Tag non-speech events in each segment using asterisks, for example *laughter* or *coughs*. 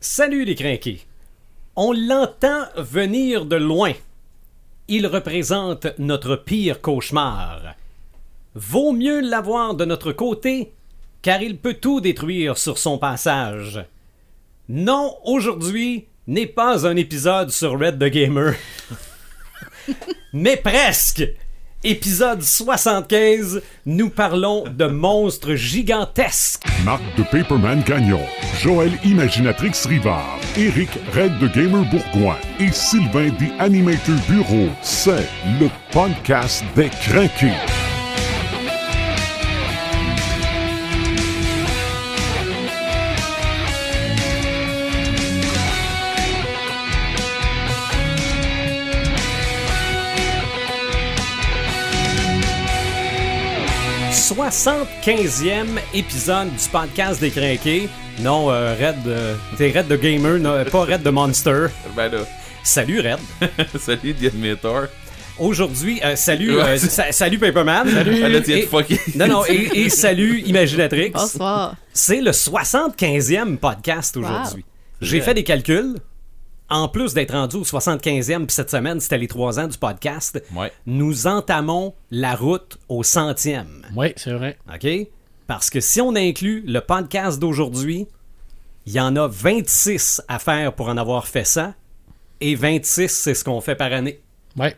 Salut les crinqués. On l'entend venir de loin. Il représente notre pire cauchemar. Vaut mieux l'avoir de notre côté, car il peut tout détruire sur son passage. Non, aujourd'hui n'est pas un épisode sur Red the Gamer. *laughs* Mais presque. Épisode 75, nous parlons de monstres gigantesques. Marc de Paperman Gagnon, Joël Imaginatrix Rivard, Eric Red de Gamer Bourgoin et Sylvain des Animator Bureau. C'est le podcast des craqués. « 75e épisode du podcast des crinqués. Non, euh, Red, euh, t'es Red de Gamer, non, pas Red de Monster. Ben là, Salut Red. *laughs* salut The Admitter. Aujourd'hui, euh, salut, Ouais. euh, sa- salut Paperman. Salut. Ah, là, de Et-. *laughs* Non, non, et, et salut Imaginatrix. Bonsoir. C'est le 75e podcast aujourd'hui. J'ai fait des calculs. En plus d'être rendu au 75e, puis cette semaine, c'était les trois ans du podcast, Ouais. nous entamons la route au centième. Oui, c'est vrai. OK? Parce que si on inclut le podcast d'aujourd'hui, il y en a 26 à faire pour en avoir fait ça. Et 26, c'est ce qu'on fait par année. Ouais.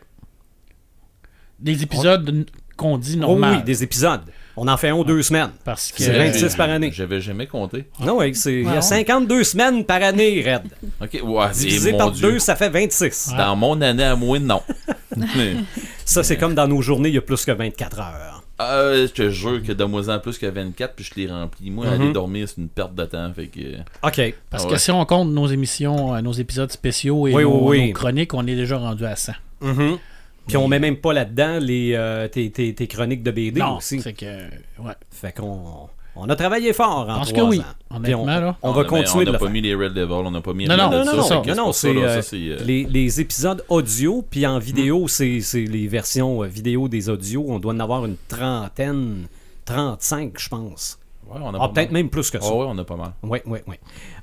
Des épisodes qu'on dit Oh normal. oui, des épisodes. On en fait un ou deux semaines. Parce que C'est 26 par année. J'avais jamais compté. Non, oui, c'est, il y a Ouais. 52 semaines par année, Red. *laughs* Ok, ouais, Divisé par Dieu. deux, ça fait 26. Dans mon année à moi, non. *laughs* Ça, c'est comme dans nos journées, il y a plus que 24 heures. Euh, je te jure que de moins en plus que 24, puis je l'ai rempli. Moi, Mhm. aller dormir, c'est une perte de temps. Fait que. OK. Parce Ah que si on compte nos émissions, euh, nos épisodes spéciaux et Oui, nos, oui, oui. nos chroniques, on est déjà rendu à 100. Mhm. Puis on met même pas là-dedans les, euh, tes, tes- tes chroniques de BD non, aussi. c'est que... Ouais. Fait qu'on on a travaillé fort en Pense trois que oui. ans. Puis on, là. on va a- continuer on n'a pas mis les Red Devil, on n'a pas mis Non, rien non, de Non, ça. non, non, c'est euh, euh, les, les épisodes audio, puis en vidéo, c'est c'est les versions euh, vidéo des audios. On doit en avoir une trentaine, 35, je pense. Ouais, on a Ah, peut-être même plus que ça. Ah ouais, on a pas mal. Oui, oui, oui.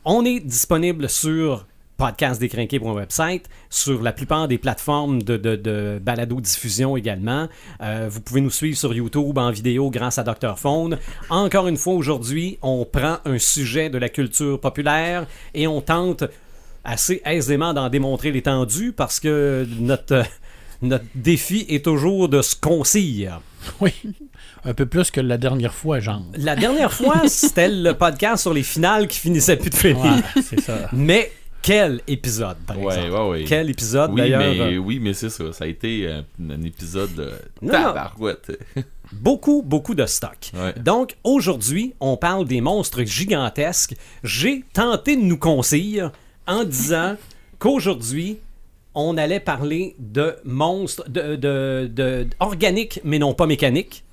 On est disponible sur podcastdécrinqué.website, sur la plupart des plateformes de, de, de balado-diffusion également. Euh, vous pouvez nous suivre sur YouTube en vidéo grâce à Dr. Phone. Encore une fois, aujourd'hui, on prend un sujet de la culture populaire et on tente assez aisément d'en démontrer l'étendue parce que notre, notre défi est toujours de se concire. Oui. Un peu plus que la dernière fois, genre. La dernière fois, c'était le podcast sur les finales qui finissait plus de finir. Ouais, c'est ça. Mais quel épisode, par Ouais, exemple? ouais, ouais. Quel épisode, Oui, d'ailleurs. mais, euh, oui, mais c'est ça. Ça a été euh, un épisode de Non, tabarouette. *laughs* Beaucoup, beaucoup de stock. Donc, aujourd'hui, on parle des monstres gigantesques. J'ai tenté de nous concire en disant *laughs* qu'aujourd'hui, on allait parler de monstres, de, de, de- organiques, mais non pas mécaniques.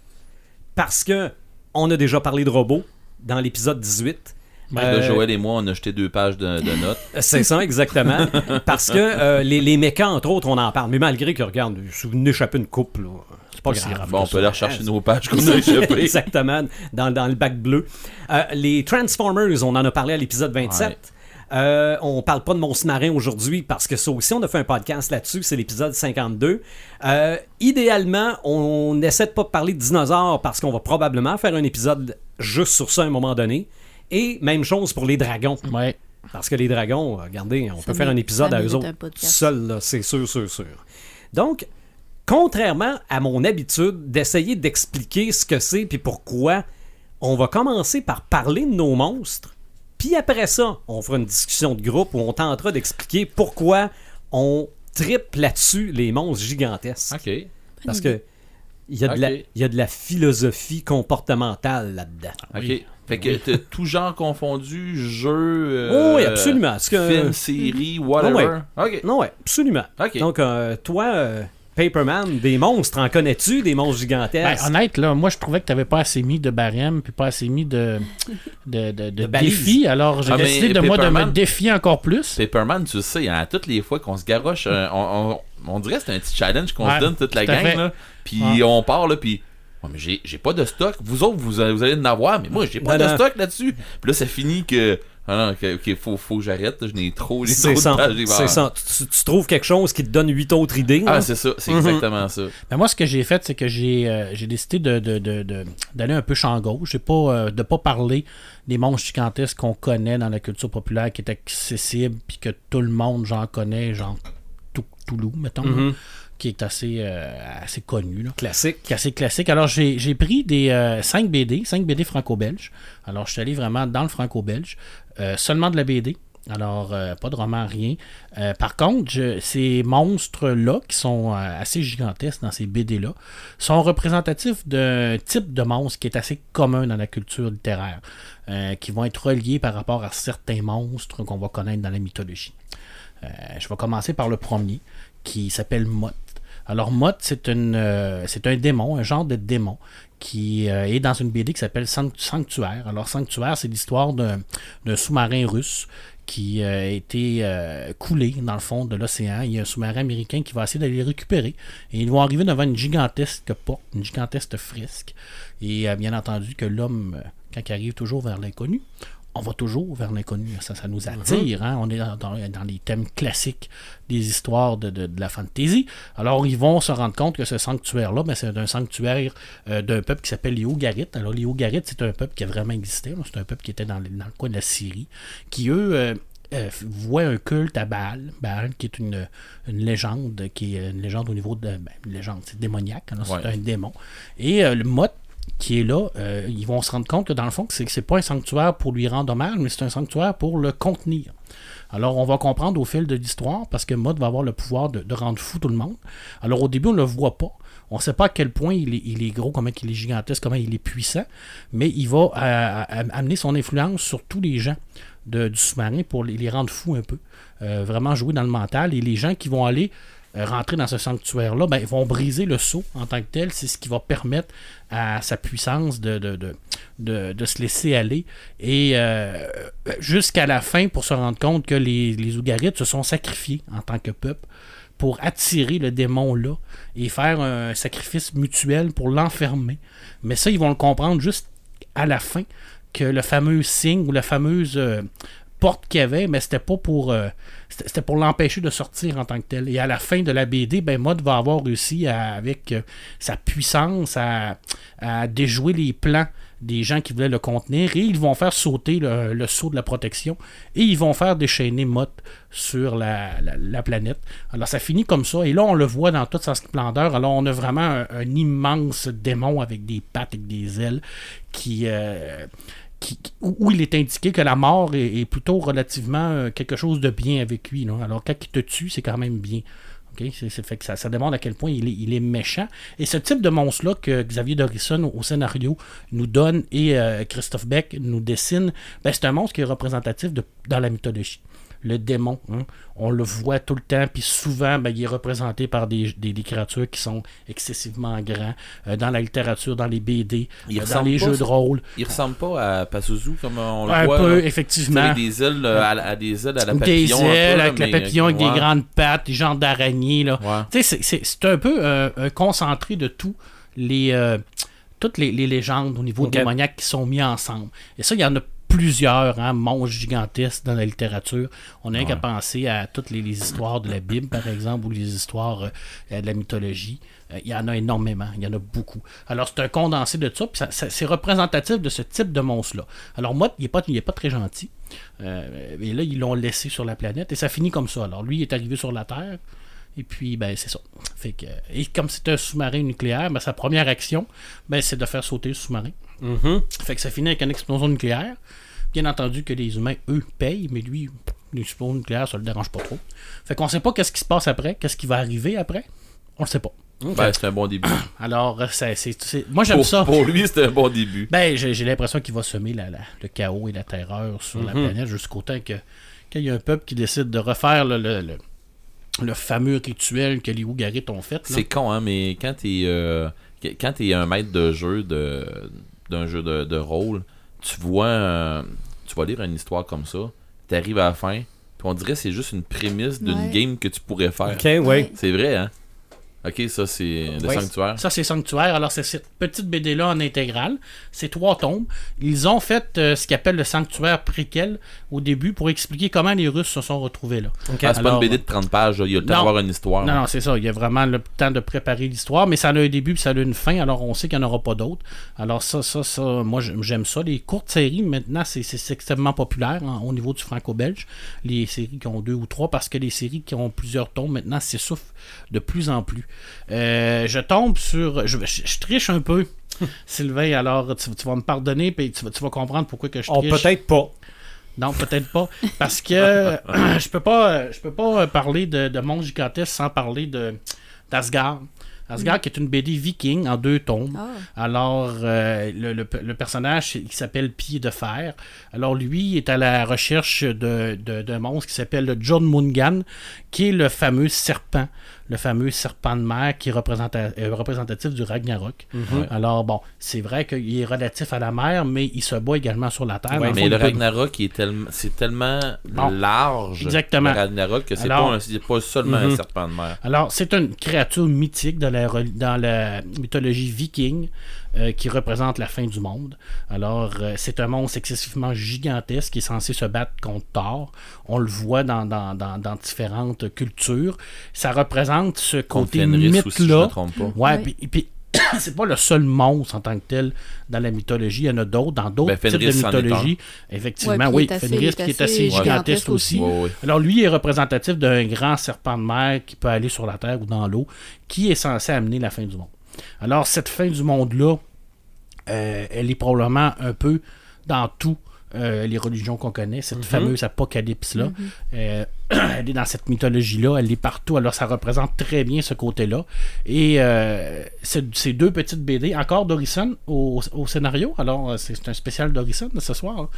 Parce que on a déjà parlé de robots dans l'épisode 18. Là, Euh, Joël et moi, on a jeté deux pages de, de notes. *laughs* C'est ça, exactement. Parce que euh, les, les mechas, entre autres, on en parle. Mais malgré que, regarde, si vous n'échappez une coupe, là, c'est pas si grave. grave Bon, on peut aller rechercher nos pages qu'on a *laughs* échappées. Exactement, dans, dans le bac bleu. Euh, les Transformers, on en a parlé à l'épisode 27. Ouais. Euh, on parle pas de monstres marins aujourd'hui parce que ça aussi, on a fait un podcast là-dessus, c'est l'épisode 52. Euh, idéalement, on essaie de pas parler de dinosaures parce qu'on va probablement faire un épisode juste sur ça à un moment donné. Et même chose pour les dragons. Ouais. Parce que les dragons, euh, regardez, on Ça peut faire un épisode à eux autres seuls, là, c'est sûr, sûr, sûr. Donc, contrairement à mon habitude d'essayer d'expliquer ce que c'est puis pourquoi, on va commencer par parler de nos monstres. Puis après ça, on fera une discussion de groupe où on tentera d'expliquer pourquoi on tripe là-dessus les monstres gigantesques. Ok. Parce que il y, a de la- il y a de la philosophie comportementale là-dedans. Ok. Oui. Fait que t'as tout genre confondu, jeu. euh, Oh oui, absolument. Que- Film, série, whatever. Ok. Non, ouais, absolument. Ok. Donc, euh, toi, euh, Paperman, des monstres, en connais-tu des monstres Ben, gigantesques? honnête, là, moi, je trouvais que t'avais pas assez mis de barème puis pas assez mis de, de, de, de De balises. défis. Alors, j'ai Ah, mais décidé de moi de me défier encore plus. Paperman, tu le sais, hein, toutes les fois qu'on se garoche, euh, on, on- on dirait que c'est un petit challenge qu'on Ouais, se donne toute la gang. Là, puis Ouais. on part, là, puis. Ouais, mais j'ai, j'ai pas de stock. Vous autres, vous, allez- vous allez en avoir, mais moi, j'ai pas Non, de non. stock là-dessus. Puis là, ça finit que. Ah non, ok, ok, faut, faut que j'arrête. Je n'ai trop, j'ai trop C'est de ça. pages devant C'est ça. Tu, tu trouves quelque chose qui te donne huit autres idées. Ah, c'est ça, c'est Mhm. exactement ça. Ben, moi, ce que j'ai fait, c'est que j'ai euh, j'ai décidé de, de- de- de- d'aller un peu champ gauche. J'ai pas, euh, de pas parler des monstres gigantesques qu'on connaît dans la culture populaire, qui est accessible, puis que tout le monde, j'en connaît, genre Tou- Toulouse, mettons. Qui est assez, euh, assez connu. Là. Classique. qui est assez classique. Alors, j'ai pris des 5 BD, 5 BD franco-belges. Alors, je suis allé vraiment dans le franco-belge. Euh, seulement de la BD. Alors, euh, pas de roman, rien. Euh, par contre, je- ces monstres-là, qui sont euh, assez gigantesques dans ces BD-là, sont représentatifs d'un type de monstre qui est assez commun dans la culture littéraire, euh, qui vont être reliés par rapport à certains monstres qu'on va connaître dans la mythologie. Euh, je vais commencer par le premier, qui s'appelle Mott. Alors, Mott, euh, c'est un démon, un genre de démon, qui euh, est dans une BD qui s'appelle Sanct- Sanctuaire. Alors, Sanctuaire, c'est l'histoire d'un sous-marin russe qui euh, a été coulé dans le fond de l'océan. Il y a un sous-marin américain qui va essayer d'aller le récupérer. Et ils vont arriver devant une gigantesque porte, une gigantesque fresque. Et bien entendu que l'homme, quand il arrive toujours vers l'inconnu, on va toujours vers l'inconnu. Ça, ça nous attire. hein. On est dans, les thèmes classiques des histoires de, de- de la fantasy. Alors, ils vont se rendre compte que ce sanctuaire-là, ben, c'est un sanctuaire euh, d'un peuple qui s'appelle les Ougarites. Alors, les Ougarites, c'est un peuple qui a vraiment existé. là. C'est un peuple qui était dans, le- dans le coin de la Syrie, qui, eux, euh, euh, voient un culte à Baal. Baal, qui est une, une légende, qui est une légende au niveau de. ben, une légende, c'est démoniaque. alors C'est Ouais. un démon. Et euh, le mot qui est là, euh, ils vont se rendre compte que dans le fond, c'est, c'est pas un sanctuaire pour lui rendre hommage, mais c'est un sanctuaire pour le contenir. Alors, on va comprendre au fil de l'histoire, parce que Mod va avoir le pouvoir de, rendre fou tout le monde. Alors, au début, on ne le voit pas. On ne sait pas à quel point il est, gros, comment il est gigantesque, comment il est puissant, mais il va euh, euh, amener son influence sur tous les gens du sous-marin pour les, rendre fous un peu. Vraiment jouer dans le mental. Et les gens qui vont aller rentrer dans ce sanctuaire-là, ben, ils vont briser le sceau en tant que tel. C'est ce qui va permettre à sa puissance de, de, se laisser aller. Et euh, jusqu'à la fin, pour se rendre compte que les, les Ougarites se sont sacrifiés en tant que peuple pour attirer le démon-là et faire un sacrifice mutuel pour l'enfermer. Mais ça, ils vont le comprendre juste à la fin, que le fameux signe ou la fameuse euh, porte qu'il y avait, mais c'était pas pour euh, c'était pour l'empêcher de sortir en tant que tel. Et à la fin de la BD, ben Mod va avoir réussi avec euh, sa puissance à, à déjouer les plans des gens qui voulaient le contenir et ils vont faire sauter le, le sceau de la protection et ils vont faire déchaîner Mott sur la, la- la planète. Alors ça finit comme ça et là on le voit dans toute sa splendeur. Alors on a vraiment un, un immense démon avec des pattes et des ailes qui, euh, où il est indiqué que la mort est, plutôt relativement euh, quelque chose de bien avec lui. Alors quand il te tue, c'est quand même bien. Fait que ça, démontre à quel point il est, méchant. Et ce type de monstre-là que Xavier Dorison au, scénario nous donne et euh, Christophe Beck nous dessine, ben, c'est un monstre qui est représentatif dans la mythologie. Le démon, hein, on le voit tout le temps, puis souvent, ben, il est représenté par des, des, des créatures qui sont excessivement grands euh, dans la littérature, dans les BD, Il euh, dans les pas, jeux de rôle. Il ressemble pas à Pazuzu comme on le Un voit. peu, là. effectivement. Avec des ailes euh, à, la- à des ailes à la des papillon. un peu, ailes avec le mais, papillon avec ouais. des grandes pattes, des genres d'araignées. Là. Ouais. C'est- un peu un concentré de tout les, toutes les, les légendes au niveau démoniaque qui sont mis ensemble. Et ça, il y en a plusieurs hein, monstres gigantesques dans la littérature. On n'a rien qu'à penser à toutes les, les histoires de la Bible, par exemple, ou les histoires euh, de la mythologie. Euh, Il y en a énormément, il y en a beaucoup. Alors, c'est un condensé de ça, puis ça- ça- c'est représentatif de ce type de monstre-là. Alors, Mott, il n'est pas, il est pas très gentil. Euh, et là, ils l'ont laissé sur la planète, et ça finit comme ça. Alors, lui, il est arrivé sur la Terre, et puis, ben, c'est ça. Fait que, et comme c'est un sous-marin nucléaire, ben, sa première action, ben, c'est de faire sauter le sous-marin. Mhm. Fait que ça finit avec une explosion nucléaire. Bien entendu que les humains, eux, payent, mais lui, l'explosion nucléaire, ça le dérange pas trop. Fait qu'on sait pas qu'est-ce qui se passe après, qu'est-ce qui va arriver après. On le sait pas. Ben, c'est un bon début. *coughs* Alors, c'est, moi j'aime ça. pour lui, c'est un bon début. Ben, j'ai, l'impression qu'il va semer la- la- le chaos et la terreur sur la planète jusqu'au temps que qu'il y a un peuple qui décide de refaire le, le, le- le fameux rituel que les Ougarites ont fait. C'est con, hein, mais quand t'es euh, quand t'es un maître de jeu de d'un jeu de, de rôle, tu vois euh, tu vas lire une histoire comme ça, t'arrives à la fin, puis on dirait que c'est juste une prémisse d'une Ouais. game que tu pourrais faire. Ok, ouais. C'est vrai, hein? Ok, ça c'est le sanctuaire. Ça, c'est Sanctuaire. Alors, c'est cette petite BD-là en intégrale. C'est trois tomes. Ils ont fait euh, ce qu'ils appellent le Sanctuaire préquel au début pour expliquer comment les Russes se sont retrouvés là. Ah, c'est pas une BD de 30 pages, là. il y a le temps d'avoir une histoire. Non, non, c'est ça. Il y a vraiment le temps de préparer l'histoire, mais ça a un début puis ça a une fin, alors on sait qu'il n'y en aura pas d'autres. Alors ça, ça, ça, moi j'aime ça. Les courtes séries, maintenant, c'est extrêmement populaire hein, au niveau du franco-belge. Les séries qui ont deux ou trois, parce que les séries qui ont plusieurs tomes, maintenant, s'essoufflent de plus en plus. Euh, je tombe sur... Je, je- je triche un peu, *laughs* Sylvain, alors tu, tu vas me pardonner, puis tu, vas- tu vas comprendre pourquoi que je Oh, triche. peut-être pas. Non, peut-être pas. Parce que *coughs* je peux pas je peux pas parler de, de Monstre Gigantesque sans parler de d'Asgard. Asgard qui est une BD viking en deux tomes. Ah. Alors, euh, le, le- le personnage il s'appelle Pied de Fer. Alors, lui est à la recherche de- de- d'un monstre qui s'appelle le John Mungan, qui est le fameux serpent, le fameux serpent de mer qui est euh, représentatif du Ragnarok. Alors, bon, c'est vrai qu'il est relatif à la mer, mais il se bat également sur la terre. Ouais, Mais fond, le Ragnarok, il est tellement, c'est tellement Bon. large, Exactement. le Ragnarok, que c'est pas, c'est seulement Mhm. un serpent de mer. Alors, c'est une créature mythique de la, rel- dans la mythologie viking euh, qui représente la fin du monde. Alors, euh, c'est un monstre excessivement gigantesque qui est censé se battre contre Thor. On le voit dans, dans, dans- dans différentes cultures. Ça représente ce côté si mythe-là. trompe pas. Ouais, Oui. puis- puis *coughs* c'est pas le seul monstre en tant que tel dans la mythologie. Il y en a d'autres, dans d'autres Ben, types de mythologie. Effectivement, Ouais, oui. assez- Fenris qui est assez gigantesque aussi. Ouais, ouais. Alors lui est représentatif d'un grand serpent de mer qui peut aller sur la terre ou dans l'eau, qui est censé amener la fin du monde. Alors cette fin du monde-là, euh, elle est probablement un peu dans tout euh, les religions qu'on connaît, cette fameuse apocalypse-là. Euh, *clears throat* elle est dans cette mythologie-là, elle est partout, alors ça représente très bien ce côté-là. Et euh, c'est- ces deux petites BD, encore Dorison au, au scénario, alors euh, c'est un spécial Dorison de ce soir. hein.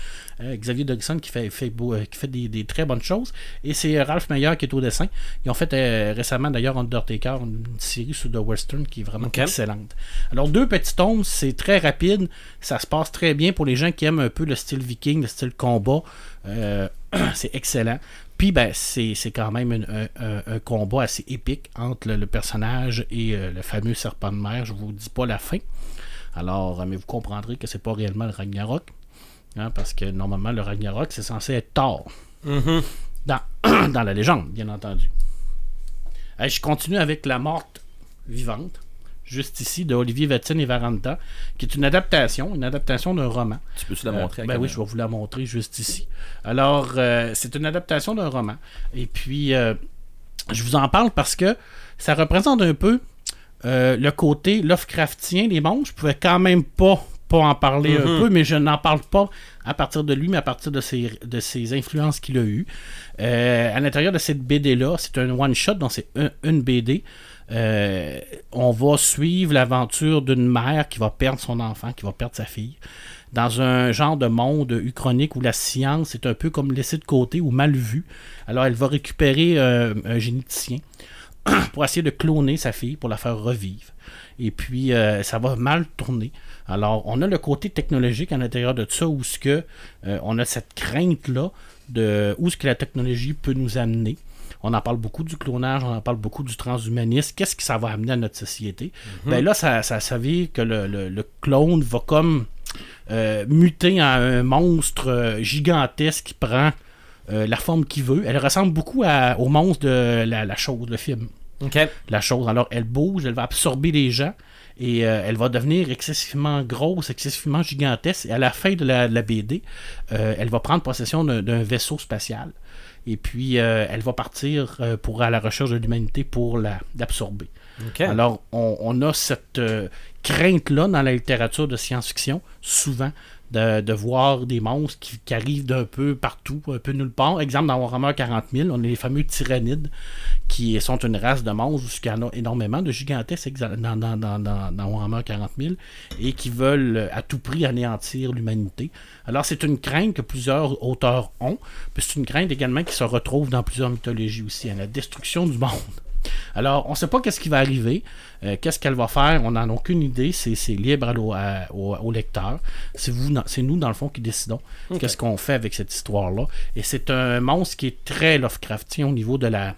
Euh, Xavier Dorison qui fait, fait beau- qui fait des, des très bonnes choses. Et c'est Ralph Meyer qui est au dessin. Ils ont fait euh, récemment d'ailleurs Undertaker, une, série sur The Western qui est vraiment excellente. Alors deux petits tomes, c'est très rapide, ça se passe très bien pour les gens qui aiment un peu le style viking, le style combat. Euh, *clears throat* c'est excellent. Puis ben, c'est c'est quand même une- un, un- combat assez épique entre le, le personnage et euh, le fameux serpent de mer. Je vous dis pas la fin. Alors, euh, mais vous comprendrez que c'est pas réellement le Ragnarok. hein, parce que normalement, le Ragnarok, c'est censé être Thor. Mhm. Dans, *clears throat* dans la légende, bien entendu. Je continue avec La Morte Vivante, juste ici, de Olivier Vatine et Varanta, qui est une adaptation, une adaptation d'un roman. Tu peux-tu la montrer à ben oui, je vais vous la montrer juste ici. Alors, euh, c'est une adaptation d'un roman. Et puis, euh, je vous en parle parce que ça représente un peu euh, le côté Lovecraftien des monstres. Je pouvais quand même pas, pas en parler un peu, mais je n'en parle pas à partir de lui, mais à partir de ses, de ses influences qu'il a eues. Euh, à l'intérieur de cette BD-là, c'est un one-shot, donc c'est un- une BD. Euh, on va suivre l'aventure d'une mère qui va perdre son enfant, qui va perdre sa fille, dans un genre de monde uchronique où la science est un peu comme laissée de côté ou mal vue. Alors elle va récupérer euh, un généticien *clears throat* pour essayer de cloner sa fille, pour la faire revivre. Et puis, euh, ça va mal tourner. Alors, on a le côté technologique à l'intérieur de ça, où ce que, on a cette crainte-là de où ce que la technologie peut nous amener. On en parle beaucoup du clonage, on en parle beaucoup du transhumanisme. Qu'est-ce que ça va amener à notre société? Ben là, ça, ça, ça veut dire que le, le- le clone va comme euh, muter en un monstre euh, gigantesque qui prend euh, la forme qu'il veut. Elle ressemble beaucoup à- au monstre de la, la chose, le film la chose. Alors, elle bouge, elle va absorber les gens et euh, elle va devenir excessivement grosse, excessivement gigantesque. Et à la fin de la, de la BD, euh, elle va prendre possession d'un vaisseau spatial. Et puis, euh, elle va partir euh, pour à la recherche de l'humanité pour la- l'absorber. Alors, on, on a cette euh, crainte-là dans la littérature de science-fiction, souvent, de, voir des monstres qui, arrivent d'un peu partout, un peu nulle part. Exemple, dans Warhammer 40 000, on a les fameux tyrannides, qui sont une race de monstres, où il y en a énormément de gigantesques dans, Warhammer 40 000, et qui veulent à tout prix anéantir l'humanité. Alors, c'est une crainte que plusieurs auteurs ont, puis c'est une crainte également qui se retrouve dans plusieurs mythologies aussi, à la destruction du monde. Alors, on ne sait pas qu'est-ce qui va arriver, euh, qu'est-ce qu'elle va faire, on n'en a aucune idée, c'est libre à l'au- à- au, au lecteur. C'est nous, dans le fond, qui décidons qu'est-ce qu'on fait avec cette histoire-là. Et c'est un monstre qui est très Lovecraftien au niveau de la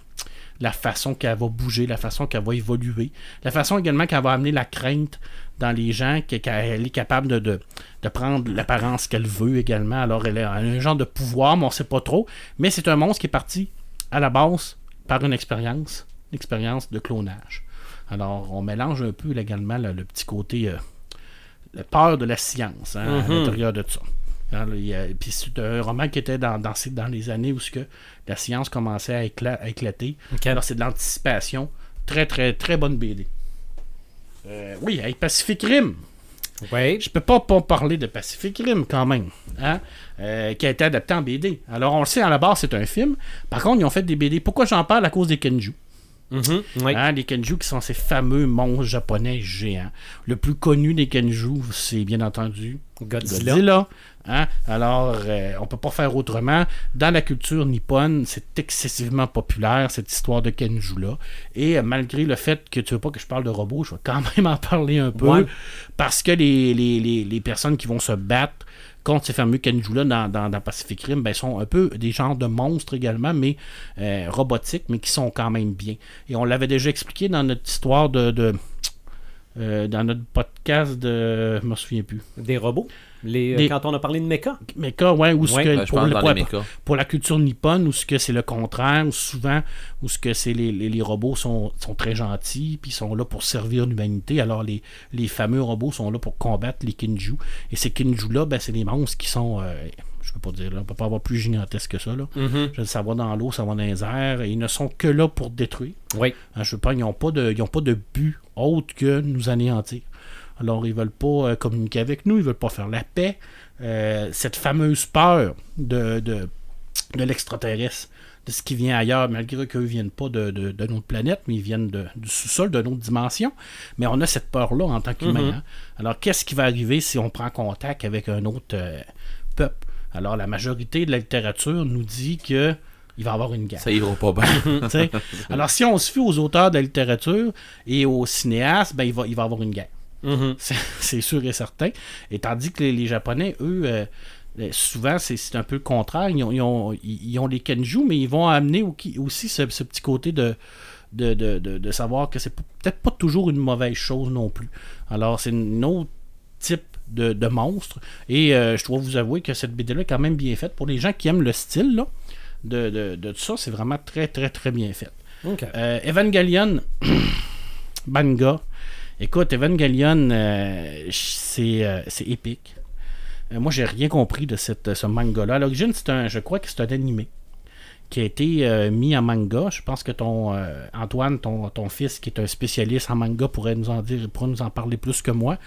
la façon qu'elle va bouger, la façon qu'elle va évoluer, la façon également qu'elle va amener la crainte dans les gens, que- qu'elle est capable de, de, de prendre l'apparence qu'elle veut également. Alors, elle a un genre de pouvoir, mais on ne sait pas trop. Mais c'est un monstre qui est parti à la base par une expérience, l'expérience de clonage. Alors, on mélange un peu également le, le petit côté euh, la peur de la science hein, à Mhm. l'intérieur de ça. Alors, il y a- Puis c'est un roman qui était dans, dans, les années où que la science commençait à, écla- à éclater. Ok. Alors, c'est de l'anticipation. Très, très, très bonne BD. Euh, oui, avec Pacific Rim. Oui. Je peux pas, pas parler de Pacific Rim quand même, hein, euh, qui a été adapté en BD. Alors on le sait, à la base, c'est un film. Par contre, ils ont fait des BD. Pourquoi j'en parle? À cause des Kenju. Mhm. Oui. Hein, les Kenju qui sont ces fameux monstres japonais géants. Le plus connu des Kenju, c'est bien entendu Godzilla. Godzilla. hein. Alors, euh, on peut pas faire autrement. Dans la culture nippone, c'est excessivement populaire, cette histoire de Kenju-là. Et euh, malgré le fait que tu veux pas que je parle de robots, je vais quand même en parler un peu. Ouais. Parce que les, les, les, les personnes qui vont se battre contre ces fameux Kenju-là dans, dans, Pacific Rim, ben, sont un peu des genres de monstres également, mais euh, robotiques, mais qui sont quand même bien. Et on l'avait déjà expliqué dans notre histoire de euh, dans notre podcast de... Je me souviens plus. Des robots? Les, euh, Des- Quand on a parlé de mecha? Mecha, ouais, ou ce Ouais, que Ben, pour, le- pour- mechas. pour la culture nippone, ou ce que c'est le contraire, ou souvent, où ce que c'est les, les, les robots sont, sont très gentils, puis sont là pour servir l'humanité, alors les, les fameux robots sont là pour combattre les Kinju. Et ces Kinju-là, ben, c'est des monstres qui sont, euh, je peux pas dire, là, on peut pas avoir plus gigantesque que ça, là. Mhm. Je- Ça va dans l'eau, ça va dans les airs, et ils ne sont que là pour détruire. Oui. Hein, je veux pas, ils n'ont pas, de- ils ont pas de but autre que nous anéantir. Alors, ils veulent pas euh, communiquer avec nous, ils veulent pas faire la paix. Euh, cette fameuse peur de, de, de l'extraterrestre, de ce qui vient ailleurs, malgré qu'eux ne viennent pas de, de- de notre planète, mais ils viennent de- du sous-sol, de notre dimension. Mais on a cette peur-là en tant qu'humain. Mhm. hein. Alors, qu'est-ce qui va arriver si on prend contact avec un autre euh, peuple? Alors, la majorité de la littérature nous dit que il va y avoir une guerre. Ça ira pas bien. *laughs* *laughs* Alors, si on se fie aux auteurs de la littérature et aux cinéastes, ben, il, va, il va y avoir une guerre. Mhm. *laughs* C'est c'est sûr et certain. Et tandis que les, les Japonais, eux, euh, euh, souvent, c'est un peu le contraire. Ils ont, ils ont, ils- ont les Kenju, mais ils vont amener au- aussi ce, ce petit côté de, de, de, de- de savoir que c'est peut-être pas toujours une mauvaise chose non plus. Alors, c'est un autre type de, de monstre. Et euh, je dois vous avouer que cette BD-là est quand même bien faite. Pour les gens qui aiment le style là, de, de, de ça, c'est vraiment très, très, très bien fait. Euh, Evangelion, *coughs* manga. Écoute, Evangelion, euh, c'est euh, c'est épique. Moi, j'ai rien compris de cette, ce manga-là. À l'origine, c'est un, je crois que c'est un animé qui a été euh, mis en manga. Je pense que ton euh, Antoine, ton, ton fils, qui est un spécialiste en manga, pourrait nous en dire, pourrait nous en parler plus que moi.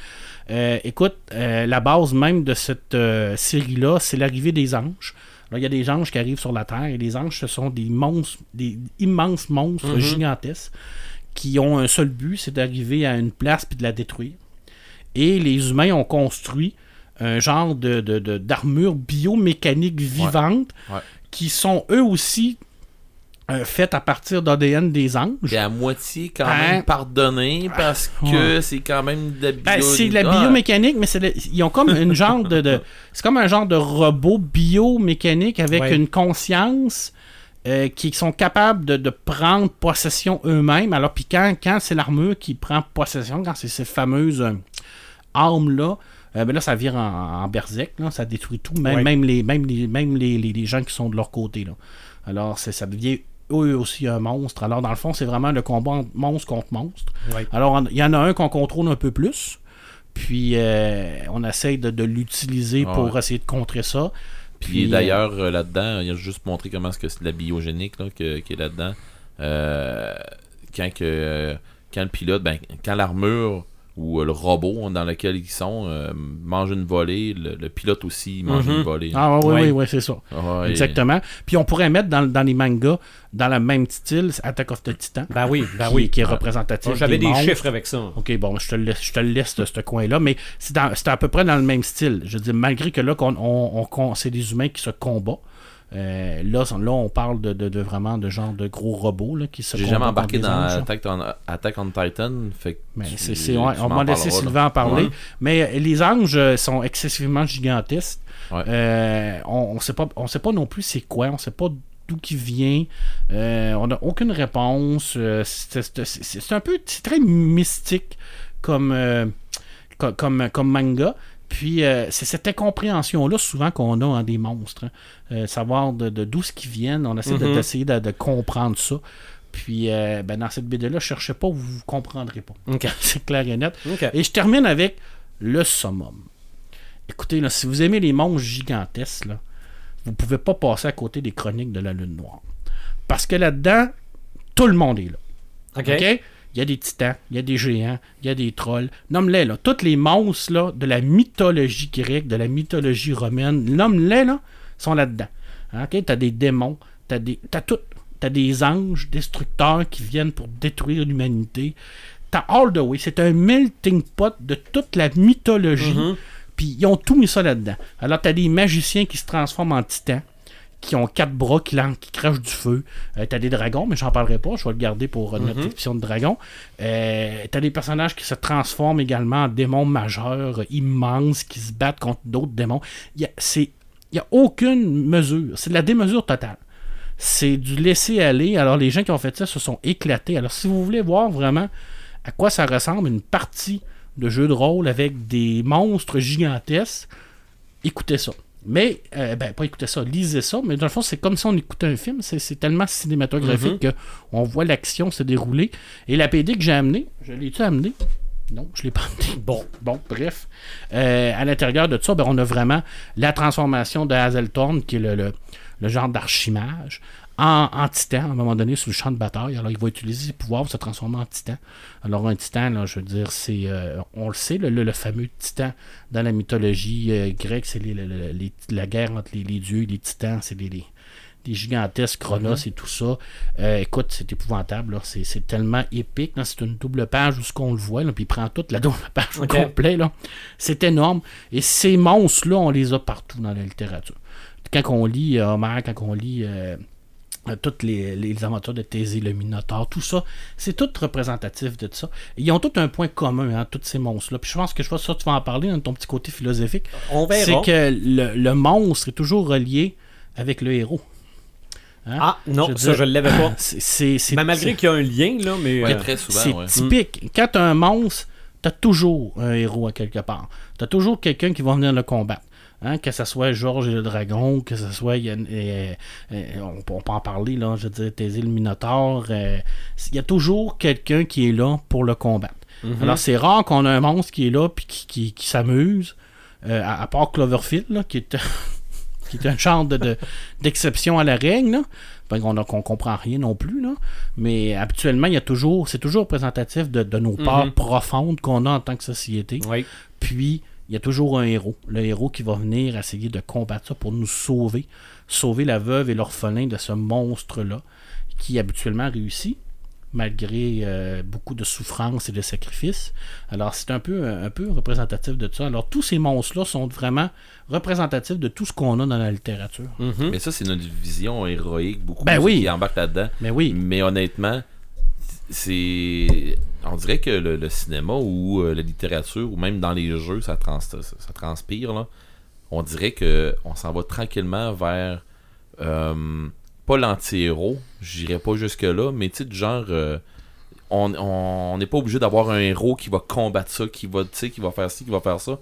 Euh, écoute, la base même de cette série-là, c'est l'arrivée des anges. Là, il y a des anges qui arrivent sur la Terre et les anges, ce sont des monstres, des immenses monstres Mhm. gigantesques qui ont un seul but, c'est d'arriver à une place puis de la détruire. Et les humains ont construit un genre de, d'armure biomécanique vivante Ouais. Qui sont eux aussi euh, faites à partir d'ADN des anges. C'est à moitié quand Hein? même pardonné parce que c'est quand même de la bio... Ben, c'est de la Ah, biomécanique, mais le- ils ont comme une genre de, de- *laughs* c'est comme un genre de robot biomécanique avec Ouais. une conscience euh, qui sont capables de, de prendre possession eux-mêmes. Alors puis quand, quand c'est l'armure qui prend possession, quand c'est ces fameuses euh, armes-là, euh, ben là ça vire en, en berserk, là, ça détruit tout, même, Ouais. même, les, même, les, même les, les- les gens qui sont de leur côté. Là. Alors ça devient eux aussi un monstre. Alors dans le fond c'est vraiment le combat monstre contre monstre. Ouais. Alors, il y en a un qu'on contrôle un peu plus. Puis, euh, on essaye de, de l'utiliser pour essayer de contrer ça. Puis Puis, d'ailleurs, euh, là-dedans, il a juste montré comment est-ce que c'est de la biogénique là, que- qui est là-dedans. Euh, quand, que, euh, quand le pilote, ben, quand l'armure ou euh, le robot dans lequel ils sont euh, mange une volée, le, le pilote aussi mange Mhm. une volée. Ah, oui, Ouais. oui, oui, c'est ça. Ah, et- Exactement. Puis, on pourrait mettre dans, dans les mangas, dans le même style, Attack of the Titan. Ben oui, ben qui, oui. qui est représentatif. Bon, J'avais des chiffres avec ça. Ok, bon, je te le laisse, je te le laisse de ce coin-là, mais c'est à peu près dans le même style. Je veux dire, malgré que là, qu'on, on, on- qu'on- c'est des humains qui se combattent. Euh, là, là, on parle de, de- de vraiment de genre de gros robots là, qui se J'ai jamais embarqué dans. Attack on, Attack on Titan. Fait Mais tu- c'est, c'est- tu ouais, on m'en m'a laissé parleras, là. Sylvain en parler. Ouais. Mais euh, les anges euh, sont excessivement gigantesques. Ouais. Euh, on ne sait pas, on sait pas non plus c'est quoi. On sait pas d'où qui vient. Euh, on n'a aucune réponse. C'est c'est- c'est- c'est un peu c'est très mystique comme, co- comme, comme manga. Puis euh, c'est cette incompréhension-là souvent qu'on a en des monstres. hein. Euh, savoir de de d'où ce qui viennent. On essaie Mhm. d'essayer de, de comprendre ça. Puis euh, ben, dans cette BD-là, cherchez pas, vous ne comprendrez pas. *laughs* C'est clair et net. Et je termine avec le summum. Écoutez, là, si vous aimez les monstres gigantesques, là, vous pouvez pas passer à côté des chroniques de la Lune Noire. Parce que là-dedans, tout le monde est là. OK. OK? Il y a des titans, il y a des géants, il y a des trolls. Nomme-les, là. Tous les monstres là, de la mythologie grecque, de la mythologie romaine, nomme-les, là, sont là-dedans. OK? T'as des démons, t'as des. T'as tout. T'as des anges destructeurs qui viennent pour détruire l'humanité. T'as All the Way. C'est un melting pot de toute la mythologie. Puis ils ont tout mis ça là-dedans. Alors t'as des magiciens qui se transforment en titans qui ont quatre bras, qui, crachent du feu. Euh, t'as des dragons, mais j'en parlerai pas, je vais le garder pour euh, notre émission de dragons. Euh, t'as des personnages qui se transforment également en démons majeurs, euh, immenses, qui se battent contre d'autres démons. Il y a, c'est, il y a aucune mesure. C'est de la démesure totale. C'est du laisser-aller. Alors les gens qui ont fait ça se sont éclatés. Alors si vous voulez voir vraiment à quoi ça ressemble une partie de jeu de rôle avec des monstres gigantesques, écoutez ça. Mais, euh, ben, pas écoutez ça, lisez ça, mais dans le fond, c'est comme si on écoutait un film. C'est, tellement cinématographique que on voit l'action se dérouler. Et la PD que j'ai amenée, je l'ai-tu amenée? Non, je l'ai pas amenée. *laughs* Bon, bon, bref. Euh, à l'intérieur de ça, ben, on a vraiment la transformation de Hazeltorn, qui est le, le- le genre d'archimage, en, en titan, à un moment donné, sur le champ de bataille. Alors, il va utiliser ses pouvoirs pour se transformer en titan. Alors, un titan, là, je veux dire, c'est. euh, on le sait, le, le- le fameux titan dans la mythologie euh, grecque, c'est les- les- la guerre entre les, les dieux et les titans, c'est les, les- des gigantesques Chronos et tout ça. Euh, écoute, c'est épouvantable. là. C'est, c'est tellement épique. là. C'est une double page où ce qu'on le voit, là, puis il prend toute la *laughs* double page au complet. Là. C'est énorme. Et ces monstres-là, on les a partout dans la littérature. Quand on lit euh, Homère, quand on lit euh, toutes les, les aventures de Thésée, le Minotaure, tout ça, c'est tout représentatif de ça. Et ils ont tous un point commun, hein, tous ces monstres-là. Puis je pense que je vois ça, tu vas en parler dans ton petit côté philosophique. On C'est que le, le monstre est toujours relié avec le héros. Hein? Ah, non, Je ça, dire- je l'avais pas. *laughs* C'est, c'est, c'est- Ben, malgré c'est- qu'il y a un lien, là, mais... Ouais, euh, très souvent, c'est ouais. typique. Quand t'as un monstre, t'as toujours un héros à quelque part. T'as toujours quelqu'un qui va venir le combattre. Hein, que ce soit Georges et le dragon, que ce soit. il y a- on, peut- on peut en parler, là, je veux dire, Thésée le Minotaure. euh, Il y a toujours quelqu'un qui est là pour le combattre. Alors, c'est rare qu'on a un monstre qui est là puis qui, qui- qui s'amuse. euh, à, à part Cloverfield, là, qui est. *laughs* qui est un genre de, de- d'exception à la règle, là. Ben, qu'on qu'on comprend rien non plus, là. Mais habituellement, il y a toujours, c'est toujours représentatif de, de nos peurs Mhm. profondes qu'on a en tant que société. Oui. Puis, il y a toujours un héros. Le héros qui va venir essayer de combattre ça pour nous sauver. Sauver la veuve et l'orphelin de ce monstre-là, qui habituellement réussit, malgré euh, beaucoup de souffrance et de sacrifices. Alors, c'est un peu, un peu représentatif de ça. Alors, tous ces monstres-là sont vraiment représentatifs de tout ce qu'on a dans la littérature. Mhm. Mais ça, c'est notre vision héroïque, beaucoup Ben oui. qui embarque là-dedans. Mais oui, Mais honnêtement, c'est. On dirait que le, le cinéma ou euh, la littérature, ou même dans les jeux, ça, trans- ça, ça transpire. Là. On dirait que on s'en va tranquillement vers. euh, pas l'anti-héros, j'irais pas jusque-là, mais tu sais, genre. euh, on on- on n'est pas obligé d'avoir un héros qui va combattre ça, qui va, tu sais, qui va faire ci, qui va faire ça.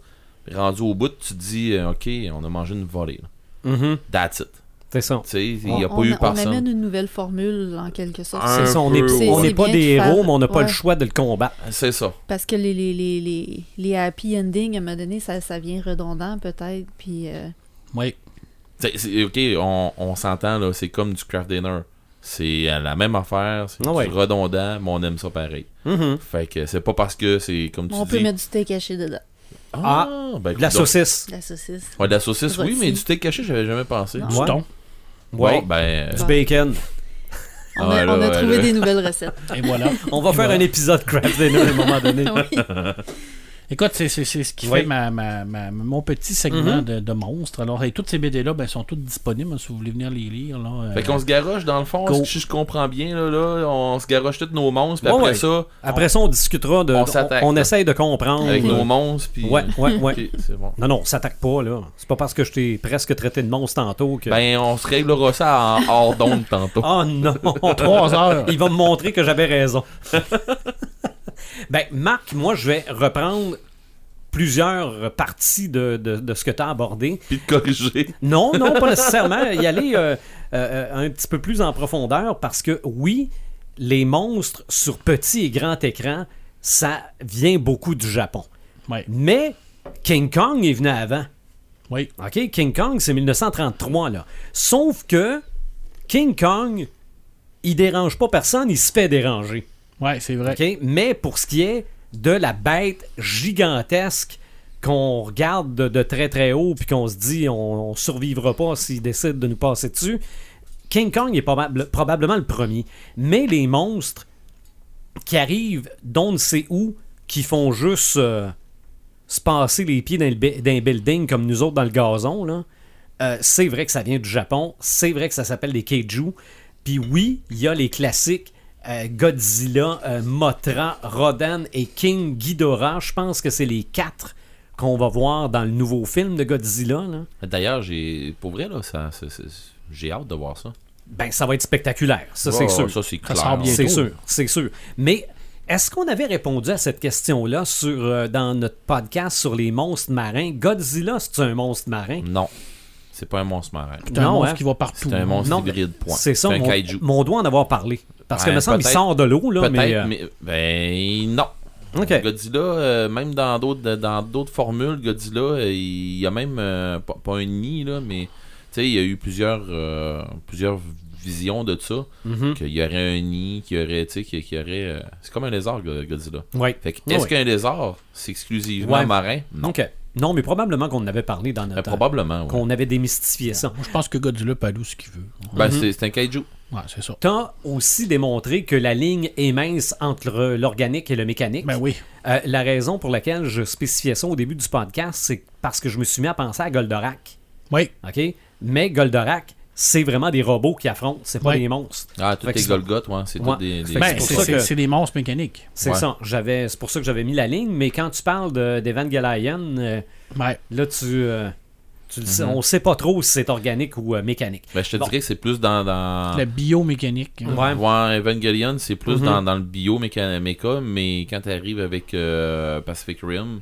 Rendu au bout, tu te dis, ok, on a mangé une volée. là. Mhm. That's it. C'est ça. Il n'y on, a pas on- eu on personne. amène une nouvelle formule, en quelque sorte. C'est ça, on n'est ouais. on pas des faire- héros, mais on n'a pas ouais. le choix de le combattre. C'est ça. Parce que les, les, les, les, les happy endings, à un moment donné, ça, ça vient redondant, peut-être. Puis, euh, oui. Ok, on, on s'entend là, c'est comme du craft dinner. C'est la même affaire, c'est Ah ouais. redondant, mais on aime ça pareil. Mhm. Fait que c'est pas parce que c'est comme tu on dis. peut mettre du steak haché dedans. Ah, ben, De la donc- saucisse. La saucisse. Ouais, de la saucisse, oui, mais du steak caché, j'avais jamais pensé. Non. Du Ouais. thon. Ouais. Bon, ben. Du bacon. On, Ouais, a, là, on a trouvé là. des nouvelles recettes. Et voilà. On va faire un épisode craft dinner à un moment donné. *laughs* oui. Écoute, c'est c'est- c'est ce qui Oui. fait ma, ma- ma- mon petit segment Mhm. de, de monstres. Alors, et toutes ces BD-là ben, sont toutes disponibles hein, si vous voulez venir les lire. Là, euh, Fait qu'on se garoche dans le fond, Go. si je comprends bien, là, là, on se garoche tous nos monstres, puis Ouais, après ouais. ça, Après ça, on discutera de. on On, s'attaque, on essaye de comprendre. avec nos monstres, puis. Ouais, ouais, ouais. *laughs* Bon. Non, non, on s'attaque pas, là. C'est pas parce que je t'ai presque traité de monstre tantôt que. Ben, on se réglera ça en *laughs* hors d'onde tantôt. Oh non! Trois heures. Il va me montrer que j'avais raison. *laughs* ben, Marc, moi, je vais reprendre plusieurs parties de, de- de ce que tu as abordé. Puis de corriger. Non, non, pas *laughs* nécessairement. Y aller euh, euh, un petit peu plus en profondeur parce que, oui, les monstres sur petit et grand écran, ça vient beaucoup du Japon. Ouais. Mais King Kong est venu avant. Oui. OK? King Kong, c'est 1933, là. Sauf que King Kong, il dérange pas personne, il se fait déranger. Ouais, c'est vrai. Mais pour ce qui est de la bête gigantesque qu'on regarde de, très très haut puis qu'on se dit on, on survivra pas s'il décide de nous passer dessus, King Kong est probable- probablement le premier. Mais les monstres qui arrivent d'on ne sait où, qui font juste euh, se passer les pieds dans, le bi- dans un building comme nous autres dans le gazon, là, euh, c'est vrai que ça vient du Japon. C'est vrai que ça s'appelle des Kaiju. Puis oui, il y a les classiques euh, Godzilla, euh, Mothra, Rodan et King Ghidorah. Je pense que c'est les quatre qu'on va voir dans le nouveau film de Godzilla. D'ailleurs, j'ai. Pour vrai, là, ça, j'ai hâte de voir ça. Ben, ça va être spectaculaire. Ça, c'est sûr. Ça, c'est clair. C'est sûr, c'est sûr. Mais est-ce qu'on avait répondu à cette question-là sur, euh, dans notre podcast sur les monstres marins? Godzilla, c'est un monstre marin? Non. C'est pas un monstre marin. C'est un Non, monstre hein? qui va partout. C'est un monstre Non, hybride, point. C'est ça, un mon, kaiju. mon on doit en avoir parlé. Parce que, me semble, il sort de l'eau, là, mais... euh, mais, ben non. OK. Godzilla, euh, même dans d'autres dans d'autres formules, Godzilla, euh, il y a même euh, pas, pas un nid là, mais tu sais, il y a eu plusieurs euh, plusieurs visions de ça, mhm. qu'il y aurait un nid, qu'il y aurait, tu sais, qu'il y aurait, euh, c'est comme un lézard Go- Godzilla. Ouais. Fait que est-ce qu'un lézard, c'est exclusivement Ouais. marin? Non, OK. Non, mais probablement qu'on en avait parlé dans Ben, notre... probablement. ouais. qu'on avait démystifié ça. Moi, je pense que Godzilla peut aller où ce qu'il veut. Ben, Mhm. c'est c'est un kaiju. Ouais, c'est ça. T'as aussi démontré que la ligne est mince entre l'organique et le mécanique. Ben oui. Euh, la raison pour laquelle je spécifiais ça au début du podcast, c'est parce que je me suis mis à penser à Goldorak. Oui. OK? Mais Goldorak, c'est vraiment des robots qui affrontent, c'est pas Ouais. des monstres. Ah, tout est c'est- Golgoth, ouais, c'est Ouais. tout des, des- Ben, c'est pour c'est ça c'est- que- c'est des monstres mécaniques. C'est Ouais. ça. J'avais, c'est pour ça que j'avais mis la ligne. Mais quand tu parles de- d'Evangelion, euh, Ouais. là, tu, euh, tu le sais- Mhm. on sait pas trop si c'est organique ou euh, mécanique. Ben, je te Bon. dirais que c'est plus dans, dans... La biomécanique. Ouais. Ouais, Evangelion, c'est plus Mhm. dans, dans le bio méca, méca, mais quand tu arrives avec euh, Pacific Rim,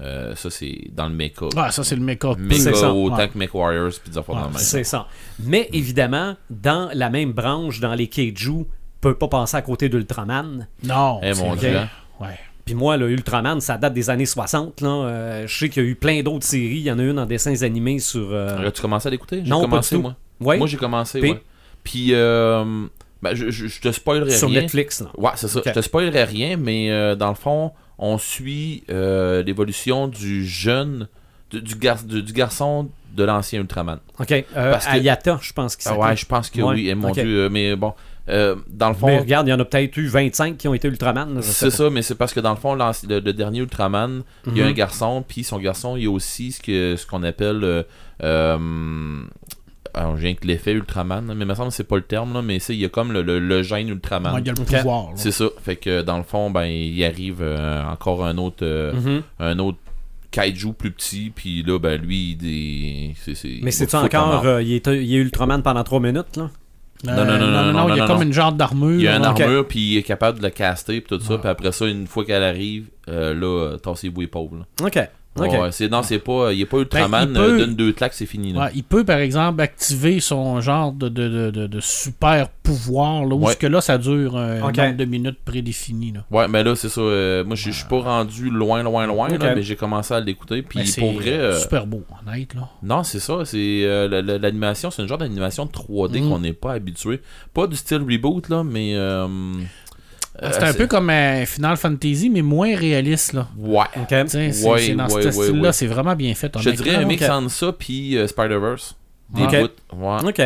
euh, ça c'est dans le méca. Ah, ça, c'est le méca. Méca C'est ça. autant Ouais. que Mech Warriors puis des affaires Ouais, dans le même. C'est ça. Mais évidemment, dans la même branche, dans les Kaiju, peut pas passer à côté d'Ultraman. Non. Eh, c'est mon vrai. Dieu. Ouais. Puis moi, le Ultraman, ça date des années 60. Là. Euh, je sais qu'il y a eu plein d'autres séries. Il y en a une en dessins animés sur. euh, As-tu commencé à l'écouter? J'ai Non, pas du commencé, tout. moi. ouais, Moi, j'ai commencé, Puis? ouais. Puis, euh, ben, je, je, je te spoilerai sur rien. Netflix. Là. Ouais, c'est ça. Je te spoilerai rien, mais dans le fond, on suit l'évolution du jeune, du, du, gar- du- du garçon de l'ancien Ultraman. OK. Euh, Parce que- Ayata, je pense qu'il Ah s'appelle. ouais, je pense que Ouais, oui. Eh, mon. Dieu, mais bon, euh, dans le fond, Mais regarde, il y en a peut-être eu 25 qui ont été Ultraman. C'est ça, mais c'est parce que dans le fond, le, le dernier Ultraman, il y a Mhm. un garçon, puis son garçon, il y a aussi ce que ce qu'on appelle. Euh, euh, alors, je viens que l'effet Ultraman, mais il me semble que c'est pas le terme, là, mais c'est il y a comme le, le, le gène Ultraman. Ouais, il y a le Ok. pouvoir. là. c'est ça. Fait que dans le fond, ben, il arrive euh, encore un autre, euh, Mhm. un autre kaiju plus petit, puis là, ben, lui, il, est- c'est, c'est- Mais la encore. euh, il, est, il est Ultraman pendant 3 minutes, là? Euh, Non, non, non, non, non, Il y a non, comme non. une genre d'armure. Il y a une armure, puis il est capable de le caster, puis tout ça, puis après ça, une fois qu'elle arrive, euh, là, tassez-vous les pauvres. là. OK. Ouais, c'est, non, c'est pas, il est pas Ultraman, Ben, peut- euh, d'une, deux claques, c'est fini. Là. Ouais, il peut, par exemple, activer son genre de, de, de, de- de super pouvoir, là, où Ouais. ce que là, ça dure un Ok. nombre de minutes prédéfini. Là. Ouais, mais là, c'est ça. euh, moi, je je suis pas rendu loin, loin, loin, là, mais j'ai commencé à l'écouter. Puis c'est pour vrai. euh, super beau, honnête. Là. non, c'est ça. C'est euh, la- la- l'animation, c'est un genre d'animation de 3D Mhm. qu'on n'est pas habitué. Pas du style reboot, là, mais. Euh, C'est euh, un peu comme un Final Fantasy, mais moins réaliste. Là. Ouais. C'est Ouais, c'est dans ouais, ce ouais, style-là, ouais. c'est vraiment bien fait. Je dirais un mix entre ça puis euh, Spider-Verse. Des Ok. bouts. Ouais. OK.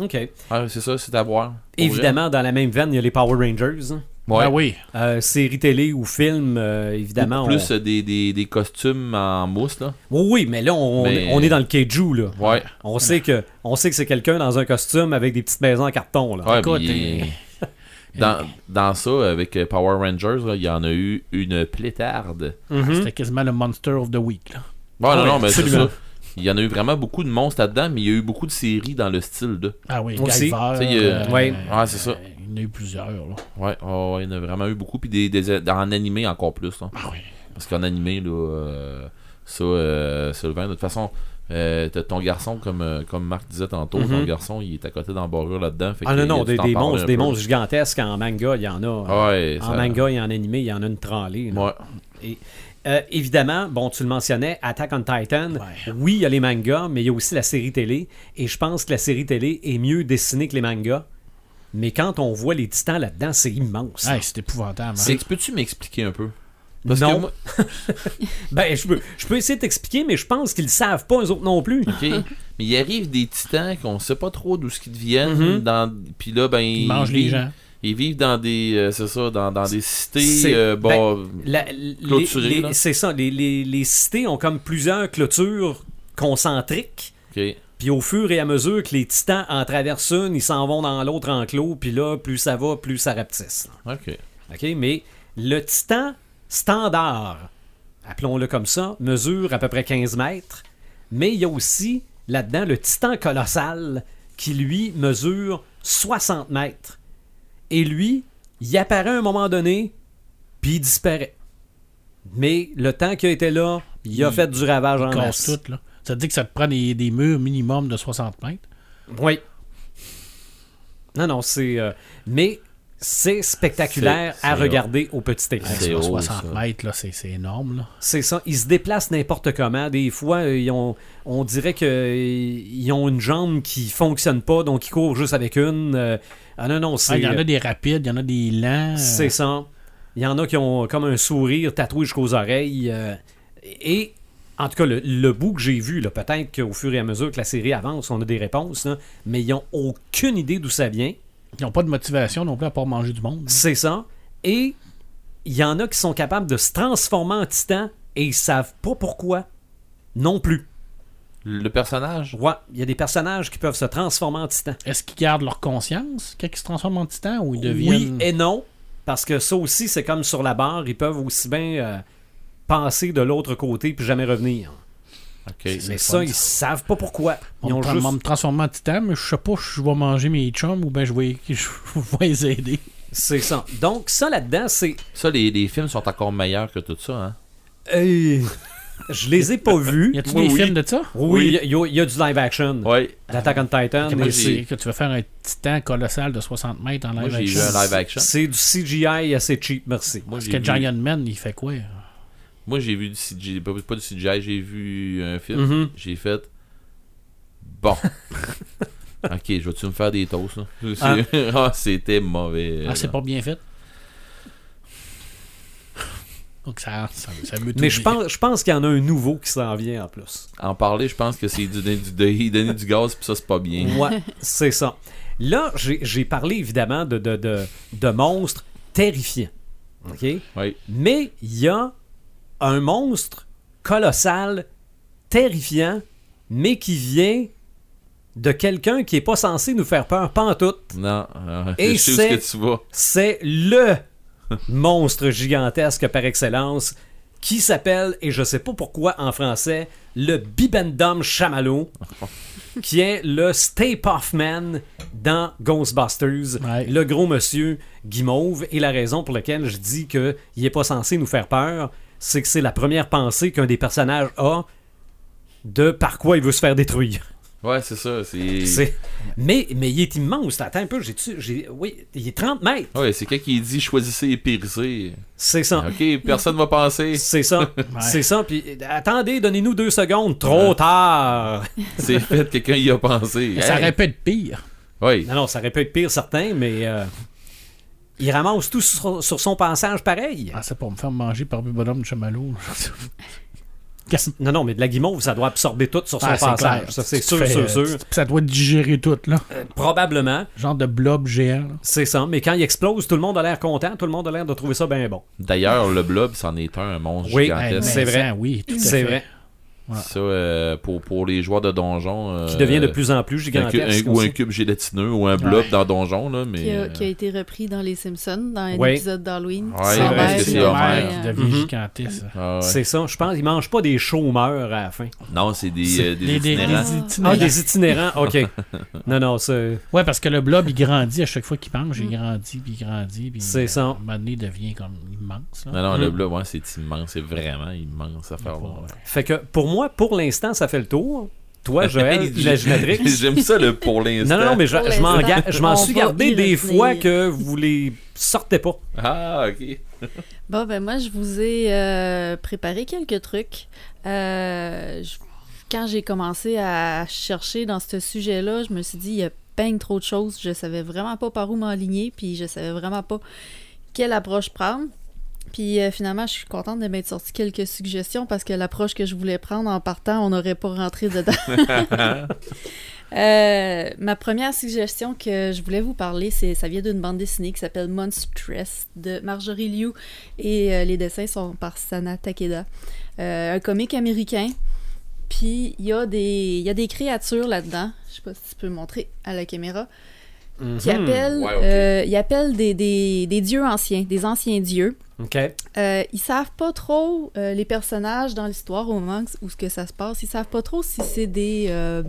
OK. Ouais, c'est ça, c'est à voir. Évidemment, dans la même veine, il y a les Power Rangers. Ouais. Ah oui. Euh, série télé ou film, euh, évidemment. Plus on- euh, des, des, des costumes en mousse, là. Oui, oui, mais là, on, Mais- on est dans le kaiju, là. Ouais. On sait que, on sait que c'est quelqu'un dans un costume avec des petites maisons en carton, là. Ouais, Écoute, euh, dans, dans ça, avec euh, Power Rangers, là, il y en a eu une plétarde. Mhm. C'était quasiment le Monster of the Week. Là. Bon, Ah non, ouais, non, mais c'est ça. Il y en a eu vraiment beaucoup de monstres là-dedans, mais il y a eu beaucoup de séries dans le style de. Ah oui, Aussi. Guyver. A- Ouais. Ouais, c'est ça. Il y en a eu plusieurs. Là. Ouais, il y en a vraiment eu beaucoup. Puis des, des- en animé encore plus. là. Ah oui. Parce qu'en animé, là, euh, ça, euh, Sylvain, de toute façon, euh, t'as ton garçon, comme, euh, comme Marc disait tantôt, ton Mhm. garçon, il est à côté d'embarrure là-dedans. fait Ah non, non, des, monstres, des monstres gigantesques en manga, il y en a. Ouais, en ça- manga et en animé, il y en a une tralée. Ouais. Euh, évidemment, bon, tu le mentionnais, Attack on Titan. Ouais. Oui, il y a les mangas, mais il y a aussi la série télé. Et je pense que la série télé est mieux dessinée que les mangas. Mais quand on voit les titans là-dedans, c'est immense. Hey, c'est épouvantable. hein. C'est- Peux-tu m'expliquer un peu? Parce Non. que moi, *laughs* Ben, je peux, je peux essayer de t'expliquer, mais je pense qu'ils le savent pas, eux autres non plus. OK. *laughs* Mais il arrive des titans qu'on sait pas trop d'où ce qu'ils deviennent. Mhm. dans... Puis là, ben. Ils mangent les gens. Ils vivent dans des. euh, c'est ça, dans, dans des cités. Euh, bon, La- les- Clôturées. C'est ça, les, les- les cités ont comme plusieurs clôtures concentriques. OK. Puis au fur et à mesure que les titans en traversent une, ils s'en vont dans l'autre enclos. Puis là, plus ça va, plus ça rapetisse. là. OK. OK? Mais le titan standard, appelons-le comme ça, mesure à peu près 15 mètres. Mais il y a aussi là-dedans le titan colossal qui, lui, mesure 60 mètres. Et lui, il apparaît à un moment donné, puis il disparaît. Mais le temps qu'il a été là, il a fait du ravage en masse. tout. Là. Ça te dit que ça te prend des, des murs minimum de 60 mètres? Oui. Non, non, c'est... euh, mais c'est spectaculaire C'est- à regarder au petit écran. C'est C'est haut, 60 ça. mètres, là, c'est c'est énorme. Là. C'est ça. Ils se déplacent n'importe comment. Des fois, euh, ils ont, on dirait qu'ils ont une jambe qui fonctionne pas, donc ils courent juste avec une. Euh, ah non, non, Ah, c'est Il y en a des rapides, il y en a des lents. euh, c'est ça. Il y en a qui ont comme un sourire tatoué jusqu'aux oreilles. euh, et en tout cas, le, le bout que j'ai vu, là, peut-être qu'au fur et à mesure que la série avance, on a des réponses, là, mais ils n'ont aucune idée d'où ça vient. Ils n'ont pas de motivation non plus à part manger du monde. C'est ça. Et il y en a qui sont capables de se transformer en titan et ils savent pas pourquoi non plus. Le personnage? Ouais, il y a des personnages qui peuvent se transformer en titan. Est-ce qu'ils gardent leur conscience quand ils se transforment en titan ou ils Oui deviennent. et non, parce que ça aussi, c'est comme sur la barre, ils peuvent aussi bien euh, passer de l'autre côté puis jamais revenir. Mais ça, fun, ils savent pas pourquoi. On Ils ont me, tra- juste... me transformer en titan, mais je sais pas si je vais manger mes chums ou bien je vais, *laughs* je vais les aider. C'est ça. Donc, ça là-dedans, c'est... Ça, les, les films sont encore meilleurs que tout ça, hein? Hey, je les ai pas *laughs* vus. Y a-tu Oui, des oui. films de ça? Oui, il y, a- il y a du live action. Ouais. L'Attack on Titan, Que, mais moi, c'est... j'ai- que tu veux faire un titan colossal de 60 mètres en Moi, live j'ai vu action. un live action. C'est du CGI assez cheap, merci. Moi, Parce que vu- Giant Man, il fait quoi? Moi, j'ai vu du CGI, pas, pas du CGI, j'ai vu un film. Mhm. J'ai fait. Bon. *laughs* ok, je vais-tu me faire des toasts, là? Ah. *laughs* Ah, c'était mauvais. Ah, c'est pas bien fait? Donc ça, ça, ça Mais je pense, je pense qu'il y en a un nouveau qui s'en vient en plus. En parler, je pense que c'est du, du, de- donner du gaz, puis ça, c'est pas bien. Ouais, c'est ça. Là, j'ai j'ai parlé évidemment de, de, de, de monstres terrifiants. OK? Oui. Mais il y a un monstre colossal, terrifiant, mais qui vient de quelqu'un qui est pas censé nous faire peur, pas en tout. Non, euh, Et je sais où c'est- est-ce que tu vas. C'est le *laughs* monstre gigantesque par excellence qui s'appelle, et je sais pas pourquoi en français, le Bibendum Chamallow, *laughs* qui est le Stay Man dans Ghostbusters, Ouais. le gros monsieur guimauve. Et la raison pour laquelle je dis qu'il est pas censé nous faire peur, c'est que c'est la première pensée qu'un des personnages a de par quoi il veut se faire détruire. Ouais, c'est ça. C'est. Mais, mais il est immense. Attends un peu, j'ai j'ai Oui, il est 30 mètres. Ouais, c'est quelqu'un qui dit choisissez et périssez. C'est ça. Ok, personne va penser. *laughs* C'est ça. *laughs* C'est ça. Puis attendez, donnez-nous deux secondes. Trop tard. *laughs* C'est fait, quelqu'un y a pensé. Ça aurait pu être pire. Oui. Non, non, ça aurait pu être pire, certain, mais euh, il ramasse tout sur, sur son passage pareil. Ah, c'est pour me faire manger par le bonhomme de chamallow. Non, non, mais de la guimauve, ça doit absorber tout sur son Ah, passage. clair. Ça, c'est sûr, fais- sûr, sûr. Ça doit digérer tout, là. Probablement, Genre de blob géant. c'est ça. Mais quand il explose, tout le monde a l'air content, tout le monde a l'air de trouver ça bien bon. D'ailleurs, le blob, c'en est un, un monstre Oui, gigantesque. Ouais, c'est vrai. Oui, tout à C'est vrai. Ouais. Ça, euh, pour, pour les joueurs de donjon. euh, Qui devient de plus en plus gigantesque. un- ou un cube gélatineux ou un blob Ouais. dans donjon, là, mais. Qui a, euh, qui a été repris dans Les Simpsons, dans un Ouais. épisode d'Halloween. Ouais, c'est vrai, Homer, qui devient Mhm. gigantesque. ah ouais. C'est ça. Je pense qu'ils mangent pas des chômeurs à la fin. Non, c'est des, euh, itinérants. des Ah. itinérants. Ah, des itinérants, ok. *laughs* non, non, c'est. Ouais, parce que le blob, il grandit à chaque fois qu'il mange. Il grandit, puis il grandit. Puis C'est ça. À un moment donné, il devient comme immense. Là. Non, non, le Mm. blob, ouais, c'est immense. C'est vraiment immense à faire. Fait que pour moi, pour l'instant, ça fait le tour. Toi, *laughs* Joël, imaginatrix. *laughs* J'aime ça le pour l'instant. Non, non, non, mais je, je m'en suis gardé des fois que vous les sortez pas. Ah, ok. Bon, ben moi, je vous ai euh, préparé quelques trucs. Euh, je- quand j'ai commencé à chercher dans ce sujet-là, je me suis dit, il y a peine trop de choses. Je savais vraiment pas par où m'aligner, puis je savais vraiment pas quelle approche prendre. Puis euh, finalement, je suis contente de m'être sorti quelques suggestions parce que l'approche que je voulais prendre en partant, on n'aurait pas rentré dedans. *laughs* *laughs* Euh, ma première suggestion que je voulais vous parler, c'est ça vient d'une bande dessinée qui s'appelle Monstress de Marjorie Liu et euh, les dessins sont par Sana Takeda. Un comique américain. Puis il y, a des- y a des créatures là-dedans. Je sais pas si tu peux montrer à la caméra. Qui Mhm. appellent, Ouais, ok. euh, ils appellent des, des- des dieux anciens, des anciens dieux. OK. Euh, ils savent pas trop euh, les personnages dans l'histoire au moment où ce que ça se passe. Ils savent pas trop si c'est des, euh,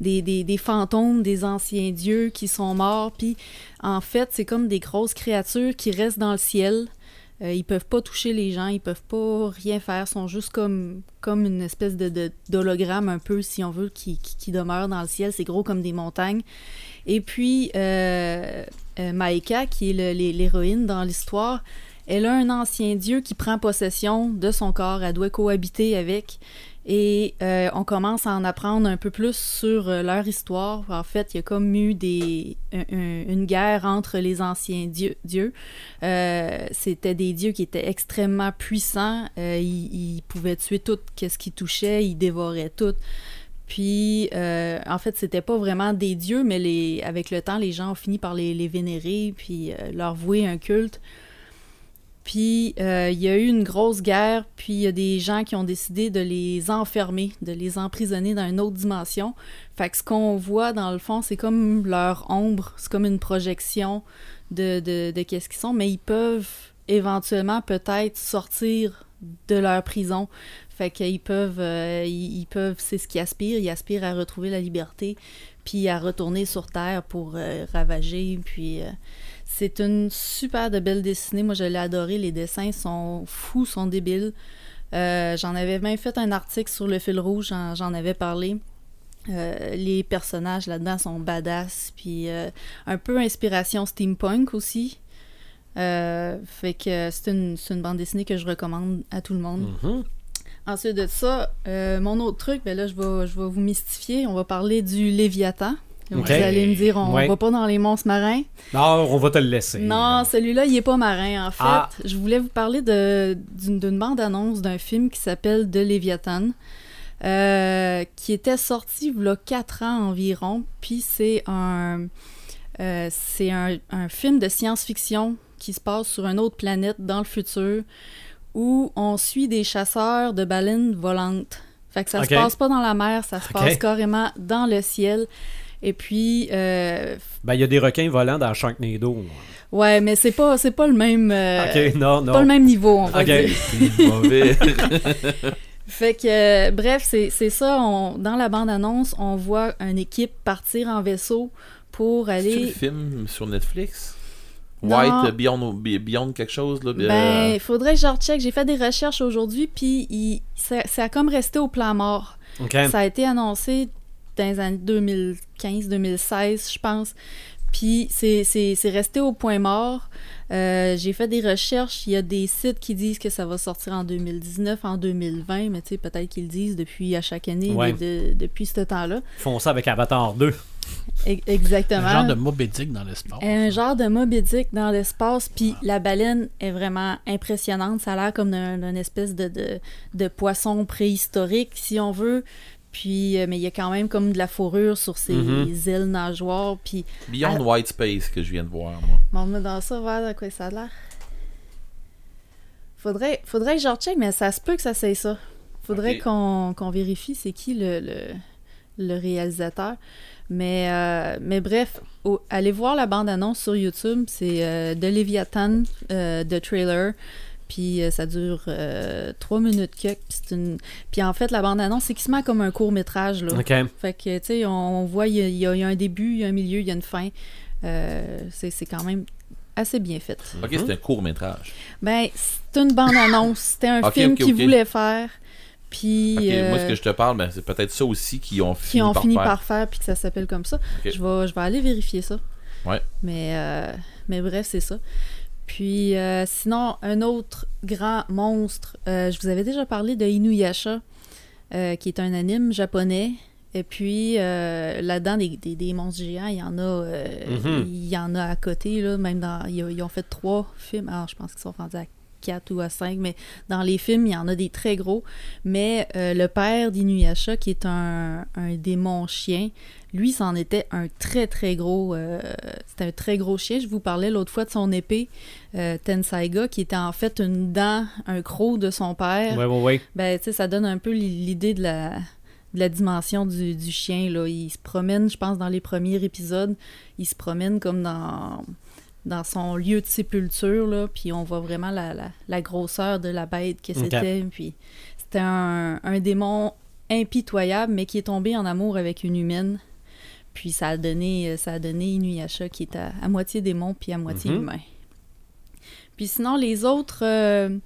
des, des, des fantômes des anciens dieux qui sont morts. Puis en fait, c'est comme des grosses créatures qui restent dans le ciel. Euh, ils peuvent pas toucher les gens, ils peuvent pas rien faire. Ils sont juste comme, comme une espèce de, de- d'hologramme un peu, si on veut, qui, qui, qui demeure dans le ciel. C'est gros comme des montagnes. Et puis, euh, euh, Maïka, qui est l'héroïne dans l'histoire, elle a un ancien dieu qui prend possession de son corps. Elle doit cohabiter avec. Et euh, on commence à en apprendre un peu plus sur euh, leur histoire. En fait, il y a comme eu une guerre entre les anciens dieux. C'était des dieux qui étaient extrêmement puissants. Ils, ils pouvaient tuer tout ce qui touchait. Ils dévoraient tout. Puis, euh, en fait, c'était pas vraiment des dieux, mais avec le temps, les gens ont fini par les, les vénérer, puis euh, leur vouer un culte. Puis, euh, il y a eu une grosse guerre, puis il y a des gens qui ont décidé de les enfermer, de les emprisonner dans une autre dimension. Fait que ce qu'on voit, dans le fond, c'est comme leur ombre, c'est comme une projection de, de, de qu'est-ce qu'ils sont, mais ils peuvent éventuellement peut-être sortir de leur prison. Fait qu'ils peuvent, euh, ils, peuvent, c'est ce qu'ils aspirent, ils aspirent à retrouver la liberté, puis à retourner sur Terre pour euh, ravager, puis... euh, c'est une super de belle dessinée. Moi, je l'ai adoré. Les dessins sont fous, sont débiles. J'en avais même fait un article sur le fil rouge, j'en, avais parlé. Les personnages là-dedans sont badass, puis un peu inspiration steampunk aussi. Fait que c'est une, une bande dessinée que je recommande à tout le monde. Mhm. Ensuite de ça, euh, mon autre truc, ben là, je vais, je vais vous mystifier. On va parler du Léviathan. Donc. Vous allez me dire, on Ouais. va pas dans les monstres marins. Non, on va te le laisser. Non, celui-là, il est pas marin. En fait, Ah. je voulais vous parler d'une d'une bande-annonce d'un film qui s'appelle The Léviathan, euh, qui était sorti il y a 4 ans environ. Puis c'est un, euh, c'est un, un film de science-fiction qui se passe sur une autre planète dans le futur, où on suit des chasseurs de baleines volantes. Fait que ça Ok. se passe pas dans la mer, ça se passe carrément dans le ciel. Et puis, euh, Ben, il y a des requins volants dans Sharknado. Ouais, mais c'est pas, c'est pas le même. euh, OK, non, non. Pas le même niveau, on va Ok. dire. *laughs* Mauvais. *laughs* Fait que, euh, bref, c'est c'est ça. on- dans la bande-annonce, on voit une équipe partir en vaisseau pour C'est le aller. film sur Netflix? White euh, Beyond, Beyond quelque chose là. Ben, euh, il faudrait que je recheck. J'ai fait des recherches aujourd'hui, puis il- ça, ça a comme resté au plan mort. OK. Ça a été annoncé dans les années 2015-2016, je pense. Puis c'est c'est- c'est resté au point mort. Euh, J'ai fait des recherches. Il y a des sites qui disent que ça va sortir en 2019, en 2020, mais tu sais, peut-être qu'ils le disent depuis à chaque année, Ouais. de- de- depuis ce temps-là. Ils font ça avec Avatar 2. E- Exactement. Un genre de Moby Dick dans l'espace. Un genre de Moby Dick dans l'espace, puis la baleine est vraiment impressionnante. Ça a l'air comme d'un d'un espèce de, de, de poisson préhistorique, si on veut. Puis, euh, mais il y a quand même comme de la fourrure sur ses Mhm. ailes nageoires. Puis, Beyond. White Space que je viens de voir, moi. bon, dans ça, voir à quoi ça a l'air. Faudrait, faudrait que je recheck, mais ça se peut que ça c'est ça. Faudrait qu'on qu'on vérifie c'est qui le, le, le réalisateur. Mais, euh, mais bref, au- allez voir la bande-annonce sur YouTube. C'est euh, de Léviathan, euh, de trailer. Puis euh, ça dure euh, 3 minutes quelques. Puis, c'est une... puis en fait, la bande-annonce, c'est quasiment comme un court-métrage. Là. OK. Fait que, tu sais, on, on voit, il y, a- y y un début, il y a un milieu, il y a une fin. Euh, c'est c'est quand même assez bien fait. Ok, c'est un court métrage. Ben, c'est une bande-annonce. C'était un film ok, qu'ils ok. voulaient faire. Puis. Euh, Moi, ce que je te parle, ben, c'est peut-être ça aussi qui ont fini qui ont par fini faire. par faire, puis que ça s'appelle comme ça. Je, vais, je vais aller vérifier ça. Ouais. Mais, euh, mais bref, c'est ça. Puis euh, sinon, un autre grand monstre, euh, je vous avais déjà parlé de Inuyasha, euh, qui est un anime japonais. Et puis euh, là-dedans, des, des, des monstres géants, il y en a, euh, Mhm. il y en a à côté, là, même dans, ils, ils ont fait trois films. Alors, je pense qu'ils sont rendus à quatre ou à cinq, mais dans les films, il y en a des très gros. Mais euh, le père d'Inuyasha, qui est un, un démon chien, lui, c'en était un très très gros. euh, C'était un très gros chien. Je vous parlais l'autre fois de son épée, euh, Tensaiga, qui était en fait une dent, un croc de son père. Ouais, ouais, ouais. Ben, tu sais, ça donne un peu l'i- l'idée de la, de la dimension du, du chien. Là. Il se promène, je pense, dans les premiers épisodes, il se promène comme dans, dans son lieu de sépulture, là, puis on voit vraiment la, la, la grosseur de la bête que c'était. Puis c'était un, un démon impitoyable, mais qui est tombé en amour avec une humaine. Puis ça a donné, ça a donné Inuyasha, qui est à, à moitié démon puis à moitié Mhm. humain. Puis sinon, les autres... euh,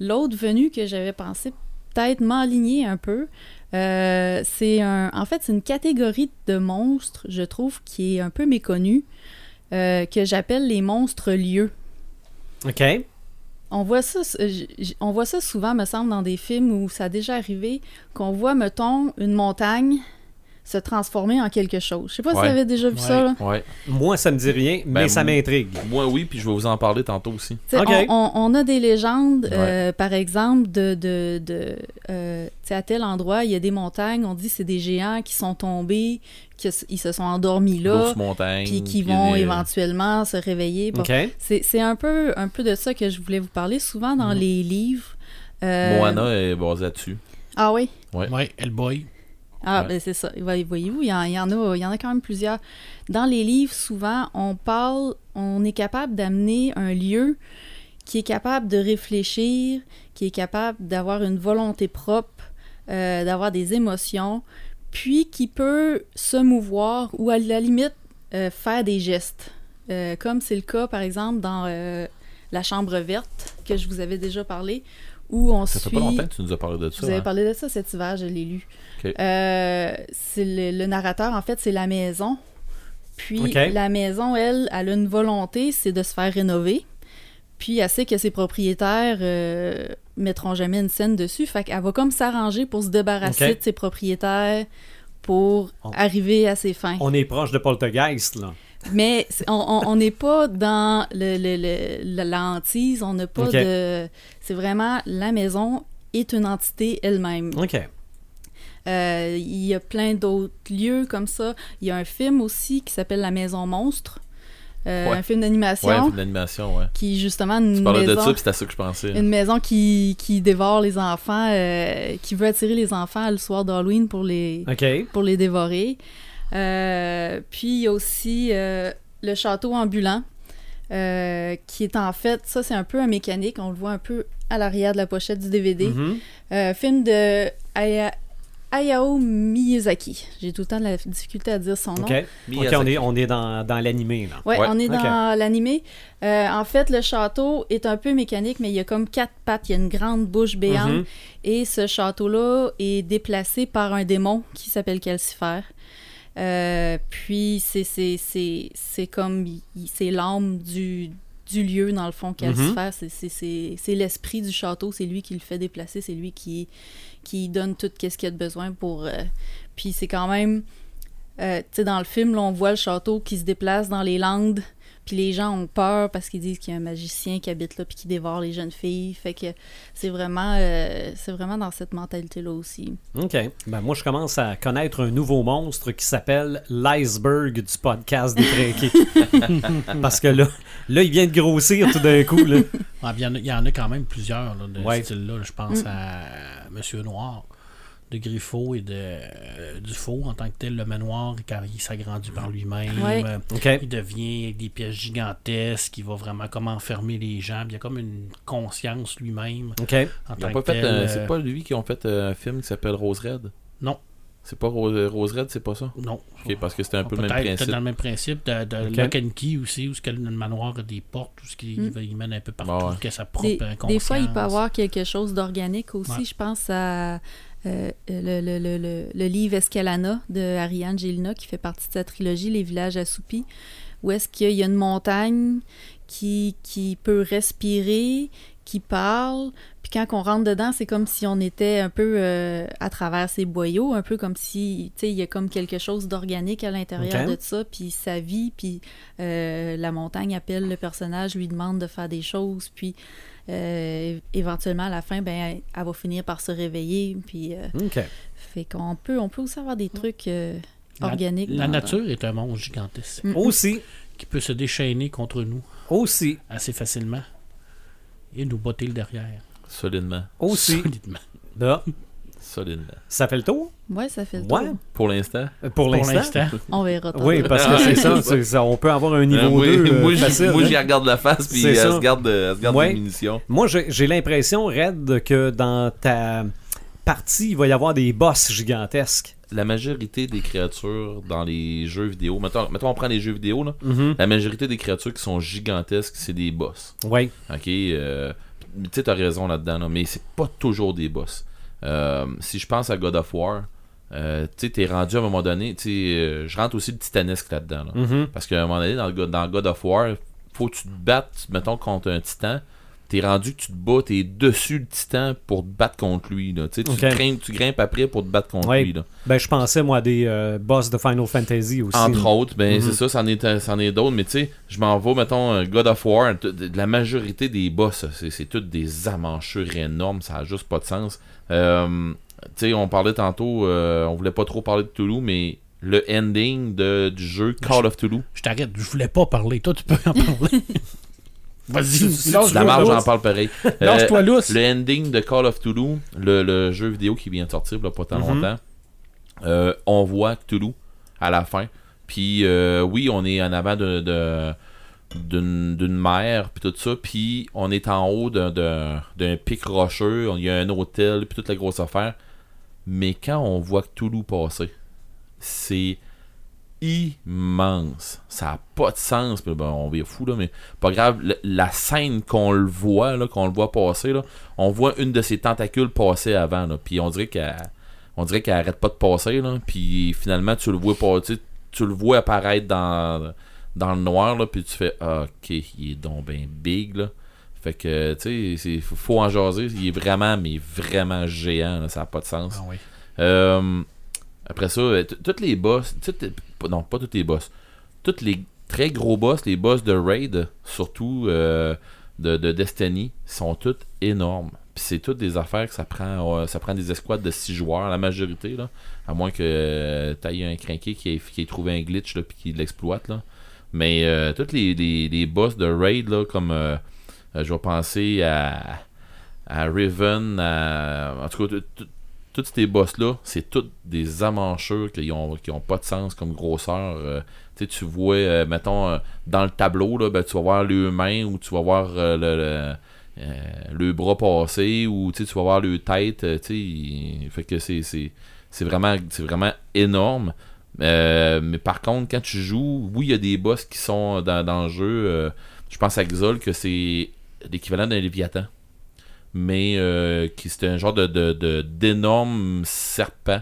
L'autre venu que j'avais pensé peut-être m'aligner un peu, euh, c'est un... En fait, c'est une catégorie de monstres, je trouve, qui est un peu méconnue, euh, que j'appelle les monstres lieux. OK. On voit ça, on voit ça souvent, me semble, dans des films où ça a déjà arrivé, qu'on voit, mettons, une montagne se transformer en quelque chose. Je sais pas si vous avez déjà vu Ouais. ça, là. Ouais. Moi, ça me dit rien, mais Ben, ça m'intrigue. Moi, oui, puis je vais vous en parler tantôt aussi. On, on- on a des légendes, Ouais. euh, par exemple, de, de, de euh, tu sais, à tel endroit, il y a des montagnes, on dit que c'est des géants qui sont tombés, qu'ils se sont endormis là, puis qui vont éventuellement se réveiller. Bon. C'est un peu, un peu de ça que je voulais vous parler. Souvent Mhm. dans les livres. euh, Moana est basée là-dessus. Ah oui? Ouais, Hellboy. Ah, Ouais. ben c'est ça. Voy- Voyez-vous, il y, en, il y en a, il y en a quand même plusieurs. Dans les livres, souvent, on parle, on est capable d'amener un lieu qui est capable de réfléchir, qui est capable d'avoir une volonté propre, euh, d'avoir des émotions, puis qui peut se mouvoir ou à la limite euh, faire des gestes. Euh, comme c'est le cas, par exemple, dans La Chambre verte, que je vous avais déjà parlé, où on Ça fait suit... pas longtemps que tu nous as parlé de ça. Vous avez hein? parlé de ça cet hiver, je l'ai lu. Euh, c'est le, le narrateur, en fait, c'est la maison. Puis la maison, elle, elle a une volonté, c'est de se faire rénover. Puis elle sait que ses propriétaires euh, mettront jamais une scène dessus. Fait qu'elle va comme s'arranger pour se débarrasser de ses propriétaires pour On- arriver à ses fins. On est proche de Poltergeist, là. Mais c'est- on- n'est pas dans le, le- le- la hantise, on n'a pas de... C'est vraiment, la maison est une entité elle-même. OK. Euh, il y a plein d'autres lieux comme ça. Il y a un film aussi qui s'appelle La Maison Monstre. Euh, Ouais. Un film Ouais, d'animation un film d'animation, ouais. qui justement une Tu parlais de ça, puis c'était ça que je pensais. une maison qui, qui dévore les enfants, euh, qui veut attirer les enfants le soir d'Halloween pour les, OK. pour les dévorer. Euh, puis il y a aussi euh, le château ambulant, euh, qui est en fait, ça c'est un peu un mécanique, on le voit un peu à l'arrière de la pochette du DVD. Mhm. Euh, film de Aya- Hayao Miyazaki. J'ai tout le temps de la difficulté à dire son nom. OK. On est, on est dans, dans l'animé, là. Ouais, Ouais, on est dans l'animé. Euh, en fait, le château est un peu mécanique, mais il y a comme quatre pattes. Il y a une grande bouche béante. Mhm. Et ce château-là est déplacé par un démon qui s'appelle Calcifer. Euh, puis c'est c'est- c'est c'est comme c'est l'âme du, du lieu dans le fond Calcifer C'est- c'est c'est c'est l'esprit du château. C'est lui qui le fait déplacer. C'est lui qui qui donne tout ce qu'il y a de besoin pour euh, puis c'est quand même euh, tu sais, dans le film, là, on voit le château qui se déplace dans les Landes, puis les gens ont peur parce qu'ils disent qu'il y a un magicien qui habite là puis qui dévore les jeunes filles. Fait que c'est vraiment, euh, c'est vraiment dans cette mentalité-là aussi. OK. Ben, moi, je commence à connaître un nouveau monstre qui s'appelle l'iceberg du podcast des trinqués. *laughs* Parce que là, là, il vient de grossir tout d'un coup. Là. Il y, en a, il y en a quand même plusieurs là, de Ouais. ce style-là. Je pense à Monsieur Noir de Griffo et de euh, Dufault en tant que tel, le manoir, car il s'agrandit par lui-même. Ouais. Euh. Il devient avec des pièces gigantesques, il va vraiment comme enfermer les gens. Il y a comme une conscience lui-même OK. en Ils tant ont pas que fait, tel. euh, euh, c'est pas lui qui ont fait un film qui s'appelle Rose Red Non, C'est pas Rose, Rose Red, c'est pas ça? Non. Ok, parce que c'était un peu le Peut-être même principe. dans le même principe de, de Ok. Lock and Key aussi, où ce que le manoir a des portes, où ce qui Mm. il mène un peu partout, Ah ouais. que sa propre Des, des fois, il peut y avoir quelque chose d'organique aussi. Ouais. Je pense à euh, le, le- le- le- livre Escalana de Ariane Gélina, qui fait partie de sa trilogie Les villages assoupis, où est-ce qu'il y a- il y a une montagne qui, qui peut respirer, qui parle. Puis quand on rentre dedans, c'est comme si on était un peu euh, à travers ses boyaux, un peu comme si, tu sais, il y a comme quelque chose d'organique à l'intérieur de ça, puis sa vie, puis euh, la montagne appelle le personnage, lui demande de faire des choses, puis euh, éventuellement à la fin, ben, elle va finir par se réveiller, puis euh, fait qu'on peut, on peut aussi avoir des trucs euh, La- organiques. La, nature est un monstre gigantesque Mm. Aussi. qui peut se déchaîner contre nous Aussi. assez facilement et nous botter le derrière. Solidement. Aussi. Solidement. Là, Solidement. ça fait le tour? Ouais, ça fait le Ouais. tour. Pour l'instant. Euh, Pour l'instant? On verra. tantôt. Oui, parce que c'est ça, *laughs* c'est ça, On peut avoir un niveau Euh, moi, 2 moi, j'y- facile. moi, hein. j'y regarde la face, puis elle se garde, elle se garde Ouais. des munitions. Moi, j'ai l'impression, Red, que dans ta partie, il va y avoir des boss gigantesques. La majorité des créatures dans les jeux vidéo, mettons, mettons on prend les jeux vidéo, là, Mhm. la majorité des créatures qui sont gigantesques, c'est des boss. Oui. Ok, euh, tu sais, t'as raison là-dedans, là, mais c'est pas toujours des boss. Euh, si je pense à God of War, euh, tu t'es rendu à un moment donné, tu euh, je rentre aussi le titanesque là-dedans. là. Mhm. Parce qu'à un moment donné, dans, le, dans God of War, faut que tu te battes, mettons, contre un titan. T'es rendu que tu te bats, t'es dessus le titan pour te battre contre lui. Là. Tu, sais, tu, Ok. grimpes, tu grimpes après pour te battre contre Ouais. lui. Là. Ben, je pensais, moi, à des euh, boss de Final Fantasy aussi. Entre autres, ben Mhm. c'est ça, c'en est, c'en est d'autres, mais tu sais, je m'en vais, mettons, euh, God of War, la majorité des boss, c'est, c'est toutes des amanchures énormes, ça a juste pas de sens. Euh, tu sais, on parlait tantôt, euh, on voulait pas trop parler de Toulouse, mais le ending de, du jeu Call of Toulouse, Je t'arrête, je voulais pas parler. Toi, tu peux en parler. *laughs* Vas-y, la marge, j'en parle pareil. *laughs* Euh, Lâche-toi lousse. Le ending de Call of Toulouse, le, le jeu vidéo qui vient de sortir a pas tant Mhm. longtemps, euh, on voit Toulouse à la fin. Puis euh, oui, on est en avant de, de- d'une, mer, puis tout ça. Puis on est en haut d'un, pic rocheux, il y a un hôtel, puis toute la grosse affaire. Mais quand on voit Toulouse passer, c'est immense. Ça n'a pas de sens. Puis, ben, on vire fou, là, mais pas grave. Le- la scène qu'on le voit, là, qu'on le voit passer, là, on voit une de ses tentacules passer avant. Là, puis on dirait qu'elle on dirait qu'elle arrête pas de passer. Là, puis finalement, tu le vois passer. Tu le vois apparaître dans, dans le noir. Là, puis tu fais Ok, il est donc ben big. Là. Fait que, tu sais, faut en jaser. Il est vraiment, mais vraiment géant. là, ça n'a pas de sens. Ah oui. Euh, après ça, euh, toutes les boss, non, pas toutes les boss, toutes les très gros boss, les boss de Raid, surtout euh, de, de Destiny, sont toutes énormes. Puis c'est toutes des affaires que ça prend, euh, ça prend des escouades de 6 joueurs, la majorité, là, à moins que tu aies un crinqué qui ait, qui ait trouvé un glitch là, puis qui l'exploite. Là. Mais euh, toutes les, les, les boss de Raid, là, comme euh, euh, je vais penser à, à Riven, à, en tout cas, tous ces boss-là, c'est toutes des amanchures qui ont, qui ont pas de sens comme grosseur. Euh, tu vois, euh, mettons, euh, dans le tableau, là, ben, tu vas voir le main ou tu vas voir le, le, bras passé ou tu vas voir le tête. fait que c'est, vraiment, énorme. Mais par contre, quand tu joues, oui, il y a des boss qui sont dans, dans le jeu. je pense à Xol que c'est l'équivalent d'un Léviathan mais euh, qui c'était un genre de, de, d'énorme serpent.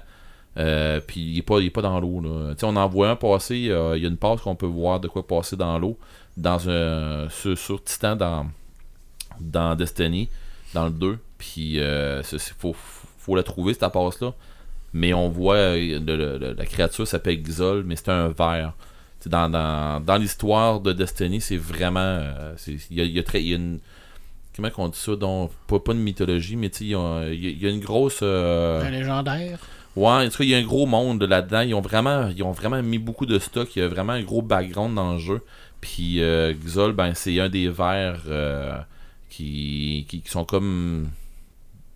Euh, puis il est pas, il est pas dans l'eau. On en voit un passer, euh, il y a une passe qu'on peut voir de quoi passer dans l'eau, dans un, sur, sur Titan dans, dans Destiny, dans le 2. Puis euh, c'est- c'est- faut, faut la trouver, cette passe-là. Mais on voit euh, la créature s'appelle Xol, mais c'est un ver. Tu sais, Dans, dans, dans l'histoire de Destiny, c'est vraiment. euh, Il y a, il y il y a une. Comment qu'on dit ça donc, pas, pas de mythologie, mais il y y a- une grosse. euh, Un légendaire. Ouais, en tout cas, il y a un gros monde là-dedans. Ils ont vraiment, ils ont vraiment mis beaucoup de stock. Il y a vraiment un gros background dans le jeu. Puis euh, Xol, ben, c'est un des vers euh, qui, qui, qui sont comme.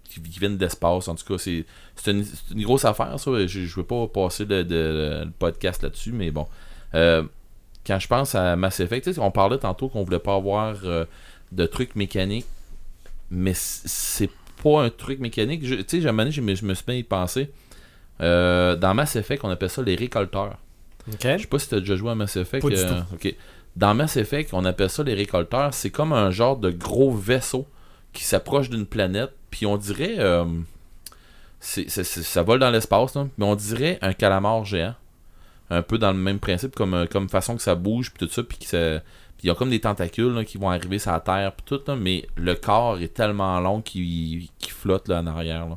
qui, qui viennent d'espace. En tout cas, c'est c'est une, une grosse affaire, ça. Je, je veux pas passer le, de- le podcast là-dessus, mais bon. Euh, quand je pense à Mass Effect, on parlait tantôt qu'on voulait pas avoir de trucs mécaniques, mais c'est pas un truc mécanique. Tu sais, j'ai un moment donné, je me, suis bien y pensé. Euh, dans Mass Effect, on appelle ça les récolteurs. Je sais pas si tu as déjà joué à Mass Effect. Pas du euh. Dans Mass Effect, on appelle ça les récolteurs. C'est comme un genre de gros vaisseau qui s'approche d'une planète. Puis on dirait. euh, ça vole dans l'espace, mais on dirait un calamar géant. Un peu dans le même principe, comme, euh, comme façon que ça bouge, puis tout ça. Puis que ça- puis il y a comme des tentacules là, qui vont arriver sur la Terre, puis tout, là, mais le corps est tellement long qu'il flotte là, en arrière. là.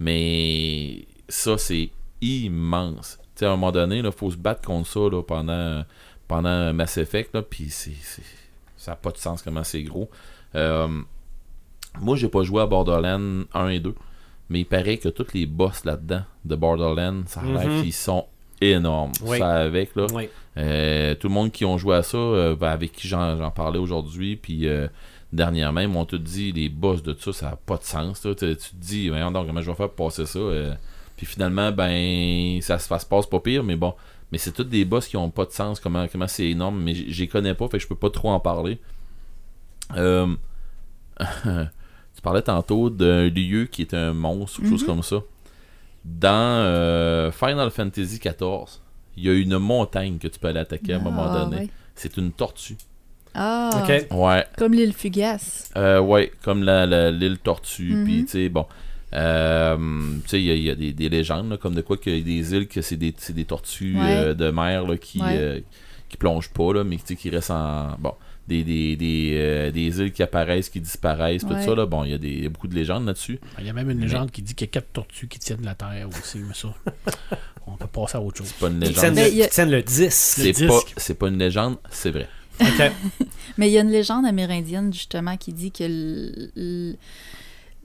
Mais ça, c'est immense. Tu sais, à un moment donné, il faut se battre contre ça là, pendant, pendant Mass Effect, là, puis ça n'a pas de sens comment c'est gros. Euh, moi, j'ai pas joué à Borderlands 1 et 2, mais il paraît que tous les boss là-dedans de Borderlands, ça a l'air Mhm. qu'ils sont énormes. Oui. Ça avec, là. Oui. Euh, tout le monde qui ont joué à ça, euh, ben, avec qui j'en, parlais aujourd'hui, puis euh, dernièrement, ils m'ont tout dit, les boss de ça, ça n'a pas de sens. là. Tu, tu te dis, voyons donc, comment je vais faire pour passer ça? puis finalement, ben, ça, se- passe pas pire, mais bon. Mais c'est tous des boss qui ont pas de sens, comment, comment c'est énorme, mais j'y connais pas, fait que je peux pas trop en parler. *laughs* Tu parlais tantôt d'un lieu qui est un monstre ou quelque chose comme ça. Dans euh, Final Fantasy XIV, il y a une montagne que tu peux aller attaquer à un moment Ah, donné. ouais. C'est une tortue. Ah, OK. Ouais, comme l'île Fugace. euh, ouais, comme la, la- l'île tortue. Mhm. Puis, tu sais, bon. euh, tu sais, il y a, il y a des, des légendes, là, comme de quoi qu'il y a des îles que c'est des, c'est des tortues Ouais. euh, de mer là, qui, Ouais. euh, qui plongent pas, là, mais qui restent en. Bon. Des, des, des, euh, des îles qui apparaissent, qui disparaissent, tout Ouais. ça, là. Bon, il y a des, il y a beaucoup de légendes là-dessus. Il y a même une légende qui dit qu'il y a quatre tortues qui tiennent la terre aussi, mais ça, *laughs* on peut passer à autre chose. C'est pas une légende. tiennent, le, il y a- ils tiennent le 10. C'est pas, c'est pas une légende, c'est vrai. *laughs* Mais il y a une légende amérindienne, justement, qui dit que le- le-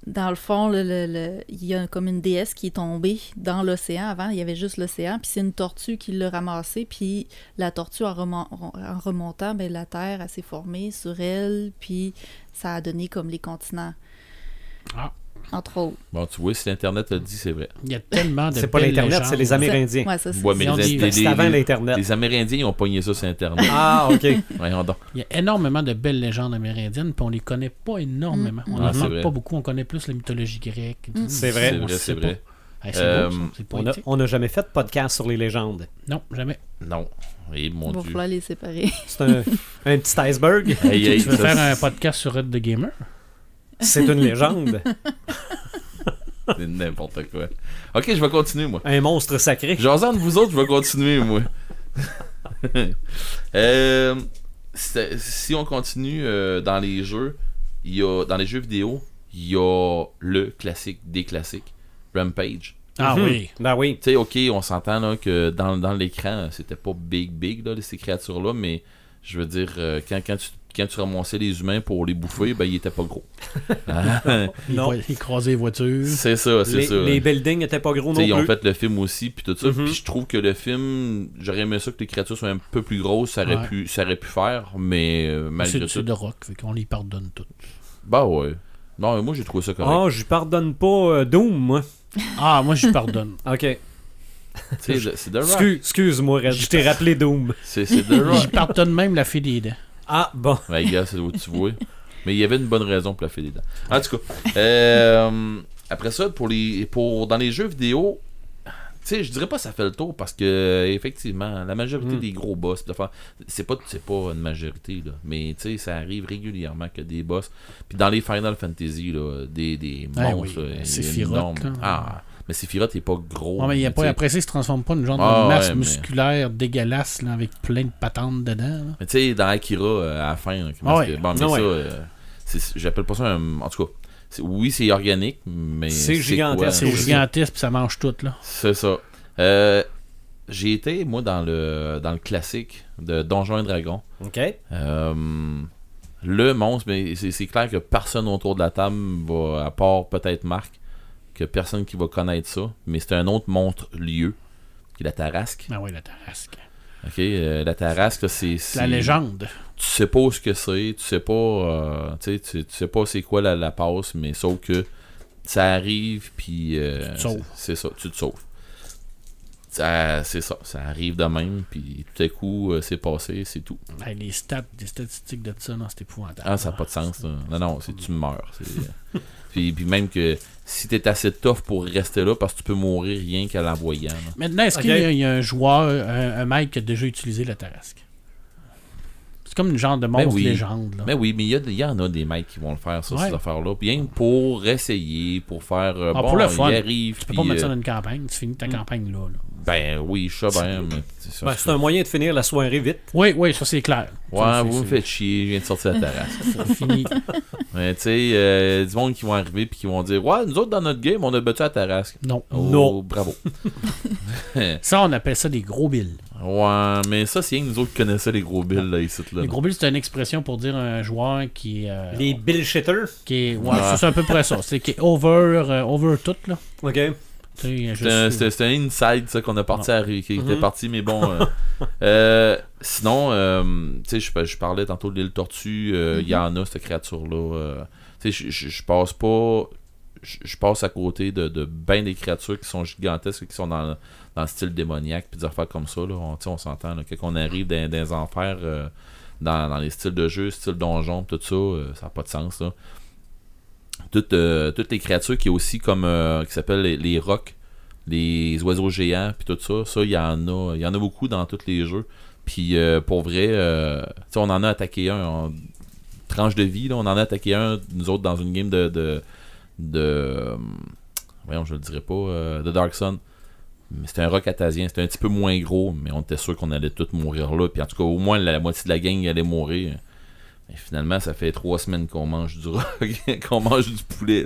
dans le fond, le- il y a comme une déesse qui est tombée dans l'océan. Avant, il y avait juste l'océan, puis c'est une tortue qui l'a ramassée, puis la tortue, en, remon- en remontant, ben, la terre s'est formée sur elle, puis ça a donné comme les continents. Ah. Entre autres. Bon, tu vois, si l'Internet le dit, c'est vrai. Il y a tellement de C'est pas belles l'Internet, légendes. c'est les Amérindiens. Ouais, ça, c'est Ouais, mais Ils ont les, dit- les- C'est avant l'Internet. les Amérindiens, ils ont pogné ça sur Internet. Ah, OK. *laughs* Voyons donc. Il y a énormément de belles légendes amérindiennes, puis on les connaît pas énormément. Mm. On Ah, en c'est manque vrai. pas beaucoup, on connaît plus la mythologie grecque. Mm. C'est vrai. C'est On vrai, sait c'est pas. vrai. Hey, c'est Euh, beau, ça. C'est On on n'a jamais fait de podcast sur les légendes. Non, jamais. Non. Et mon Il va Dieu. falloir les séparer. C'est un, un petit iceberg. Hey, hey, Tu veux ça, faire un podcast sur Red the Gamer? C'est une légende. *laughs* C'est n'importe quoi. Ok, je vais continuer, moi. Un monstre sacré. Jason de vous autres, je vais continuer, moi. *laughs* Euh, si on continue euh, dans les jeux, il y a, dans les jeux vidéo, il y a le classique des classiques, Rampage. Ah Mhm. oui. Ben oui. Tu sais, ok, on s'entend là, que dans, dans l'écran, c'était pas big, big, là, ces créatures-là, mais je veux dire, euh, quand, quand, tu, quand tu ramassais les humains pour les bouffer, ben, ils étaient pas gros. *laughs* Il Non. va écraser les voitures. c'est ça, c'est Les, ça. les buildings étaient pas gros Tu sais, ils non ont plus. fait le film aussi, puis tout ça. Mhm. Puis je trouve que le film, j'aurais aimé ça que les créatures soient un peu plus grosses, ça aurait, Ouais. pu, ça aurait pu faire, mais euh, malgré tout. c'est de rock, fait qu'on les pardonne tout. Bah ouais. Non, moi j'ai trouvé ça correct. Ah, je pardonne pas euh, Doom, moi. *laughs* Ah, moi, je pardonne. *laughs* OK. C'est The Rock. Excuse- Excuse-moi, Red, je t'ai rappelé Doom. C'est c'est The Rock. Je pardonne même la fée des dents. Ah, bon. *laughs* Ouais, gars, c'est où tu vois. Mais il y avait une bonne raison pour la faire des dents. En tout cas, euh, après ça, pour les, pour, dans les jeux vidéo, tu sais, je dirais pas ça fait le tour parce que, effectivement, la majorité Mm. des gros boss, de faire- c'est pas, c'est pas une majorité, là, mais tu sais, ça arrive régulièrement que des boss. Puis dans les Final Fantasy, là, des, des Ah monstres. oui, euh, Sephiroth, énormes. là. Ah, mais Sephiroth est pas gros. Ouais, mais il y a mais pas, après ça, il se transforme pas en une genre Ah, de masse ouais, mais- musculaire dégueulasse là, avec plein de patentes dedans. là. Mais tu sais, dans Akira, euh, à la fin, là, Ah que- bon, mais Ah ça, ouais. euh, j'appelle pas ça un. En tout cas, oui, c'est organique, mais. C'est gigantesque. C'est gigantesque, puis ça mange tout, là. C'est ça. Euh, j'ai été, moi, dans le, dans le classique de Donjons et Dragons. OK. Euh, le monstre, mais c'est c'est clair que personne autour de la table va, à part peut-être Marc, que personne qui va connaître ça, mais c'est un autre monstre lieu, qui est la Tarasque. Ah oui, la tarasque. Ok, euh, la Tarasque, c'est. La légende. Tu sais pas ce que c'est, tu sais pas. euh, tu sais, tu tu sais pas c'est quoi la, la passe, mais sauf que ça arrive, puis. euh, Tu te sauves. c'est ça, tu te sauves. C'est ça, ça arrive de même, puis tout à coup, euh, c'est passé, c'est tout. Hey, les stats, les statistiques de ça, non, c'est épouvantable. Ah, ça n'a pas de sens. là. Non, non, c'est tu meurs. *laughs* puis, puis même que si t'es assez tough pour rester là, parce que tu peux mourir rien qu'à l'envoyant. là. Maintenant, est-ce qu'il y, a- il y a un joueur, un, un mec qui a déjà utilisé la tarasque? C'est comme une genre de monstre Ben oui. légende. Là. Mais oui, mais il y, en a des mecs qui vont le faire, ça, Ouais. ces affaires-là. Bien pour essayer, pour faire. euh, Ah, bon, pour le fun. arrive. Tu peux pas mettre euh, ça dans une campagne, tu finis ta Mm. campagne là. là. Ben oui, je sais bien, mais c'est ça. Ben, c'est un moyen de finir la soirée vite. Oui, oui, ça c'est clair. Ouais, Ça, vous me faites chier, je viens de sortir de la terrasse. *laughs* c'est fini. Mais tu sais, euh, du monde qui vont arriver puis qui vont dire Ouais, nous autres dans notre game, on a battu la terrasse. Non. Oh, Non. Bravo. *laughs* Ça, on appelle ça des gros billes. Ouais, mais ça, c'est rien que nous autres qui connaissaient les gros bills là, ici. Là. Les gros billes, c'est une expression pour dire un joueur qui, est, euh, Les qui est. Ouais, Ouais. c'est à peu près ça. C'est qui est over, euh, over tout, là. OK. C'était un- inside ça qu'on a parti à, qui était Mhm. parti, mais bon. euh, euh, sinon, euh, tu sais, je, je parlais tantôt de l'île Tortue, euh, il y en a cette créature-là. euh, tu sais, je- passe pas. Je passe à côté de, de ben des créatures qui sont gigantesques, qui sont dans, dans le style démoniaque, puis des affaires comme ça. Là, on, on s'entend. là, Quand on arrive dans, dans les enfers, euh, dans, dans les styles de jeu, style donjon, tout ça, euh, ça n'a pas de sens. Là. Toutes, euh, toutes les créatures qui est aussi comme euh, qui s'appellent les, les rocs, les oiseaux géants, puis tout ça, ça il y en a, il y en a beaucoup dans tous les jeux. Puis euh, pour vrai, euh, on en a attaqué un en tranche de vie, là, on en a attaqué un nous autres dans une game de de, de euh, voyons, je le dirais pas, de Dark Sun. C'était un roc atasien, c'était un petit peu moins gros, mais on était sûr qu'on allait tous mourir là. Puis en tout cas, au moins la moitié de la gang allait mourir. Et finalement, ça fait trois semaines qu'on mange du roc, *laughs* qu'on mange du poulet.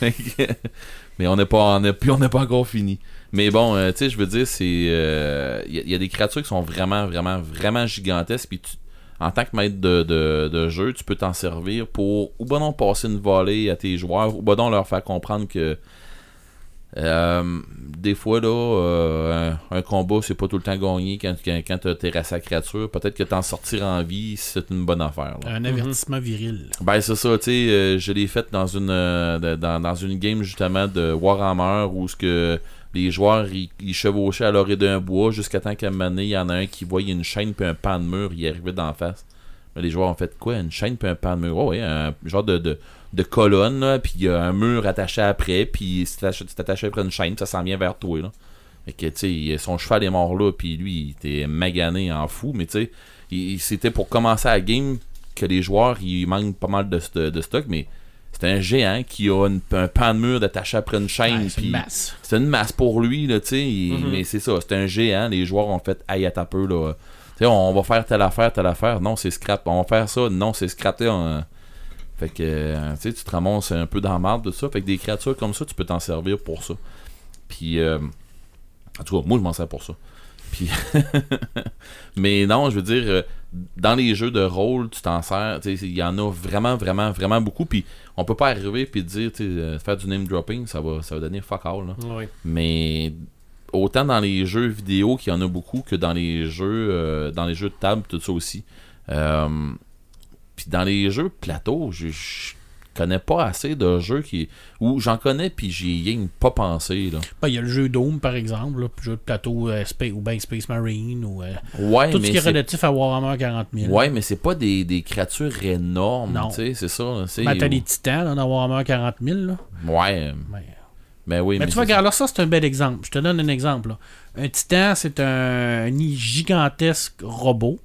*laughs* mais on n'est pas, on est, puis on n'est pas encore fini. Mais bon, euh, tu sais, je veux dire, c'est, il y, a- y a des créatures qui sont vraiment, vraiment, vraiment gigantesques. Puis tu- en tant que maître de, de- de jeu, tu peux t'en servir pour ou ben non passer une volée à tes joueurs, ou ben non leur faire comprendre que euh, des fois, là, euh, un, un combat, c'est pas tout le temps gagné quand, quand, quand t'as terrassé la créature. Peut-être que t'en sortir en vie, c'est une bonne affaire. là. Un avertissement viril. Ben c'est ça, tu sais, euh, je l'ai fait dans une euh, dans, dans une game justement de Warhammer où ce que les joueurs ils, ils chevauchaient à l'orée d'un bois jusqu'à temps qu'à un moment donné, il y en a un qui voyait une chaîne puis un pan de mur, il arrivait d'en face. Mais les joueurs ont fait quoi? Une chaîne puis un pan de mur? Oh, ouais, un genre de, de, de colonne, là, puis il y a un mur attaché après, puis c'est attaché- c'est attaché après une chaîne, ça s'en vient vers toi. Là. Fait que, tu sais, son cheval est mort là, puis lui, il était magané en fou, mais tu sais, il- il- c'était pour commencer la game que les joueurs, il manque pas mal de, de stock, mais c'est un géant qui a une- un pan de mur d'attaché après une chaîne, Ouais, c'est une masse. c'est une masse pour lui, là, tu sais, Mhm. mais c'est ça, c'est un géant, les joueurs ont fait, aïe, à peu, là, tu sais, on va faire telle affaire, telle affaire, non, c'est scrap, on va faire ça, non, c'est scrap, on- fait que, euh, tu te ramasses un peu dans la marde de ça, fait que des créatures comme ça, tu peux t'en servir pour ça. Puis, euh, en tout cas, moi, je m'en sers pour ça. Puis, *laughs* mais non, je veux dire, euh, dans les jeux de rôle, tu t'en sers, tu sais, il y en a vraiment, vraiment, vraiment beaucoup, puis on peut pas arriver puis dire, euh, faire du name dropping, ça va, ça va donner fuck all, là. Oui. Mais autant dans les jeux vidéo qu'il y en a beaucoup que dans les jeux euh, dans les jeux de table tout ça aussi. Euh, puis dans les jeux plateau, je, connais pas assez de jeux qui où j'en connais puis j'y ai pas pensé là. Ben, Il y a le jeu Dome, par exemple, là, puis jeu de plateau euh, Spa- ou ben Space Marine, ou euh, Ouais, tout ce mais qui est relatif à Warhammer 40 000. Ouais, mais c'est pas des, des créatures énormes, tu sais, c'est ça. c'est- Ben, t'as les titans là, dans Warhammer 40 000. Là. Ouais, Ben, mais oui, mais mais tu vois, regarde, là, ça, c'est un bel exemple. Je te donne un exemple. là. Un titan, c'est un, un gigantesque robot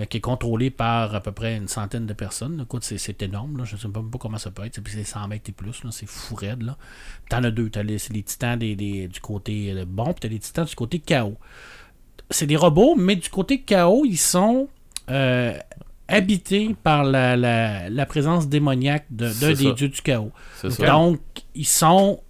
euh, qui est contrôlé par à peu près une centaine de personnes. Écoute, c'est, c'est énorme. Là. Je ne sais même pas comment ça peut être. C'est 100 mètres et plus. C'est fou raide. Là. T'en as deux. T'as les, c'est les titans des, des- du côté euh, bon, puis t'as les titans du côté chaos. C'est des robots, mais du côté chaos, ils sont euh, habités par la, la- la présence démoniaque de- d'un des ça. dieux du chaos. Ça. Donc, ils sont.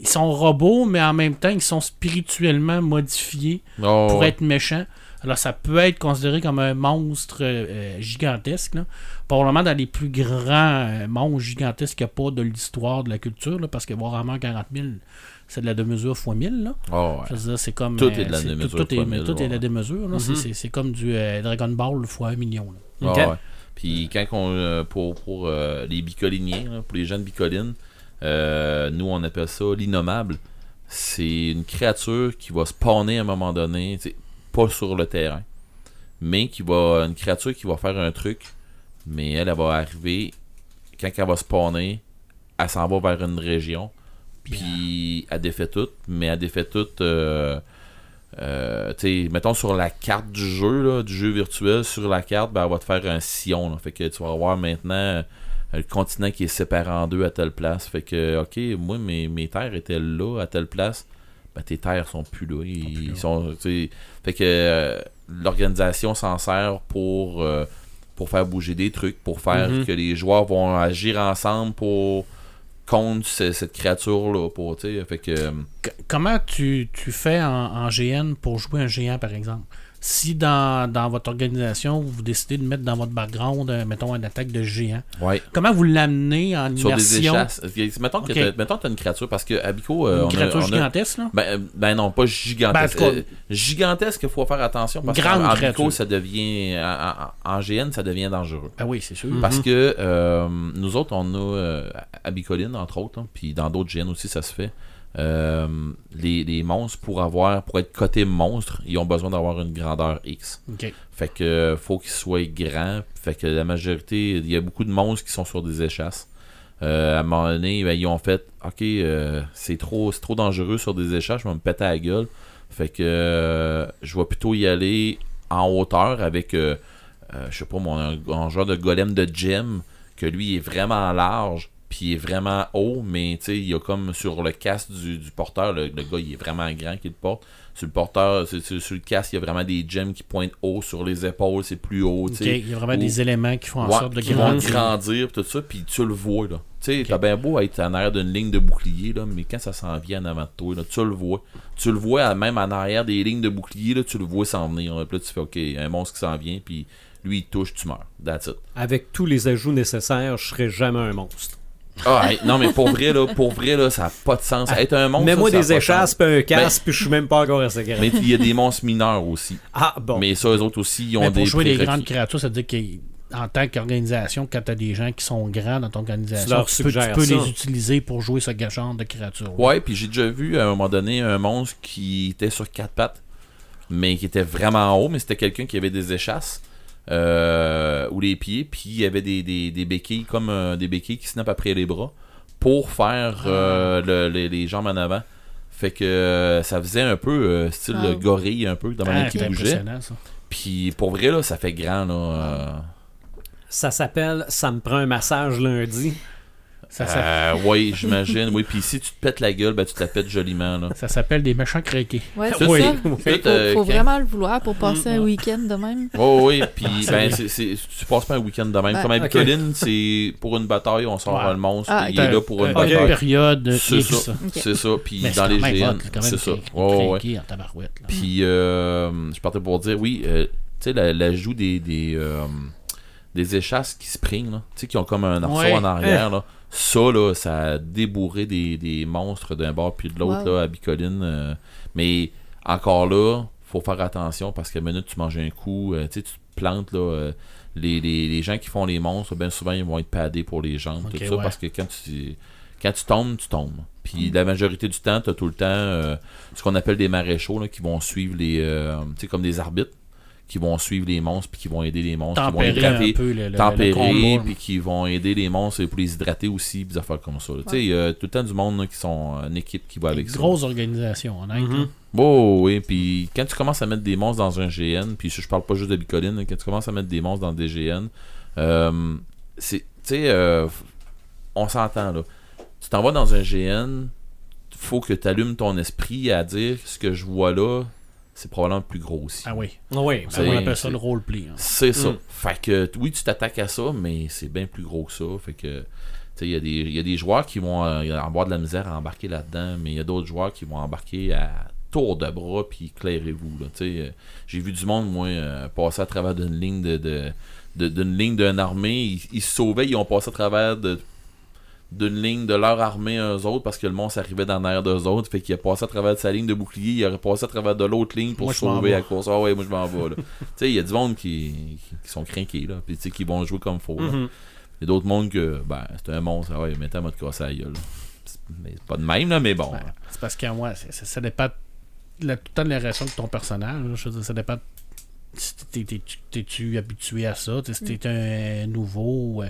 Ils sont robots, mais en même temps, ils sont spirituellement modifiés Oh, pour ouais. être méchants. Alors, ça peut être considéré comme un monstre euh, gigantesque. Là. Probablement dans les plus grands euh, monstres gigantesques qu'il n'y a pas de l'histoire de la culture, là, parce que Warhammer 40 000, c'est de la démesure fois 1000. Là. Oh, ouais. Dire, c'est comme. Tout euh, est de la démesure Tout, tout est, fois mais 1000, tout est de la démesure. là. C'est- c'est, c'est comme du euh, Dragon Ball fois un million. là. Ouais. Puis quand on, euh, pour, pour euh, les bicoliniens, là, pour les jeunes bicolines, euh, nous on appelle ça l'innommable. C'est une créature qui va spawner à un moment donné, pas sur le terrain, mais qui va une créature qui va faire un truc, mais elle, elle va arriver quand elle va spawner, elle s'en va vers une région, puis elle défait tout, mais elle défait tout. euh, euh, tu sais, mettons sur la carte du jeu, là, du jeu virtuel, sur la carte, ben, elle va te faire un sillon. là. Fait que tu vas avoir maintenant euh, le continent qui est séparé en deux à telle place. Fait que, ok, moi, mes, mes terres étaient là, à telle place. Ben, tes terres sont plus là. Ils, sont, fait que euh, l'organisation s'en sert pour, euh, pour faire bouger des trucs, pour faire Mhm. que les joueurs vont agir ensemble pour contre ce- cette créature-là. Pour, tu sais, fait que. euh, comment tu, tu fais en, en GN pour jouer un géant, par exemple? Si dans, dans votre organisation, vous décidez de mettre dans votre background, euh, mettons, une attaque de géant, Ouais. comment vous l'amenez en sur des immersion? échasses. Ok, Mettons que Ok. t'as- mettons que t'as une créature, parce que Abico, euh, Une on a- créature a- gigantesque, là? Ben, euh, ben non, pas gigantesque. Ben, Euh, gigantesque, il faut faire attention. Parce Grande qu'en en. Abico, ça devient. En, GN, ça devient dangereux. Ben oui, c'est sûr. Parce que euh, nous autres, on a Abicoline, entre autres, hein, puis dans d'autres GN aussi, ça se fait. Euh, les, les monstres, pour avoir pour être coté monstre, ils ont besoin d'avoir une grandeur X. Fait que euh, faut qu'ils soient grands. Fait que la majorité, il y a beaucoup de monstres qui sont sur des échasses. Euh, à un moment donné, ben, ils ont fait Ok, euh, c'est trop, trop dangereux sur des échasses, je vais me péter à la gueule. Fait que je vais plutôt y aller en hauteur avec, je sais pas, mon, un, un genre de golem de gem, que lui est vraiment large, puis il est vraiment haut, mais tu sais, il y a comme sur le casque du, du porteur, le, le gars il est vraiment grand qui le porte. Sur le porteur, c'est- sur, sur le casque, il y a vraiment des gems qui pointent haut, sur les épaules, c'est plus haut. tu. Il y a vraiment des éléments qui font en Ouais, sorte de qui vont grandir. grandir, pis tout ça, puis tu le vois, là. Tu sais, t'as bien beau être en arrière d'une ligne de bouclier, là, mais quand ça s'en vient en avant de toi, là, tu le vois. Tu le vois, même en arrière des lignes de bouclier, là, tu le vois s'en venir. là. Puis là, tu fais, OK, un monstre qui s'en vient, puis lui, il touche, tu meurs. That's it. Avec tous les ajouts nécessaires, je serais jamais un monstre. Ah, hey, non, mais pour vrai, là, pour vrai, là, ça n'a pas de sens. Être un monstre, Mets-moi des échasses puis un casque, puis je suis même pas encore assez grand. Mais il y a des monstres mineurs aussi. Ah, bon. Mais ça, eux autres aussi, ils ont Mais pour des jouer des grandes créatures, ça veut dire qu'en tant qu'organisation, quand tu as des gens qui sont grands dans ton organisation, Tu leur tu peux, tu les utiliser pour jouer ce genre de créature. Ouais, puis j'ai déjà vu à un moment donné un monstre qui était sur quatre pattes, mais qui était vraiment haut, mais c'était quelqu'un qui avait des échasses euh, ou les pieds, puis il y avait des, des, des béquilles comme euh, des béquilles qui snappent après les bras pour faire euh, le- les, les jambes en avant. Fait que euh, ça faisait un peu euh, style Wow. gorille un peu dans manière Ah, qui bougeait. Puis pour vrai là, ça fait grand là. euh, Ça s'appelle Ça me prend un massage lundi. Ça, ça- euh, oui, j'imagine. Oui, puis si tu te pètes la gueule, ben tu te la pètes joliment là. ça s'appelle des méchants craqués. Ouais, c'est Oui. ça. tout, Faut, euh, faut quand- vraiment le vouloir pour passer un week-end de même. Oh oui, puis C'est ben, c'est- tu passes pas un week-end de même. Ben, Comme à ok. Bicoline, c'est pour une bataille, on sort Ouais. le monstre, Ah, il est là pour une Euh, bataille. Une période C'est ça. Ok. C'est ça, puis dans les GN, hot, c'est ça. cra- Ouais, ouais. craqué en tabarouette. là. Puis euh, je partais pour dire, oui, euh, tu sais, la- l'ajout des, des, des échasses qui spring, là, tu sais, qui ont comme un arceau Ouais. en arrière, là. Ça, là, ça a débourré des, des monstres d'un bord puis de l'autre, Wow. là, à Bicoline. euh, mais encore là, faut faire attention parce que minute tu manges un coup, euh, tu sais, tu te plantes, là. euh, les, les, les gens qui font les monstres, bien souvent, ils vont être padés pour les jambes, tout ça, ouais. parce que quand tu, quand tu tombes, tu tombes. Puis la majorité du temps, tu as tout le temps euh, ce qu'on appelle des maréchaux là, qui vont suivre les. euh, tu sais, comme des arbitres, qui vont suivre les monstres, puis qui vont aider les monstres, qui vont un hydrater, peu le, le, le tempérer, puis qui vont aider les monstres pour les hydrater aussi, puis des affaires comme ça. Tu sais, il y a tout le temps du monde là, qui sont une équipe qui va avec Une ça. grosse organisation, honnête. Mhm. là. Oh, oui, puis quand tu commences à mettre des monstres dans un GN, puis je, je parle pas juste de Bicoline, quand tu commences à mettre des monstres dans des GN, euh, c'est, tu sais, euh, on s'entend là. Tu t'en vas dans un GN, faut que tu allumes ton esprit à dire ce que je vois là, c'est probablement plus gros aussi. Ah oui. Oui, ben C'est- on appelle ça le roleplay. hein. C'est ça. Mm. Fait que oui, tu t'attaques à ça, mais c'est bien plus gros que ça. Fait que tu sais, il y, a des- il y a des joueurs qui vont euh, avoir de la misère à embarquer là-dedans, mais il y a d'autres joueurs qui vont embarquer à tour de bras puis éclairez-vous. là. Tu sais, euh, J'ai vu du monde, moi, euh, passer à travers d'une ligne de, de- de- d'une ligne d'une armée. Ils, ils se sauvaient, ils ont passé à travers de d'une ligne de leur armée eux autres parce que le monstre arrivait dans l'air d'eux autres fait qu'il a passé à travers de sa ligne de bouclier il aurait passé à travers de l'autre ligne pour Moi, sauver à cause ah ouais moi je m'en vais là *laughs* tu sais il y a du monde qui, qui, sont craqués là puis tu sais qui vont jouer comme faut là. Mhm. il y a d'autres mondes que ben c'est un monstre ah ouais mettez à mode casse à la gueule C'est- mais c'est pas de même là mais bon Ouais. C'est parce que moi, ça dépend de la, tout le temps de la réaction de ton personnage. là. Je veux dire, ça dépend. Si t'es- t'es- T'es-tu habitué à ça? T'es- Si t'es un nouveau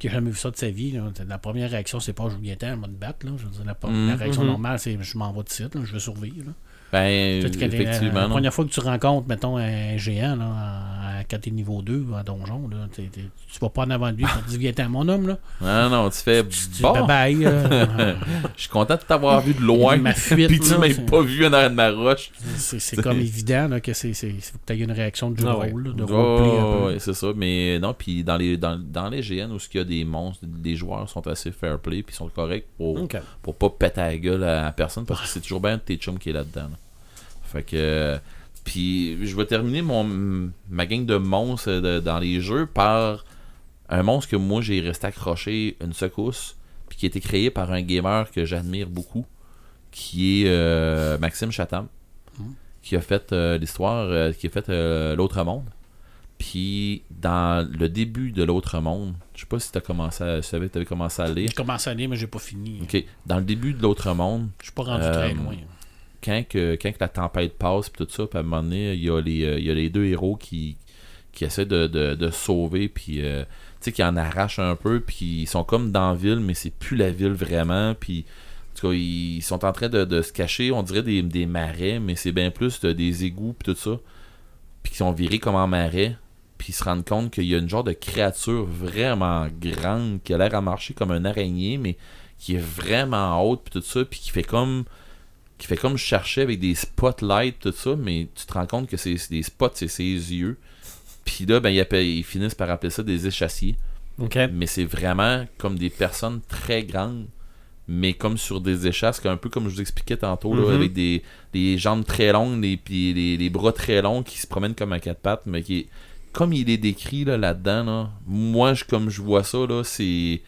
qui a jamais vu ça de sa vie, là, la première réaction, c'est pas je viens temps, me battre. Là. Je veux dire, la, la réaction Mhm. normale, c'est je m'en vais de site, là, je veux survivre. Ben t'es- effectivement la non. première fois que tu rencontres, mettons, un géant, là, en- quand t'es niveau 2 en donjon, là, t'es- t'es- tu vas pas en avant de lui te dire viens t'en mon homme, là. non non tu fais Tu dis bon bye bye. euh, je suis content de t'avoir vu de loin Ma fuite, puis tu m'as pas vu en arrière de ma roche c'est c'est comme évident là, que c'est c'est faut que tu aies une réaction de jeu Ah ouais. rôle, là, de Oh, un peu. c'est ça. Mais non, puis dans les, dans, dans les GN où il y a des monstres, les joueurs sont assez fair play puis sont corrects pour, Ok. pour pas péter la gueule à, à personne parce que c'est toujours bien tes chums qui est là-dedans. là. Fait que. Puis je vais terminer mon, ma gang de monstres euh, de- dans les jeux par un monstre que moi j'ai resté accroché une secousse puis qui a été créé par un gamer que j'admire beaucoup qui est euh, Maxime Chatham qui a fait euh, l'histoire euh, qui a fait l'autre monde puis dans le début de l'autre monde je sais pas si tu as commencé à, si t'avais commencé à lire J'ai commencé à lire, mais j'ai pas fini. ok dans le début de l'autre monde Je suis pas rendu très loin. Quand, que, la tempête passe puis tout ça, puis à un moment donné, il y a les, euh, il y a les deux héros qui, qui essaient de, sauver, puis euh, tu sais, qui en arrachent un peu, puis ils sont comme dans la ville, mais c'est plus la ville vraiment, puis en tout ils sont en train de, se cacher, on dirait des, marais, mais c'est bien plus de- des égouts puis tout ça, puis qui sont virés comme en marais, puis ils se rendent compte qu'il y a une genre de créature vraiment grande qui a l'air à marcher comme un araignée, mais qui est vraiment haute puis tout ça, puis qui fait comme qui fait comme chercher avec des spotlights tout ça, mais tu te rends compte que c'est des spots, c'est ses yeux. Puis là, ben, ils, appellent- ils finissent par appeler ça des échassiers. Mais c'est vraiment comme des personnes très grandes, mais comme sur des échasses, un peu comme je vous expliquais tantôt, là, Mhm. avec des, des jambes très longues, les, puis les, les bras très longs qui se promènent comme un quatre pattes, mais qui comme il est décrit là, là-dedans, là, moi, je, comme je vois ça, là, c'est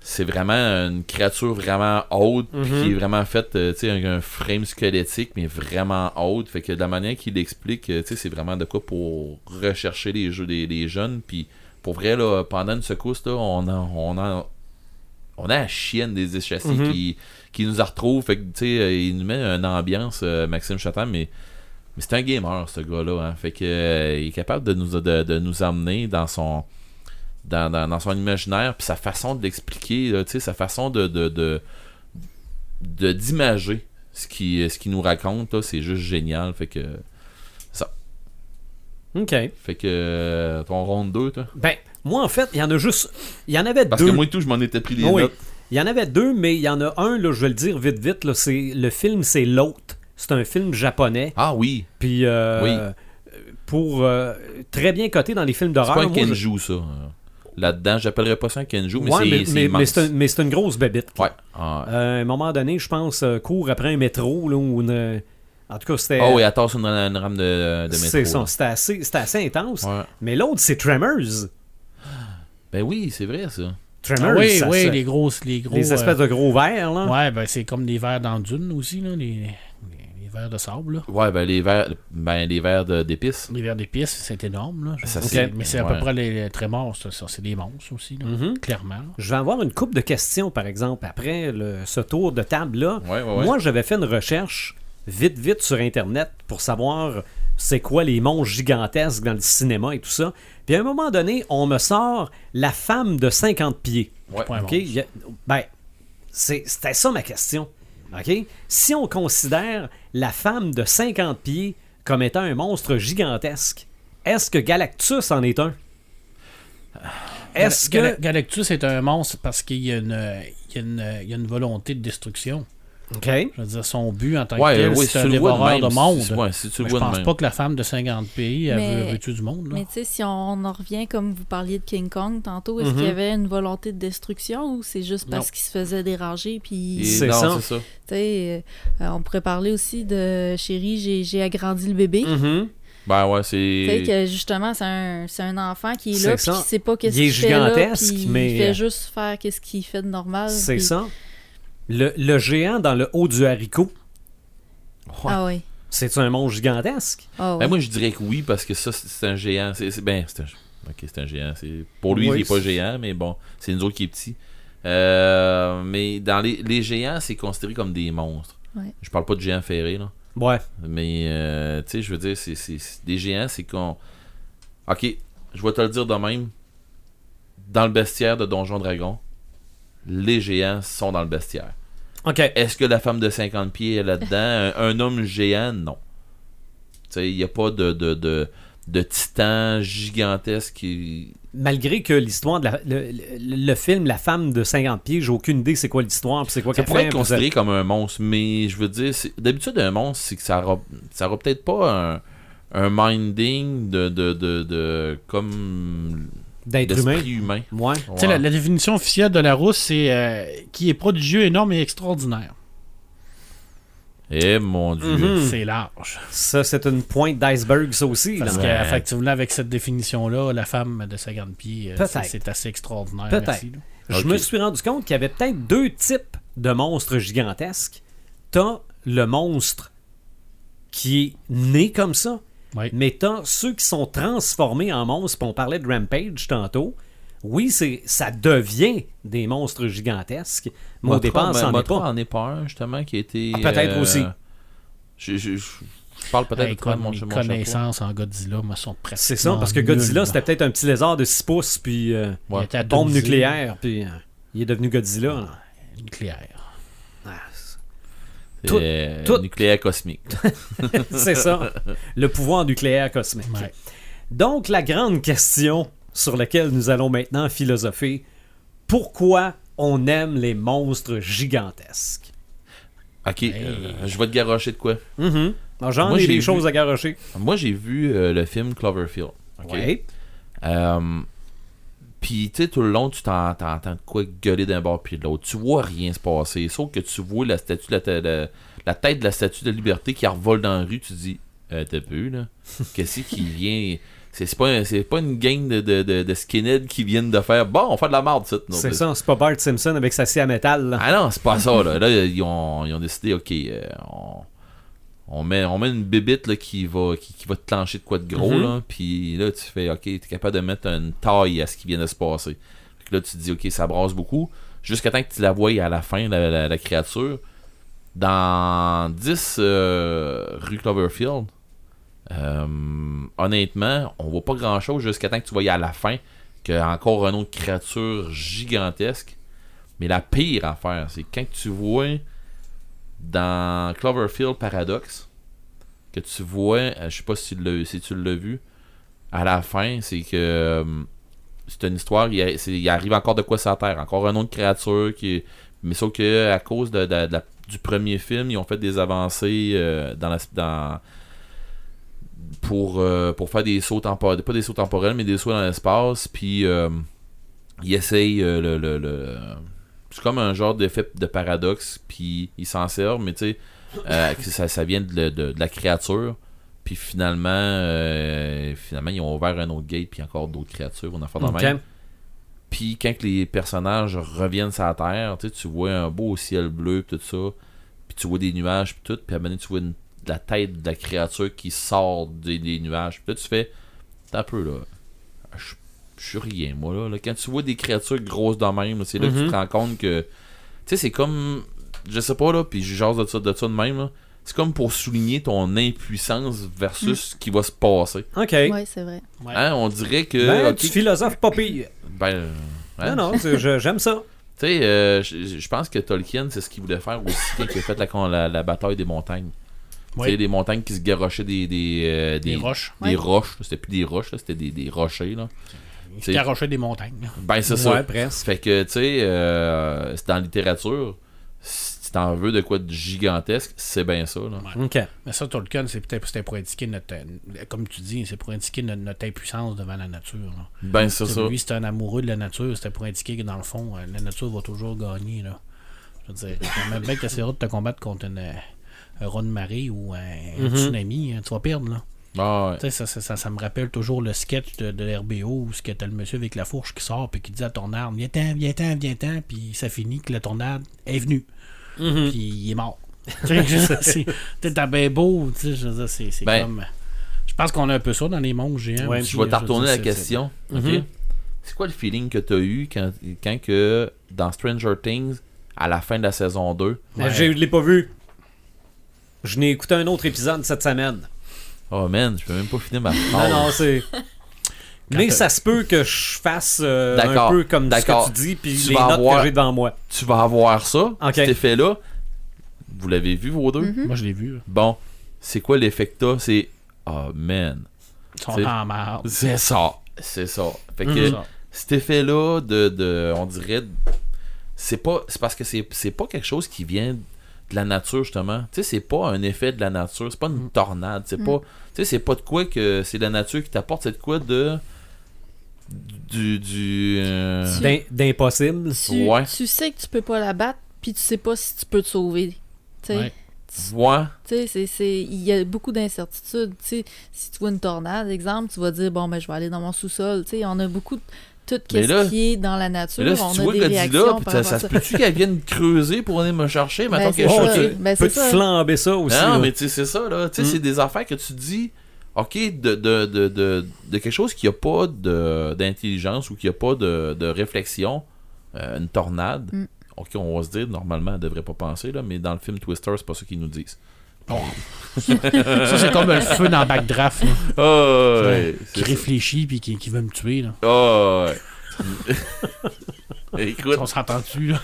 c'est vraiment une créature vraiment haute Mhm. qui est vraiment faite euh, tu sais un, un frame squelettique mais vraiment haute fait que de la manière qu'il l'explique euh, tu sais c'est vraiment de quoi pour rechercher les jeux des, des jeunes puis pour vrai là pendant une secousse là on a on a on a la chienne des échassiers Mhm. qui, qui nous a retrouvent fait que tu sais euh, il nous met une ambiance euh, Maxime Chatham mais mais c'est un gamer ce gars là fait que il est capable de nous de, de nous amener dans son dans, dans, dans son imaginaire, puis sa façon de l'expliquer, là, tu sais, sa façon de de, de, de- d'imager ce qui ce qu'il nous raconte, là, c'est juste génial. Fait que Ok. fait que euh, ton ronde 2, toi? Ben, moi, en fait, il y en a juste. Il y en avait Parce deux. que moi et tout, je m'en étais pris les Oui. notes. Il y en avait deux, mais il y en a un, là, je vais le dire vite, vite. Là, c'est, le film, c'est L'Hôte. C'est un film japonais. Ah oui, Puis, euh, Oui. pour euh, très bien coté dans les films c'est d'horreur. pas un moi, je- Kenju ça. Euh. Là-dedans, j'appellerais pas ça un Kenju, mais Ouais, c'est mais, c'est mais- mais immense. c'est un- mais c'est une grosse bébite. Ouais. Ah, Euh, à un moment donné, je pense, euh, court après un métro, là, ou une... En tout cas, c'était... Ah oui, attends sur une, une rame de, de métro. c'est ça, c'était assez, intense. Ouais. Mais l'autre, c'est Tremors. Ben oui, c'est vrai ça. Tremors, Ah oui, ça- oui, ça- les grosses, les gros. les espèces euh, de gros verres, là. Ouais, ben c'est comme des verres dans Dune aussi, là, les, les, les verres de sable, là. Ouais, ben les verres, ben, les verres d'épices. Les verres d'épices, c'est énorme, là. Ça, Mais c'est à ouais. peu près les, les trémors, ça, ça, c'est des monstres aussi, là, Mhm. clairement. là. Je vais avoir une coupe de questions, par exemple, après le- ce tour de table-là. Ouais, ouais, ouais. Moi, j'avais fait une recherche vite, vite sur Internet pour savoir c'est quoi les monstres gigantesques dans le cinéma et tout ça. Puis à un moment donné, on me sort la femme de 50 pieds. Ouais. Ben, c'est- c'était ça ma question. OK? Si on considère la femme de 50 pieds comme étant un monstre gigantesque, est-ce que Galactus en est un? Est-ce Gal- que. Galactus est un monstre parce qu'il y a une volonté de destruction. OK. Je veux dire, son but en tant que tel, oui, c'est un de dévoreur même. de monde. si- ouais, si tu le Mais je pense même. pas que la femme de 50 pays Mais- veut, veut tuer du monde. Là. Mais tu sais, si on en revient, comme vous parliez de King Kong tantôt, est-ce Mhm. qu'il y avait une volonté de destruction ou c'est juste parce qu'il se faisait déranger? Puis, C'est ça. ça. tu sais, euh, on pourrait parler aussi de Chérie, j'ai- j'ai agrandi le bébé. Mhm. Ben ouais, Tu sais c'est. que justement, c'est un, c'est un enfant qui est là puis qui sait pas qu'est-ce Il est qu'il fait là, gigantesque, puis mais- il fait juste faire qu'est-ce qu'il fait de normal. C'est ça. Le, le géant dans le haut du haricot, Ah oui. c'est un monstre gigantesque? Ah ouais. Ben, moi, je dirais que oui, parce que ça, c'est un géant. C'est, c'est- ben, c'est un... Ok, c'est un géant. C'est... Pour lui, Oui, il est pas géant, mais bon, c'est nous autres qui est petit. Euh, mais dans les, les géants, c'est considéré comme des monstres. Ouais. Je parle pas de géants ferrés, là. Ouais. Mais, euh, tu sais, je veux dire, c'est, c'est- c'est- des géants, c'est qu'on. Ok, je vais te le dire de même. Dans le bestiaire de Donjon Dragon, les géants sont dans le bestiaire. OK. Est-ce que la femme de 50 pieds est là-dedans? *laughs* Un, un homme géant Non. Tu sais, il n'y a pas de, de, de, de titan gigantesque qui. Malgré que l'histoire de la- le, le- le film La femme de 50 pieds, j'ai aucune idée c'est quoi l'histoire c'est quoi Ça pourrait être considéré comme un monstre, mais je veux dire, d'habitude, un monstre, c'est que ça aura, ça aura peut-être pas un, un minding de, de, de, de- comme D'être humain. d'esprit humain. Ouais. Tu sais, la, la définition officielle de la rousse, c'est euh, qui est prodigieux, énorme et extraordinaire. Eh mon dieu. Mhm. C'est large. Ça, c'est une pointe d'iceberg, ça aussi. là. Parce Ouais. avec cette définition-là, la femme de 50 pieds, euh, c'est assez extraordinaire. Peut-être. Je me suis rendu compte qu'il y avait peut-être deux types de monstres gigantesques. T'as le monstre qui est né comme ça, Ouais. mais t'as ceux qui sont transformés en monstres. Puis on parlait de Rampage tantôt. Oui, c'est ça devient des monstres gigantesques. Mais au départ, ben, ça n'en est pas. en est pas un, justement, qui a été. Ah, peut-être euh, aussi. Je, je- je- je parle peut-être Hey, de mon, mes mon chapeau. connaissances en Godzilla me sont presque. C'est ça, parce que Godzilla, c'était peut-être un petit lézard de 6 pouces, puis euh, Ouais. Il était bombe nucléaire, puis euh, il est devenu Godzilla. là. Nucléaire. Tout- euh, tout- nucléaire cosmique. *laughs* c'est ça. Le pouvoir nucléaire cosmique. Ouais. Donc, la grande question sur laquelle nous allons maintenant philosopher, pourquoi on aime les monstres gigantesques? Ok, euh, je vais te garocher de quoi? Alors, J'en Moi, ai j'ai des vu- choses à garocher. Moi, j'ai vu euh, le film Cloverfield. ok? Ouais. Euh, Puis, tu sais, tout le long, tu t'en- t'entends de quoi gueuler d'un bord puis de l'autre. Tu vois rien se passer. Sauf que tu vois la statue, la, la- la tête de la statue de liberté qui revole dans la rue. Tu te dis, euh, t'as peu, là. *laughs* Qu'est-ce qui vient? C'est pas, un- pas une gang de, de, de, de skinheads qui viennent de faire Bon, on fait de la merde, ça. C'est ça, c'est pas Bart Simpson avec sa scie à métal. là. Ah non, c'est pas ça. Là, *laughs* Là, ils, ont, ils ont décidé, ok, euh, on, on, met, on met une bébite là, qui, va, qui, qui va te clencher de quoi de gros. Mhm. là, Puis là, tu fais, ok, t'es capable de mettre une taille à ce qui vient de se passer. Fait que là, tu te dis, ok, ça brasse beaucoup. Jusqu'à temps que tu la vois à la fin, la, la- la créature. Dans 10 euh, rue Cloverfield, euh, honnêtement, on voit pas grand chose jusqu'à temps que tu vois à la fin qu'il y a encore une autre créature gigantesque. Mais la pire affaire, c'est quand tu vois dans Cloverfield Paradox, que tu vois, euh, je sais pas si, tu l'as- vu, à la fin, c'est que euh, c'est une histoire, il, arrive encore de quoi sur Terre, encore une autre créature qui mais sauf que à cause du premier film, ils ont fait des avancées euh, dans la dans pour, pour faire des sauts temporels, pas des sauts temporels, mais des sauts dans l'espace, puis euh, ils essayent le- c'est comme un genre d'effet de paradoxe, puis ils s'en servent, mais tu sais, euh, ça, ça vient de, de- de la créature, puis finalement, euh, finalement, ils ont ouvert un autre gate, puis encore d'autres créatures, on a fait de Ok. même. Puis quand les personnages reviennent sur la Terre, tu vois un beau ciel bleu, pis tout ça, puis tu vois des nuages, puis tout, puis à un moment donné, tu vois une- la tête de la créature qui sort des, des nuages. Puis là, tu fais, t'as un peu là, je je suis rien, moi là. là. Quand tu vois des créatures grosses de même, là, c'est là que tu Mhm. te rends compte que, tu sais, c'est comme, je sais pas là, puis je jase de ça, de ça de même là. C'est comme pour souligner ton impuissance versus ce qui va se passer. OK. Ouais, c'est vrai. Ouais. Hein, on dirait que. Ben, tu philosophes pas pire. ben, euh, hein, Non, non, j'aime ça. tu sais, euh, je pense que Tolkien, c'est ce qu'il voulait faire aussi quand il a fait la, la, la bataille des montagnes. Sais, des montagnes qui se garochaient des, des, euh, Des roches. Des Ouais. roches. C'était plus des roches, là, c'était des, des rochers. Là. Il C'est- garochait des montagnes. Ben, c'est Ouais, ça. presque. Fait que, tu sais, euh, c'est dans la littérature, si t'en veux de quoi de gigantesque, c'est bien ça. Là. Ouais. OK. Mais ça, Tolkien, c'est peut-être c'était pour indiquer notre. euh, Comme tu dis, c'est pour indiquer notre, notre impuissance devant la nature. là. Ben, c'est ça. Lui, c'est un amoureux de la nature. C'était pour indiquer que dans le fond, euh, la nature va toujours gagner. Là. Je veux dire, même bien que tu essaieras de te combattre contre une, un raz de marée ou un, un Mhm. tsunami, hein, tu vas perdre. Là. Ah, ouais. Tu sais, Ça, ça, ça, ça me rappelle toujours le sketch de, de l'RBO où ce que t'as le monsieur avec la fourche qui sort puis qui dit à ton arbre Viens-t'en, viens-t'en, viens-t'en, puis ça finit que le tornade est venu. Mhm. Puis il est mort. *laughs* T'es t'as bien beau, tu sais, c'est Ben- comme. Je pense qu'on a un peu ça dans les mondes géants. Ouais, aussi, Je vais te retourner la c'est- question. ok? Mhm. C'est quoi le feeling que tu as eu quand, quand que dans Stranger Things, à la fin de la saison 2, Mais Ouais. Je l'ai pas vu. Je n'ai écouté un autre épisode cette semaine. Oh man, je peux même pas finir ma Non, phrase. non, c'est. Mais ça se peut que je fasse euh, un peu comme ce que tu dis, puis Tu les vas notes avoir- que j'ai devant moi. Tu vas avoir ça, Ok. cet effet-là. Vous l'avez vu, vos deux? Mhm. Moi, je l'ai vu. Bon, c'est quoi l'effet que t'as? C'est, oh man, Ils sont C'est- en marde. c'est ça. C'est ça. Fait que ça. cet effet-là de, de- on dirait, c'est pas, c'est parce que c'est, c'est pas quelque chose qui vient de la nature justement. Tu sais, c'est pas un effet de la nature, c'est pas une tornade, c'est pas, tu sais, c'est pas de quoi que c'est la nature qui t'apporte, c'est de quoi de du du euh, D'impossible. Tu, Ouais. tu sais que tu peux pas la battre, puis tu sais pas si tu peux te sauver. Tu sais, Ouais. ouais, tu sais, c'est- c'est- il y a beaucoup d'incertitudes. Tu sais, si tu vois une tornade, exemple, tu vas dire bon ben je vais aller dans mon sous-sol. Tu sais, on a beaucoup de tout Mais ce là- qui est dans la nature. Mais là, si on tu a vois des Godzilla, réactions puis par ça, ça se ça. peut-tu qu'elle vienne creuser pour venir me chercher, Ben, que je ben, peux-tu ça. flamber ça aussi? Non, là? mais tu sais, c'est ça, là. Tu sais, Mm. c'est des affaires que tu dis, OK, de, de, de, de, de quelque chose qui a pas de- d'intelligence ou qui a pas de, de réflexion, euh, une tornade. Mm. OK, on va se dire, normalement, elle devrait pas penser, là, mais dans le film Twister, c'est pas ça qu'ils nous disent. Bon. ça, c'est comme le feu dans Backdraft, là, Oh, Ouais, ouais, qui réfléchit puis qui, qui veut me tuer. Là. Oh, ouais. *laughs* écoute, On s'entend-tu, là?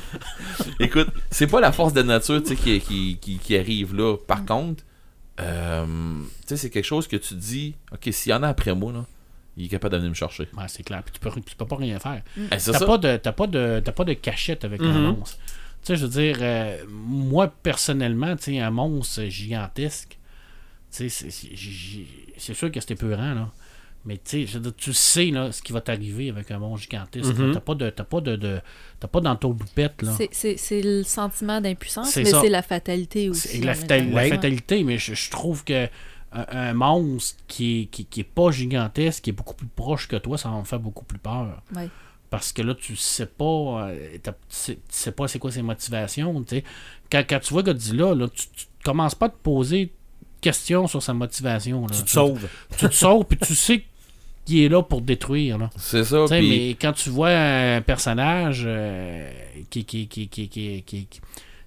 écoute, c'est pas la force de la nature qui, qui, qui, qui arrive là. Par contre, euh, c'est quelque chose que tu dis, OK, s'il y en a après moi, là, il est capable de venir me chercher. Ouais, c'est clair. Puis tu peux, tu peux pas rien faire. Eh, c'est T'as pas, de, t'as, pas de, t'as pas de cachette avec un Mhm. monstre. Tu sais, je veux dire, euh, moi, personnellement, tu sais, un monstre gigantesque, tu sais, c'est, c'est, c'est sûr que c'était peurant, là. Mais tu sais, tu sais là, ce qui va t'arriver avec un monstre gigantesque. là. Mhm. T'as pas de. T'as pas de, pas dans ton loupette, là. C'est- C'est c'est le sentiment d'impuissance, C'est mais c'est la fatalité aussi. C'est la, la fatalité, mais je, je trouve que un, un monstre qui qui, qui est pas gigantesque, qui est beaucoup plus proche que toi, ça va me faire beaucoup plus peur. Ouais. Parce que là, tu sais pas, euh, tu sais, pas c'est quoi ses motivations. tu sais. Quand, quand tu vois Godzilla, là, tu, tu commences pas à te poser de questions sur sa motivation. là. Tu te sauves. *laughs* Tu te sauves, puis tu sais qu'il est là pour te détruire. Là. C'est ça. Puis- mais quand tu vois un personnage euh, qui, qui, qui, qui, qui, qui,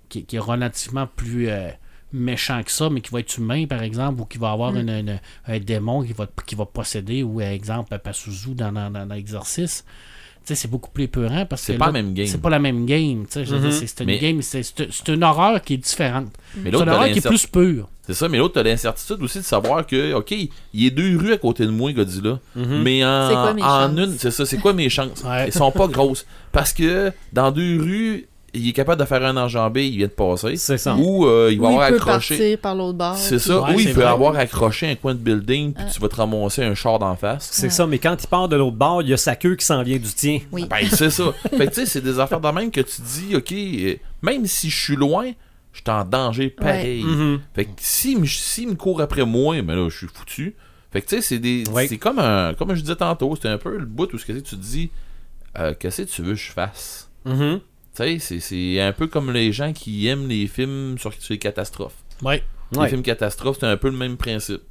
qui- qui est relativement plus euh, méchant que ça, mais qui va être humain, par exemple, ou qui va avoir Mm. une- une- un démon qui va, qui va posséder, ou par exemple, Pazuzu dans, dans, dans, l'exorcisme, c'est beaucoup plus épeurant parce que C'est pas la même game. c'est pas la même game. Mhm. dire, c'est c'est une Mais- game, c'est une horreur qui est différente. Mais C'est une horreur qui est plus pure. C'est ça, mais l'autre, t'as l'incertitude aussi de savoir que, OK, il est deux rues à côté de moi, Godzilla. Mhm. Mais en, C'est quoi mes en une, c'est ça, c'est quoi mes chances? Ouais. Elles sont pas grosses. Parce que dans deux rues, il est capable de faire un enjambé, il vient de passer. C'est ça. Ou euh, il va Ou il avoir peut accroché. partir par l'autre bord. C'est ça, Ouais, ou il c'est peut vrai. avoir accroché un coin de building, puis Ah. tu vas te ramasser un char d'en face. C'est Ouais. ça, mais quand il part de l'autre bord, il y a sa queue qui s'en vient du tien. Oui. Ben, c'est ça. *laughs* Fait que tu sais, c'est des affaires de même que tu dis, OK, euh, même si je suis loin, je suis en danger pareil. Mhm. Fait que s'il me, s'il me court après moi, mais là, je suis foutu. Fait que tu sais, c'est des. Ouais. C'est comme un. Comme je disais tantôt, c'était un peu le bout où ce que tu te dis, euh, qu'est-ce que tu veux que je fasse? Mhm. Tu sais, c'est- c'est un peu comme les gens qui aiment les films sur, sur les catastrophes. Ouais. Les Ouais. films catastrophes, c'est un peu le même principe.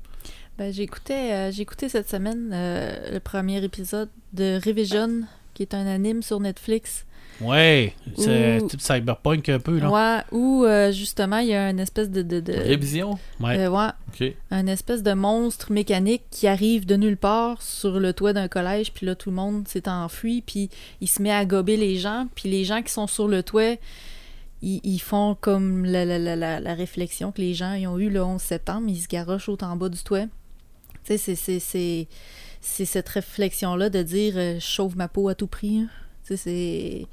Ben, j'écoutais, euh, j'écoutais cette semaine euh, le premier épisode de Revision, qui est un anime sur Netflix. Ouais. C'est type cyberpunk un peu, là. Ouais, où euh, justement il y a une espèce de, de, de- Révision? Ouais. euh, ouais, un espèce de monstre mécanique qui arrive de nulle part sur le toit d'un collège, puis là tout le monde s'est enfui, puis il se met à gober les gens, puis les gens qui sont sur le toit, ils, ils font comme la, la, la, la, la réflexion que les gens ils ont eu le 11 septembre, ils se garochent au en bas du toit. Tu sais, c'est- c'est- c'est c'est cette réflexion-là de dire euh, je sauve ma peau à tout prix. hein. Tu sais, c'est.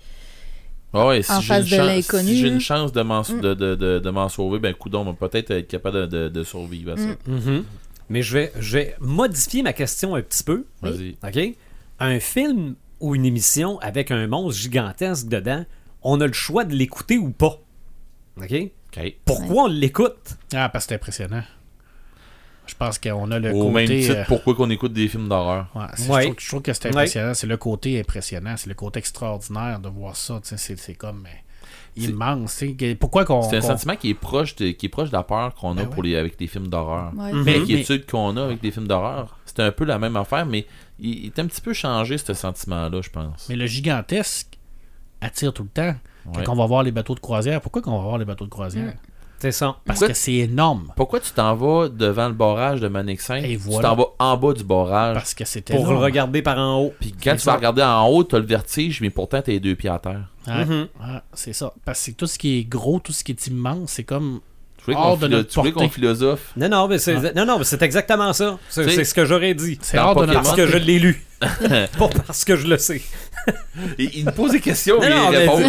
Ah ouais, si En j'ai une chance-. Si j'ai une chance de m'en, Mm. de, de, de, de m'en sauver, ben coudon, on va peut-être être capable de, de, de survivre à ça. Mm. Mhm. Mais je vais, je vais modifier ma question un petit peu. Vas-y. OK? Un film ou une émission avec un monstre gigantesque dedans, on a le choix de l'écouter ou pas. OK? Ok. Pourquoi on l'écoute? Ah, parce que c'est impressionnant. Je pense qu'on a le Au même côté. titre, euh, pourquoi qu'on écoute des films d'horreur? ouais, c'est- Ouais. Je, trouve, je trouve que c'est impressionnant. C'est le côté impressionnant. C'est le côté extraordinaire de voir ça. C'est c'est comme immense. Pourquoi qu'on. C'est un sentiment qui est proche de, qui est proche de la peur qu'on a Ben pour les, avec les films d'horreur. Ouais. Mhm. Mais- L'inquiétude qu'on a avec les films d'horreur, c'est un peu la même affaire, mais il, il est un petit peu changé, ce sentiment-là, je pense. Mais le gigantesque attire tout le temps. Ouais. Quand on va voir les bateaux de croisière, pourquoi qu'on va voir les bateaux de croisière? C'est ça. Parce Pourquoi- que c'est énorme. Pourquoi tu t'en vas devant le barrage de Manixin Et Tu t'en vas en bas du barrage? Parce que c'est Pour énorme. le regarder par en haut. Puis quand tu vas regarder en haut, t'as le vertige, mais pourtant t'as les deux pieds à terre. Ouais, Mhm. ouais, c'est ça. Parce que tout ce qui est gros, tout ce qui est immense, c'est comme. Tu voulais Hors qu'on philosophe? Non, non, mais c'est, non, non, mais c'est exactement ça. C'est, ce que j'aurais dit. C'est hors de Parce que je l'ai lu. *laughs* Pas parce que je le sais. Il, il me pose des questions, Non, mais non, il répond.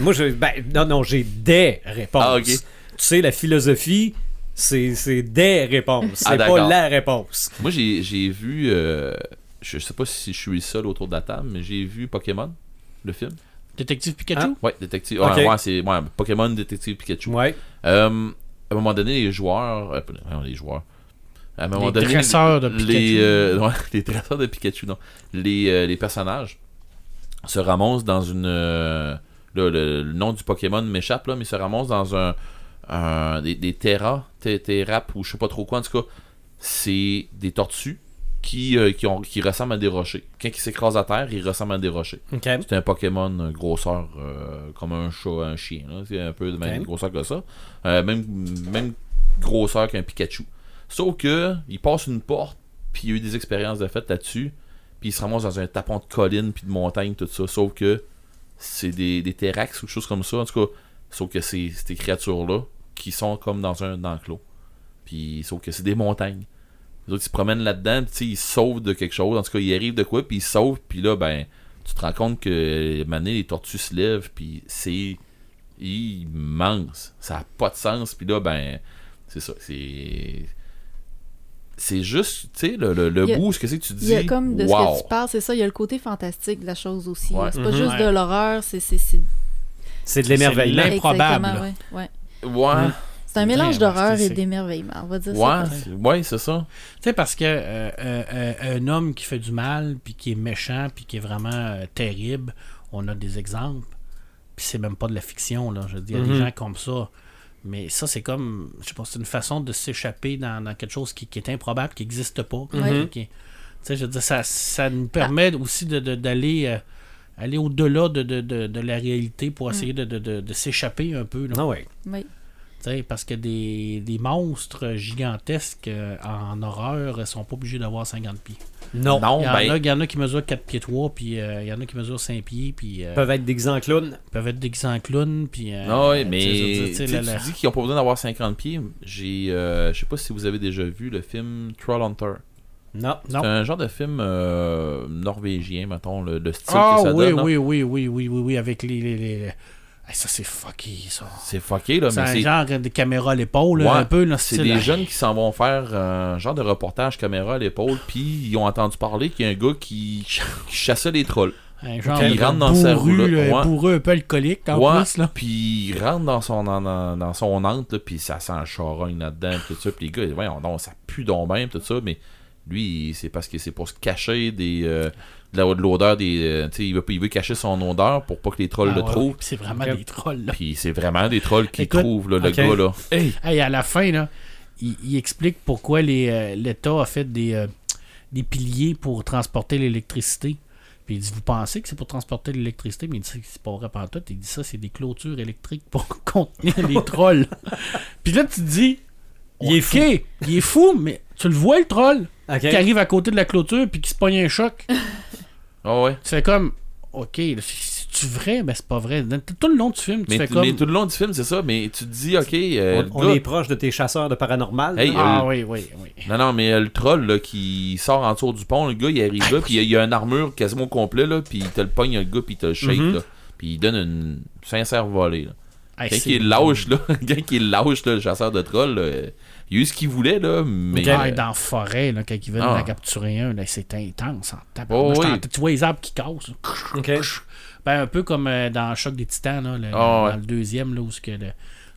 Moi, je, ben, non, non, j'ai des réponses. Ah, ok. Tu sais, la philosophie, c'est, c'est des réponses. Ah, C'est pas la réponse. Moi, j'ai j'ai vu. euh, je sais pas si je suis le seul autour de la table, mais j'ai vu Pokémon, le film. Détective Pikachu? Ouais, détective. Ok. Ouais, ouais, c'est ouais, Pokémon Détective Pikachu. Ouais. Euh, à un moment donné, les joueurs. euh, non, les joueurs. À un moment Les donné, dresseurs de les, Pikachu. euh, *laughs* les dresseurs de Pikachu, non. Les, euh, les personnages se ramassent dans une. euh, là, le, le nom du Pokémon m'échappe, là, mais se ramassent dans un. Des, des Terra, Te- Terrap, ou je sais pas trop quoi, en tout cas. C'est des tortues qui, euh, qui, ont, qui ressemblent à des rochers. Quand ils s'écrasent à terre, ils ressemblent à des rochers. C'est un Pokémon euh, grosseur euh, comme un chat, un chien. C'est un peu de même grosseur que ça. Même, même grosseur qu'un Pikachu. Sauf que il passe une porte, puis il y a eu des expériences de fait là-dessus, puis il se ramasse dans un tapon de colline, puis de montagne, tout ça. Sauf que c'est des, des Terrax ou des choses comme ça. En tout cas, sauf que c'est ces créatures-là qui sont comme dans un enclos. Puis sauf que c'est des montagnes. Les autres, ils se promènent là-dedans, puis tu sais, ils se sauvent de quelque chose. En tout cas, ils arrivent de quoi, puis ils se sauvent, puis là, ben, tu te rends compte que mané les tortues se lèvent, puis c'est immense. Ça n'a pas de sens, puis là, ben, c'est ça. C'est. C'est juste, tu sais, le, le, le Il a- bout, ce que c'est que tu Il dis. y a comme de wow. ce que tu parles, c'est ça, il y a le côté fantastique de la chose aussi. Ouais. C'est pas Mhm. juste Ouais. de l'horreur, c'est c'est- c'est- C'est de l'émerveillement. C'est Improbable. Exactement, ouais, ouais. Ouais, C'est un mélange d'horreur et d'émerveillement, on va dire ouais, ça. c'est- ouais, c'est ça. Tu sais, parce que euh, euh, euh, un homme qui fait du mal, puis qui est méchant, puis qui est vraiment euh, terrible, on a des exemples. Puis c'est même pas de la fiction, là. Je veux dire, il y a Mhm. des gens comme ça. Mais ça, c'est comme, je sais pas, c'est une façon de s'échapper dans, dans quelque chose qui, qui est improbable, qui n'existe pas. Mhm. Tu sais, je veux dire, ça, ça nous permet aussi de- de- d'aller euh, aller au-delà de, de, de, de la réalité pour essayer de, de, de, de s'échapper un peu. Là. Ah ouais. Oui. Tu sais, parce que des, des monstres gigantesques euh, en horreur ne sont pas obligés d'avoir 50 pieds. Non. Non, Il y, en ben, a, il y en a qui mesurent 4 pieds 3, puis euh, il y en a qui mesurent 5 pieds, puis euh, Ils peuvent être déguisés en clown. peuvent être déguisés en clown, puis... euh, Ah tu mais sais, je veux dire, tu dis qu'ils ont pas besoin d'avoir 50 pieds. J'ai, euh, je sais pas si vous avez déjà vu le film Troll Hunter. Non. Non. C'est un genre de film euh, norvégien, mettons, le, le style Ah que ça oui, donne. là. oui, oui, oui, oui, oui, oui, avec les... les, les- Hey, ça, c'est fucké, ça. C'est fucké, là, C'est un c'est, genre de caméra à l'épaule, Ouais, un peu. Là, c'est des jeunes qui s'en vont faire un genre de reportage caméra à l'épaule, puis ils ont entendu parler qu'il y a un gars qui, qui chassait les trolls. Un genre de Il rentre dans sa roue, Ouais. bourru un peu alcoolique, en Ouais, plus, là. Puis il rentre dans son, dans, dans- son antre, là, puis ça sent le charogne là-dedans, tout ça. Puis les gars, ils disent, ça pue donc pis tout ça. Mais lui, c'est parce que c'est pour se cacher des, euh, de l'odeur des. euh, il veut, il veut cacher son odeur pour pas que les trolls Ah le ouais, trouvent. C'est vraiment des trolls, là. Puis c'est vraiment des trolls qui Écoute, trouvent, là, le ok. gars, là. Hey! Hey, à la fin, là, il, il explique pourquoi euh, l'État a fait des, des piliers pour transporter l'électricité. Puis il dit, vous pensez que c'est pour transporter l'électricité? Mais il dit, c'est pas vrai tout. Il dit, ça, c'est des clôtures électriques pour *laughs* contenir les *laughs* trolls. Puis là, tu te dis, Il est OK, fou. il est fou, mais tu le vois, le troll, qui arrive à côté de la clôture puis qui se pogne un choc. Ah ouais. Tu fais comme, OK, c'est-tu vrai? Ben, c'est pas vrai. Tout le long du film, tu Mais, fais comme... mais tout le long du film, c'est ça. Mais tu te dis, ok, euh, On, le on gars- est proche de tes chasseurs de paranormal. Hey. Ah euh, oui, oui, oui. Non, non, mais euh, le troll là, qui sort en dessous du pont, le gars il arrive là, puis il y a- une armure quasiment au complet, là, puis il te le pogne, le gars, puis il te le shake, Mhm. là. Puis il donne une sincère volée. Là. Hey, Quand c'est- il est lâche, là, quand il est lâche, là, le chasseur de trolls, là, euh, il a eu ce qu'il voulait, là, mais. Ah, euh, dans la forêt, là, quand ils veulent Ah. en capturer un, là, c'est intense. En Oh, oui. Tu vois les arbres qui cassent. Ben, un peu comme euh, dans Choc des Titans, là, le- Ah, ouais. dans le deuxième, là, où ce que le-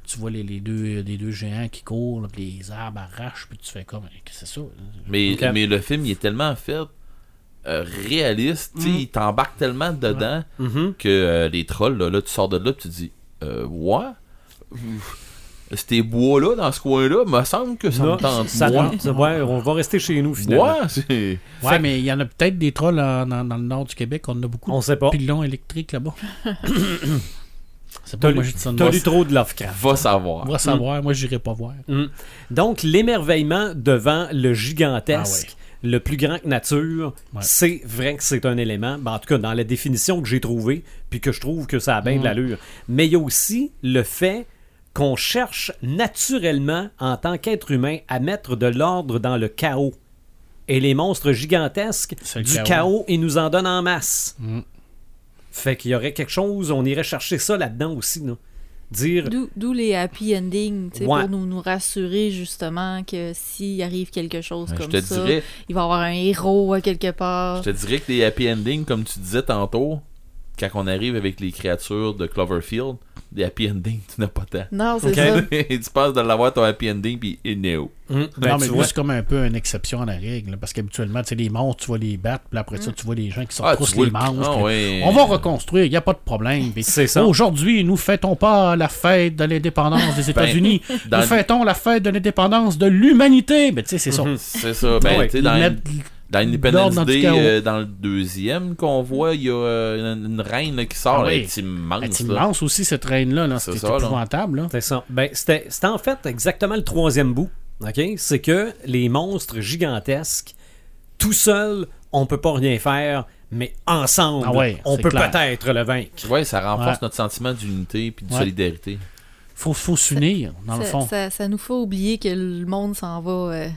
tu vois les, les deux, les deux géants qui courent, là, puis les arbres arrachent, puis tu fais comme, que c'est ça? Mais, le film, il est tellement fait euh, réaliste, tu sais, Mm. il t'embarque tellement dedans Mhm. que euh, les trolls, là, là, tu sors de là, puis tu te dis, euh, ouais, ces bois-là, dans ce coin-là, me semble que ça Non, me tente ça moins. tente. Ouais, on va rester chez nous finalement. Ouais, c'est. Ouais, mais il y en a peut-être des trolls dans, dans le nord du Québec, on en a beaucoup On sait pas. de pilons électriques là-bas. *coughs* c'est T'as pas moi, de t'as lu trop de Lovecraft. Va savoir. On va savoir, moi, j'irai pas voir. Mm. Donc, l'émerveillement devant le gigantesque, Ah le plus grand que nature, Ouais. c'est vrai que c'est un élément. Ben, en tout cas, dans la définition que j'ai trouvée, puis que je trouve que ça a bien de Mm. l'allure. Mais il y a aussi le fait qu'on cherche naturellement, en tant qu'être humain, à mettre de l'ordre dans le chaos. Et les monstres gigantesques, le du chaos. chaos. ils nous en donnent en masse. Mm. Fait qu'il y aurait quelque chose, on irait chercher ça là-dedans aussi. là. Dire, D'où les happy endings, Ouais. pour nous, nous rassurer justement que s'il arrive quelque chose Ben, Je comme te ça, dirais, il va y avoir un héros à quelque part. je te dirais que les happy endings, comme tu disais tantôt, quand on arrive avec les créatures de Cloverfield, des happy endings, tu n'as pas tant. Non, c'est Ok. ça. *laughs* tu penses de l'avoir ton happy ending, puis il est où? Hum, ben, non, mais vois. c'est comme un peu une exception à la règle. Parce qu'habituellement, tu sais, les monstres, tu vas les battre, puis après ça, tu vois les gens qui Ah, sortent tu vois les le- monstres. Ah, ouais. On va reconstruire, il n'y a pas de problème. C'est ça. Aujourd'hui, nous fêtons pas la fête de l'indépendance des *laughs* États-Unis. dans nous fêtons la fête de l'indépendance de l'humanité. Mais tu sais, c'est ça. Mhm. C'est ça. Ben, Ouais, dans, mettent- dans Independence Day, euh, dans le deuxième qu'on voit, il y a euh, une, une reine là, qui sort. Ah oui. elle est immense. Elle est là. aussi, cette reine-là. Là. C'est épouvantable. C'est ça. Ben, c'était en fait exactement le troisième bout. OK? C'est que les monstres gigantesques, tout seuls, on peut pas rien faire, mais ensemble, Ah ouais, on peut peut-être le vaincre. Ouais, ça renforce Ouais. notre sentiment d'unité puis de Ouais. solidarité. faut, faut s'unir, dans le fond. ça- ça nous fait oublier que le monde s'en va, euh,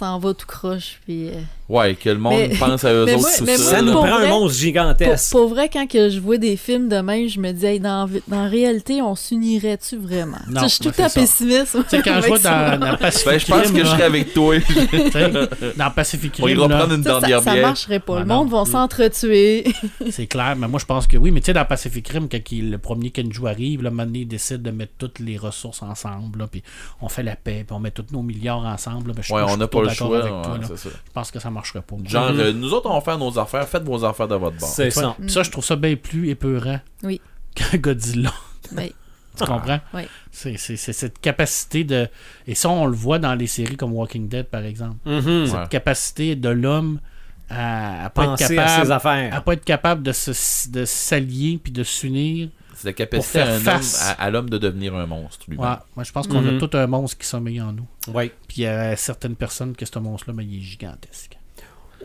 s'en va tout croche. Puis, euh, Ouais, que le monde Mais- pense à eux *laughs* mais autres moi- tout Ça nous prend un vrai, monstre gigantesque. pour vrai, quand que je vois des films de même, je me dis, hey, dans, dans la réalité, on s'unirait-tu vraiment? Non, je suis tout à pessimiste. Tu sais, quand je vois dans, dans Pacific Ben, je pense Rim, que je serais avec toi. *laughs* dans Pacific On Rim, ira prendre une Ça, dernière ça bière. marcherait pas. Ah le non. monde va s'entretuer. *laughs* c'est clair. Mais moi, je pense que oui. Mais tu sais, dans Pacific Rim, quand il- le premier Kenju arrive, là, maintenant, il décide de mettre toutes les ressources ensemble. là, puis on fait la paix, puis on met tous nos milliards ensemble. là, ben, je, Ouais, je on n'a pas le d'accord choix. avec toi, ouais, là. c'est ça. Je pense que ça marcherait pas. Genre, Mhm. euh, nous autres, on va faire nos affaires. Faites vos affaires de votre bord. C'est ça. Puis ça, je trouve ça bien plus épeurant Oui. *laughs* que Godzilla. Oui. *laughs* Tu comprends? Oui. C'est cette capacité de. Et ça, on le voit dans les séries comme Walking Dead, par exemple. Mhm. Cette Ouais. capacité de l'homme à, à pas être Penser à ses capable. affaires. À pas être capable de se- de s'allier puis de s'unir. C'est la capacité Pour faire à, un homme- face. à, à l'homme de devenir un monstre, lui Ouais, moi, je pense qu'on Mhm. a tout un monstre qui sommeille en nous. Ouais. Puis il y a certaines personnes que ce monstre-là, mais il est gigantesque.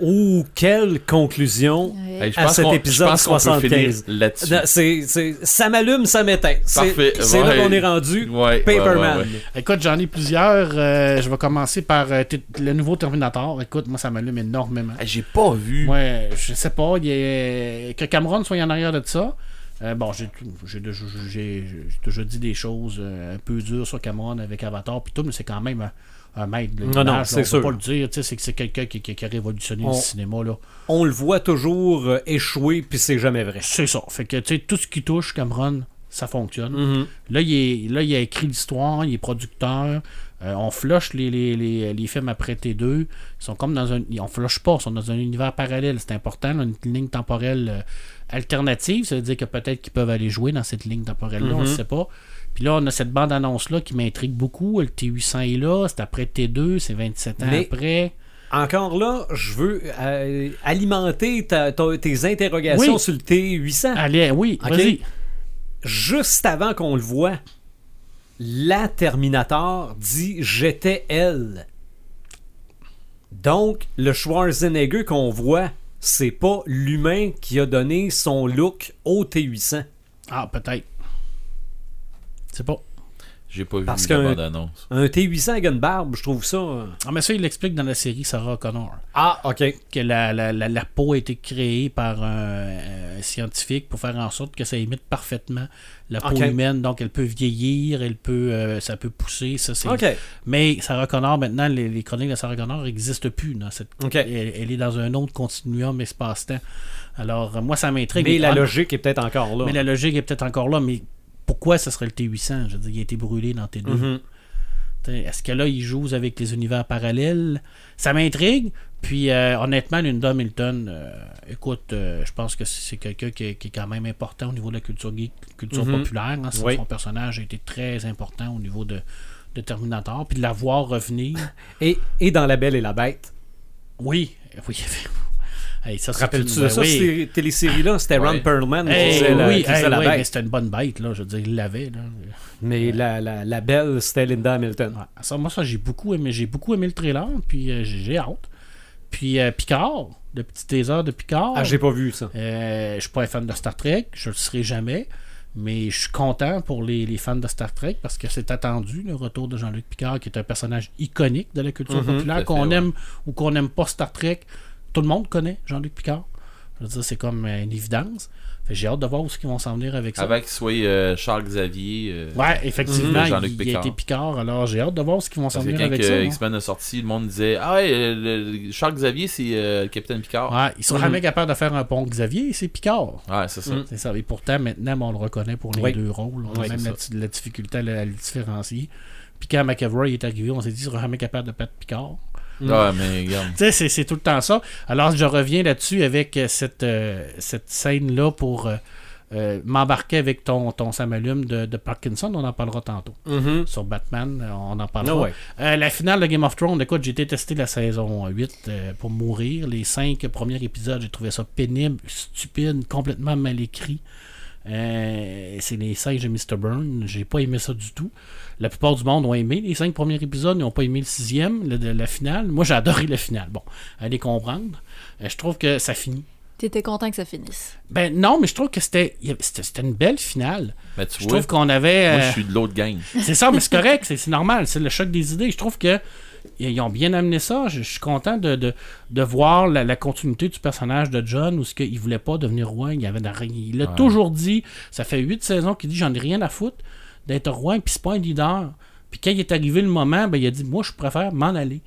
Oh, quelle conclusion Ouais. je à cet je épisode pense qu'on peut finir 75. là-dessus. Non, c'est- c'est- ça m'allume, ça m'éteint. C'est Parfait. c'est Ouais. là qu'on est rendu. Ouais, Paperman. ouais, ouais, ouais. Écoute, j'en ai plusieurs. Euh, je vais commencer par euh, le nouveau Terminator. Écoute, moi, ça m'allume énormément. J'ai pas vu. Ouais, je sais pas. Il y a- Que Cameron soit en arrière de ça. Euh, bon, j'ai déjà dit des choses euh, un peu dures sur Cameron avec Avatar, puis tout, mais c'est quand même un, un maître de Non, non, c'est sûr. pas le dire. tu sais, C'est que c'est quelqu'un qui, qui- qui a révolutionné On- le cinéma. là. On le voit toujours euh, échouer, puis c'est jamais vrai. C'est ça. Fait que, tu sais, tout ce qui touche Cameron, ça fonctionne. Mhm. Là, il, est, là, il a écrit l'histoire, il est producteur. Euh, on flush les, les, les, les films après T2. Ils sont comme dans un. On flush pas, ils sont dans un univers parallèle. C'est important, là, une ligne temporelle alternative. Ça veut dire que peut-être qu'ils peuvent aller jouer dans cette ligne temporelle-là, on ne Mhm. sait pas. Puis là, on a cette bande-annonce-là qui m'intrigue beaucoup. Le T800 est là, c'est après T2, c'est 27 ans Mais- après. Encore là, je veux euh, alimenter ta- ta- tes interrogations Oui. sur le T800. Allez, oui, Ok? vas-y. Juste avant qu'on le voit, la Terminator dit J'étais elle. Donc, le Schwarzenegger qu'on voit, c'est pas l'humain qui a donné son look au T800. Ah, peut-être. C'est pas. J'ai pas vu Parce la qu'un- bande-annonce. Un T800 avec une barbe, je trouve ça. euh, Ah, mais ça, il l'explique dans la série Sarah Connor. Ah, ok. Que la, la, la, la peau a été créée par un, un scientifique pour faire en sorte que ça imite parfaitement la peau humaine. Donc, elle peut vieillir, elle peut, euh, ça peut pousser. Ça, c'est... Ok. Mais Sarah Connor, maintenant, les, les chroniques de Sarah Connor n'existent plus. Dans cette... Ok. elle, elle est dans un autre continuum espace-temps. Alors, euh, moi, ça m'intrigue. Mais la Ah, logique est peut-être encore là. Mais la logique est peut-être encore là, mais pourquoi ce serait le T800 Je veux dire, il a été brûlé dans T2. Mhm. T'sais, Est-ce que là, il joue avec les univers parallèles? Ça m'intrigue. Puis, euh, honnêtement, Linda Hamilton, euh, écoute, euh, je pense que c'est quelqu'un qui, est- qui est quand même important au niveau de la culture geek, culture Mhm. populaire. hein. Son- Oui. Son personnage a été très important au niveau de, de Terminator. Puis de la voir revenir. *laughs* Et, et dans La Belle et la Bête. Oui, oui. Hey, rappelles-tu de ça, oui. ces télésérie-là? C'était Ron Ouais. Perlman Hey, la, oui, qui faisait hey, la oui, bête. mais c'était une bonne bête, là. Je veux dire, il l'avait, là. Mais la, la, la Belle, c'était Linda Hamilton. Ouais. Ça, moi, ça, j'ai beaucoup aimé. J'ai beaucoup aimé le trailer, puis euh, j'ai j'ai hâte. Puis euh, Picard, le petit teaser de Picard. Ah, j'ai pas vu ça. Euh, je suis pas un fan de Star Trek, je le serai jamais. Mais je suis content pour les, les fans de Star Trek parce que c'est attendu le retour de Jean-Luc Picard, qui est un personnage iconique de la culture Mhm, populaire, qu'on ouais. aime ou qu'on n'aime pas Star Trek. Tout le monde connaît Jean-Luc Picard. Je veux dire, c'est comme euh, une évidence. J'ai hâte de voir où ils vont s'en venir avec ça. Avant qu'il soit euh, Charles Xavier. euh, Ouais, effectivement, Mhm. Jean-Luc il, il a Picard. été Picard. Alors j'ai hâte de voir ce qu'ils vont s'en venir quand avec que ça. hein. X-Men a sorti, le monde disait Ah ouais, euh, le- Charles Xavier, c'est euh, le Capitaine Picard. Ouais, ils sont Mhm. jamais capables de faire un pont Xavier, c'est Picard. Ouais, c'est ça. Mhm. C'est ça. Et pourtant, maintenant, on le reconnaît pour les Oui. deux rôles. On a même la, la difficulté à le, à le différencier. Puis quand McAvoy est arrivé, on s'est dit, il sera jamais capable de battre Picard. Ouais, mais regarde. Tu sais, c'est- c'est tout le temps ça. Alors, je reviens là-dessus avec euh, cette, euh, cette scène-là pour euh, euh, m'embarquer avec ton, ton Samalume de, de Parkinson. On en parlera tantôt. Mhm. Sur Batman, on en Ah parlera. ouais. Euh, la finale de Game of Thrones, écoute, j'ai détesté la saison 8 euh, pour mourir. Les cinq premiers épisodes, j'ai trouvé ça pénible, stupide, complètement mal écrit. Euh, c'est les singes de Mr. Burn. J'ai pas aimé ça du tout. La plupart du monde ont aimé les cinq premiers épisodes, ils n'ont pas aimé le sixième, le- de la finale. Moi, j'ai adoré la finale. Bon, allez comprendre. Euh, je trouve que ça finit. T'étais content que ça finisse. Ben non, mais je trouve que c'était c'était c'était une belle finale. Mais tu Je vois, trouve qu'on avait. moi, euh, je suis de l'autre gang. c'est ça, mais c'est correct, c'est c'est normal, c'est le choc des idées. Je trouve que ils ont bien amené ça. Je, je suis content de, de, de voir la, la continuité du personnage de John, où ce qu'il voulait pas devenir roi. Il avait. Il l'a Ouais. toujours dit. Ça fait huit saisons qu'il dit j'en ai rien à foutre d'être roi, puis c'est pas un leader. Puis quand il est arrivé le moment, ben, il a dit moi je préfère m'en aller.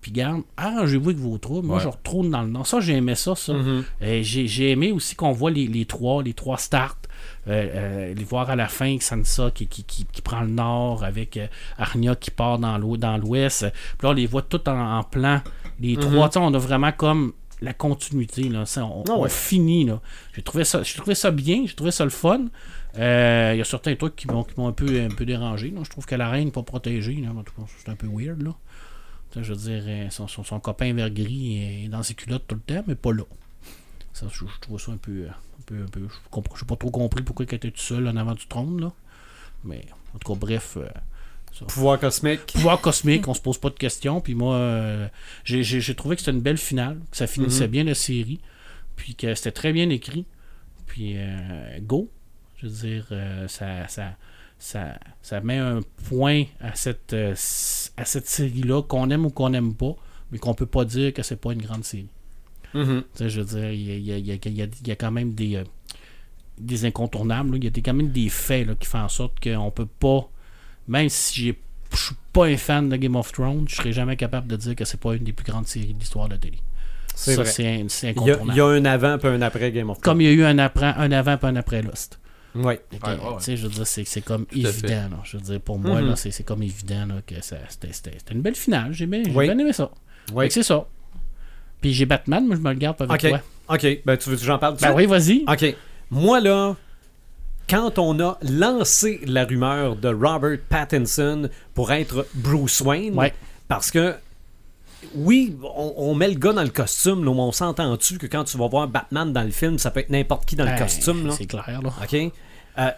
Puis garde, arrangez-vous avec vos troubles. Moi, Ouais. je retourne dans le nord. Ça, j'ai aimé ça, ça. Mhm. Euh, j'ai, aimé aussi qu'on voit les, les trois, les trois starts. Euh, euh, les voir à la fin, Sansa qui, qui, qui, qui prend le nord avec euh, Arnia qui part dans, l'ou- dans l'ouest. Puis là, on les voit tout en, en plan. Les trois, tu sais, on a vraiment comme la continuité. Là, Ça, on, ouais. on finit. J'ai, trouvé ça, trouvé ça bien, j'ai trouvé ça le fun. Euh, Il y a certains trucs qui m'ont, qui m'ont un, peu, un peu dérangé. là. Je trouve que la reine n'est pas protégée. Là. En tout cas, c'est un peu weird. Là. Je veux dire, euh, son, son, son copain vert gris est dans ses culottes tout le temps, mais pas là. Ça, je, je trouve ça un peu. euh, Un peu, un peu je j'ai pas trop compris pourquoi il était tout seul en avant du trône. Là. Mais en tout cas, bref. euh, Pouvoir cosmique. pouvoir cosmique, on se pose pas de questions. Puis moi, euh, j'ai, trouvé que c'était une belle finale, que ça finissait Mhm. bien la série, puis que c'était très bien écrit. Puis euh, go, je veux dire, ça, ça, ça, ça met un point à cette, euh, à cette série-là, qu'on aime ou qu'on n'aime pas, mais qu'on peut pas dire que c'est pas une grande série. Mhm. Sais, je veux dire, il y a, y a- y a- y quand même des, euh, des incontournables. Il y a des- quand même des faits là, qui font en sorte qu'on peut pas, même si je suis pas un fan de Game of Thrones, je serais jamais capable de dire que c'est pas une des plus grandes séries de l'histoire de la télé. C'est incontournable. il y a un avant puis un après Game of Thrones. Comme il y a eu un, après, un avant et un après Lost. Oui. Ouais, ouais, ouais. Tu sais, je veux dire, c'est, c'est comme évident. là. Je veux dire, pour moi, Mhm. c'est, c'est comme évident là, que c'était, une belle finale. J'ai bien, Oui. bien aimé ça. Oui. c'est ça. Puis j'ai Batman, mais je me le garde avec Ok. toi. OK. Ben, tu veux que j'en parle Ben oui, vas-y. OK. Moi, là, quand on a lancé la rumeur de Robert Pattinson pour être Bruce Wayne, Ouais. parce que, oui, on, on met le gars dans le costume, là, mais on s'entend-tu que quand tu vas voir Batman dans le film, ça peut être n'importe qui dans le Ben, costume, là? C'est clair, là. OK? Euh,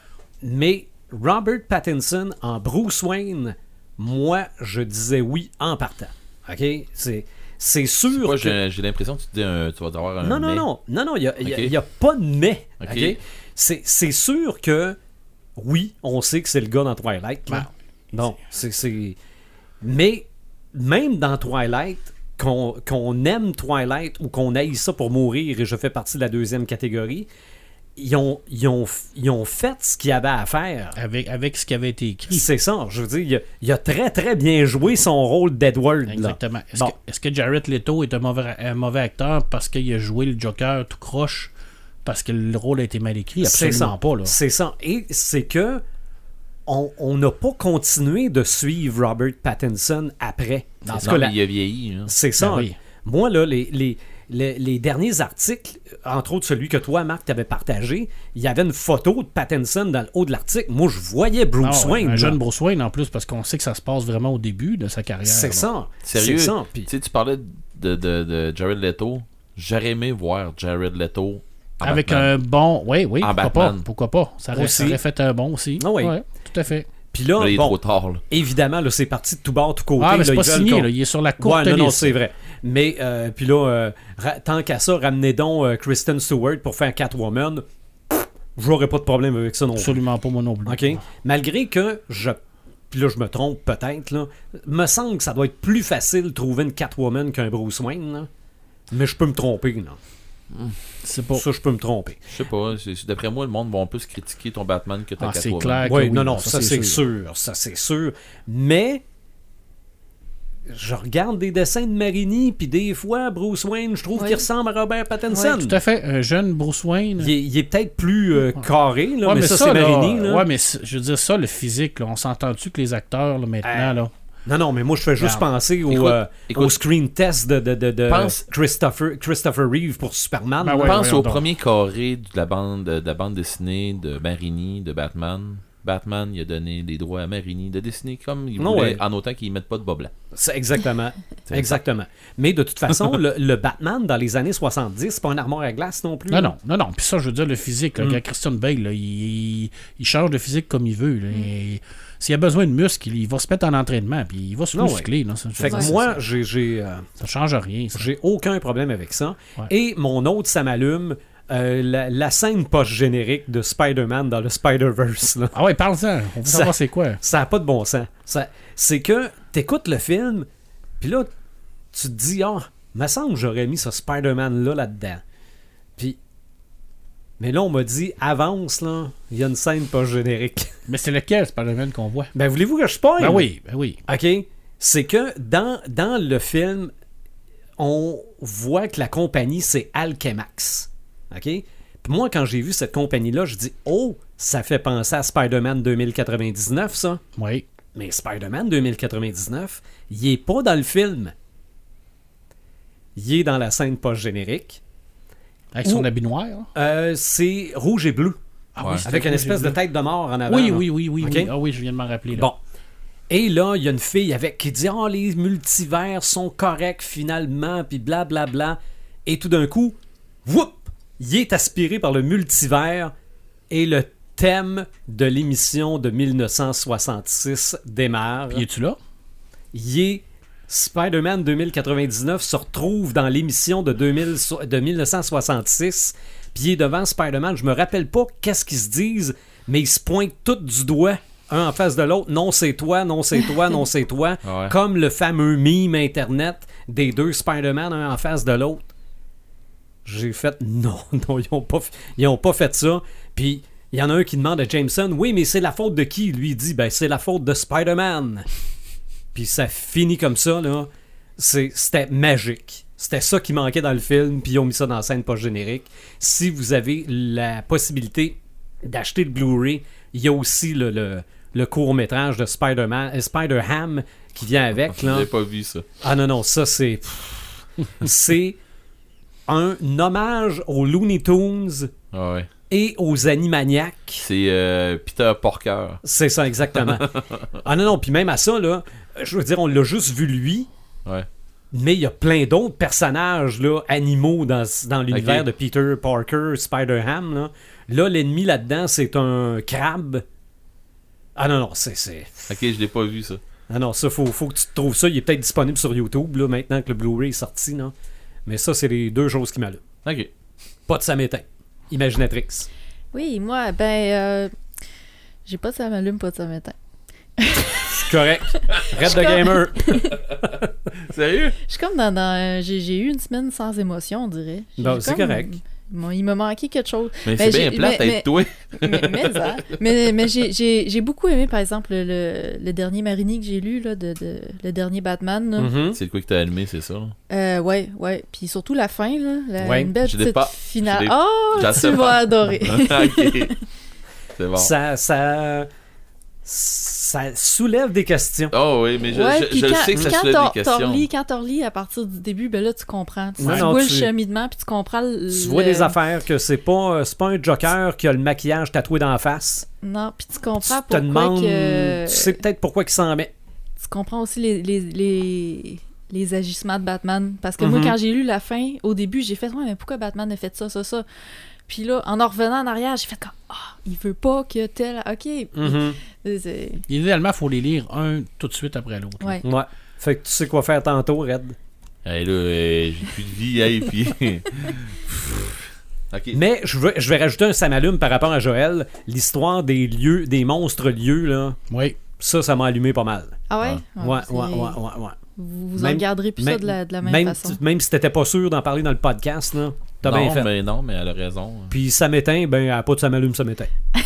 mais Robert Pattinson en Bruce Wayne, moi, je disais oui en partant. OK? C'est, c'est sûr Moi, que... j'ai l'impression que tu, dis un- tu vas avoir un. Non, non, mais. non, non, non, il n'y a, pas de mais. Ok. C'est, c'est sûr que, oui, on sait que c'est le gars dans Twilight. là. Ben, Non, c'est. c'est- Mais même dans Twilight, qu'on aime Twilight ou qu'on aille ça pour mourir, et je fais partie de la deuxième catégorie, ils ont, ils ont, ils ont fait ce qu'il y avait à faire. Avec, avec ce qui avait été écrit. C'est ça, je veux dire, il a, il a très très bien joué son rôle d'Edward. Exactement. Est-ce Bon. que, que Jared Leto est un mauvais, un mauvais acteur parce qu'il a joué le Joker tout croche parce que le rôle a été mal écrit? C'est Absolument ça. pas. C'est ça. Et c'est que on n'a pas continué de suivre Robert Pattinson après. Non, Parce Non, la- il a vieilli. hein. C'est ça. Ben oui. Moi, là, les, les, les, les derniers articles, entre autres celui que toi, Marc, t'avais partagé, il y avait une photo de Pattinson dans le haut de l'article. Moi, je voyais Bruce Ah Wayne. un là. jeune Bruce Wayne en plus parce qu'on sait que ça se passe vraiment au début de sa carrière. C'est là. ça. Sérieux, C'est ça. Puis- tu sais, tu parlais de, de, de Jared Leto. J'aurais aimé voir Jared Leto en Avec Batman. un bon. Oui, oui, En pourquoi Batman. pas. Pourquoi pas. Ça aurait, ça Aussi. aurait fait un bon aussi. Ah oui. Ouais, tout à fait. Puis là, Là, il est bon, trop tard. Là. évidemment, là, c'est parti de tout bord, tout côté. Ah, mais c'est là, pas ils veulent signé, qu'on- là, il est sur la courte Ouais, non, non, c'est vrai. Mais, euh, puis là, euh, ra- tant qu'à ça, ramenez donc euh, Kristen Stewart pour faire Catwoman. J'aurais pas de problème avec ça non plus. Absolument pas, moi non plus. OK? Malgré que je. Puis là, je me trompe peut-être, là. Me semble que ça doit être plus facile de trouver une Catwoman qu'un Bruce Wayne, là. Mais je peux me tromper, là. C'est pas. Ça, je peux me tromper. Je sais pas. D'après moi, le monde va un peu se critiquer ton Batman que ta Ah, c'est clair. que Oui, oui, non, non, ça, ça, c'est sûr. Ça, c'est sûr. Mais. Je regarde des dessins de Marini, puis des fois, Bruce Wayne, je trouve Oui. qu'il ressemble à Robert Pattinson. Tout à fait. Un jeune Bruce Wayne. Il est, il est peut-être plus euh, carré, là, Ouais, mais, ça, c'est Marini. Là. Ouais, mais je veux dire, ça, le physique, là, on s'entend-tu que les acteurs, là, maintenant, Euh, là. Non, non, mais moi, je fais juste penser au, Écoute, euh, écoute. au screen test de, de, de, de Pense- Christopher, Christopher Reeve pour Superman. Ben ouais, Pense au donc. premier carré de la bande de la bande dessinée de Marini, de Batman. Batman, il a donné des droits à Marini de dessiner comme il voulait, ouais. en autant qu'ils mettent pas de bas blanc. C'est exactement. *laughs* exactement. Mais de toute façon, le, le Batman dans les années 70, c'est pas un armoire à glace non plus. Non, non, non, non. Puis ça, je veux dire, le physique, Mm. Christian Bale, là, il, il change de physique comme il veut. là. Et S'il a besoin de muscles, il, va se mettre en entraînement, puis il va se Non, muscler. là. Ça, Fait que moi, j'ai, euh, ça change rien. j'ai aucun problème avec ça. Ouais. Et mon autre, ça m'allume. euh, la, la scène post-générique de Spider-Man dans le Spider-Verse. Ah ouais, parle-en. On veut Ça- savoir c'est quoi. Ça n'a pas de bon sens. Ça, c'est que t'écoutes le film, puis là, tu te dis, ah, me semble que j'aurais mis ce Spider-Man-là là-dedans. Mais là, on m'a dit, avance, là, il y a une scène pas générique. *laughs* Mais c'est lequel, Spider-Man, qu'on voit? ben, voulez-vous que je spoil? Ben oui, ben oui. OK? C'est que dans, dans le film, on voit que la compagnie, c'est Alchemax. OK? Puis moi, quand j'ai vu cette compagnie-là, je dis, oh, ça fait penser à Spider-Man 2099, ça. Oui. Mais Spider-Man 2099, il est pas dans le film. Il est dans la scène post-générique. Avec son habit noir? Euh, c'est rouge et bleu. Ah oui, Avec une espèce de tête de mort en avant. Oui, là. oui, oui, oui. Ah oui, je viens de m'en rappeler. Là. Bon. Et là, il y a une fille avec qui dit Oh, les multivers sont corrects finalement, puis blablabla. Et tout d'un coup, whoop, il est aspiré par le multivers et le thème de l'émission de 1966 démarre. Puis es-tu là? Il est Spider-Man 2099 se retrouve dans l'émission de, 2000 so- de 1966, puis il est devant Spider-Man. Je me rappelle pas qu'est-ce qu'ils se disent, mais ils se pointent tous du doigt, un en face de l'autre. Non, c'est toi, non, c'est toi, non, c'est toi. *laughs* Ouais. Comme le fameux meme Internet des deux Spider-Man, un en face de l'autre. J'ai fait *laughs* non, non, ils ont pas, ils ont pas fait ça. Puis il y en a un qui demande à Jameson Oui, mais c'est la faute de qui? Lui il dit Ben, c'est la faute de Spider-Man. Puis ça finit comme ça, là. C'était magique. C'était ça qui manquait dans le film, puis ils ont mis ça dans la scène post-générique. Si vous avez la possibilité d'acheter le Blu-ray, il y a aussi le, le, le court-métrage de Spider-Man, euh, Spider-Ham qui vient avec. *laughs* Là. J'ai pas vu ça. Ah non, non, ça c'est. c'est un hommage aux Looney Tunes Ah ouais. et aux Animaniacs. C'est euh, Peter Porker. C'est ça, exactement. *laughs* ah non, non, puis même à ça, là, je veux dire, on l'a juste vu lui, Ouais. mais il y a plein d'autres personnages là, animaux dans, dans l'univers de Peter Parker, Spider-Ham. Là, là l'ennemi là-dedans, c'est un crabe. Ah non, non, c'est. c'est... Ok, je l'ai pas vu ça. Ah non, ça, faut, faut que tu trouves ça. Il est peut-être disponible sur YouTube, là, maintenant que le Blu-ray est sorti. Non? Mais ça, c'est les deux choses qui m'allument. Ok. Pas de Samétain. Imaginatrix. Oui, moi, ben, euh, j'ai pas de ça m'allume, pas de ça m'éteint. *laughs* correct. *laughs* Red the Gamer. *laughs* Sérieux? Je suis comme dans. dans, euh, j'ai, j'ai eu une semaine sans émotion, on dirait. J'ai c'est comme- correct. Bon, il m'a manqué quelque chose. Mais Ben, c'est bien plate mais- être toi. *laughs* mais mais, hein. mais, mais j'ai, j'ai, j'ai beaucoup aimé, par exemple, le, le dernier Marini que j'ai lu, là, de, de- le dernier Batman. là. Mhm. C'est le quoi que t'as allumé, c'est ça? Euh, ouais, ouais. Puis surtout la fin, là. La, Ouais, une belle je l'ai petite pas. finale. Je l'ai- Oh, Je tu sais vas pas. adorer. ok. C'est bon. Ça, ça, ça soulève des questions. Oh oui, mais je, ouais, je- quand, sais que ça quand soulève t'en- des questions. relis- quand t'en relis à partir du début, ben là, tu comprends. Tu Ouais, tu non, vois tu- le cheminement, puis tu comprends le... Tu vois des affaires que c'est pas, c'est pas un Joker qui a le maquillage tatoué dans la face. Non, puis tu Tu comprends te pourquoi demandes, que... tu sais peut-être pourquoi il s'en met. tu comprends aussi les, les, les, les agissements de Batman. Parce que moi, Mhm. quand j'ai lu la fin, au début, j'ai fait Ouais, mais pourquoi Batman a fait ça, ça, ça? Puis là, en en revenant en arrière, j'ai fait comme Ah, il veut pas que tel. Ok. Mhm. Idéalement, il faut les lire un tout de suite après l'autre. Ouais. Ouais. Fait que tu sais quoi faire tantôt, Red. Hey, là, euh, j'ai plus de vie, hey, puis... *laughs* ok. Mais je vais, je vais rajouter un samalume par rapport à Joël. L'histoire des lieux, des monstres lieux, là, Oui. ça, ça m'a allumé pas mal. Ah ouais? Ouais, c'est- ouais, ouais, ouais, ouais. Vous, vous en regarderez plus ça de la, de la même, même, façon. même si t'étais pas sûr d'en parler dans le podcast, là, t'as non, bien fait. mais non, mais elle a raison. Puis ça m'éteint, ben, a pas de samalume, ça m'éteint. *laughs*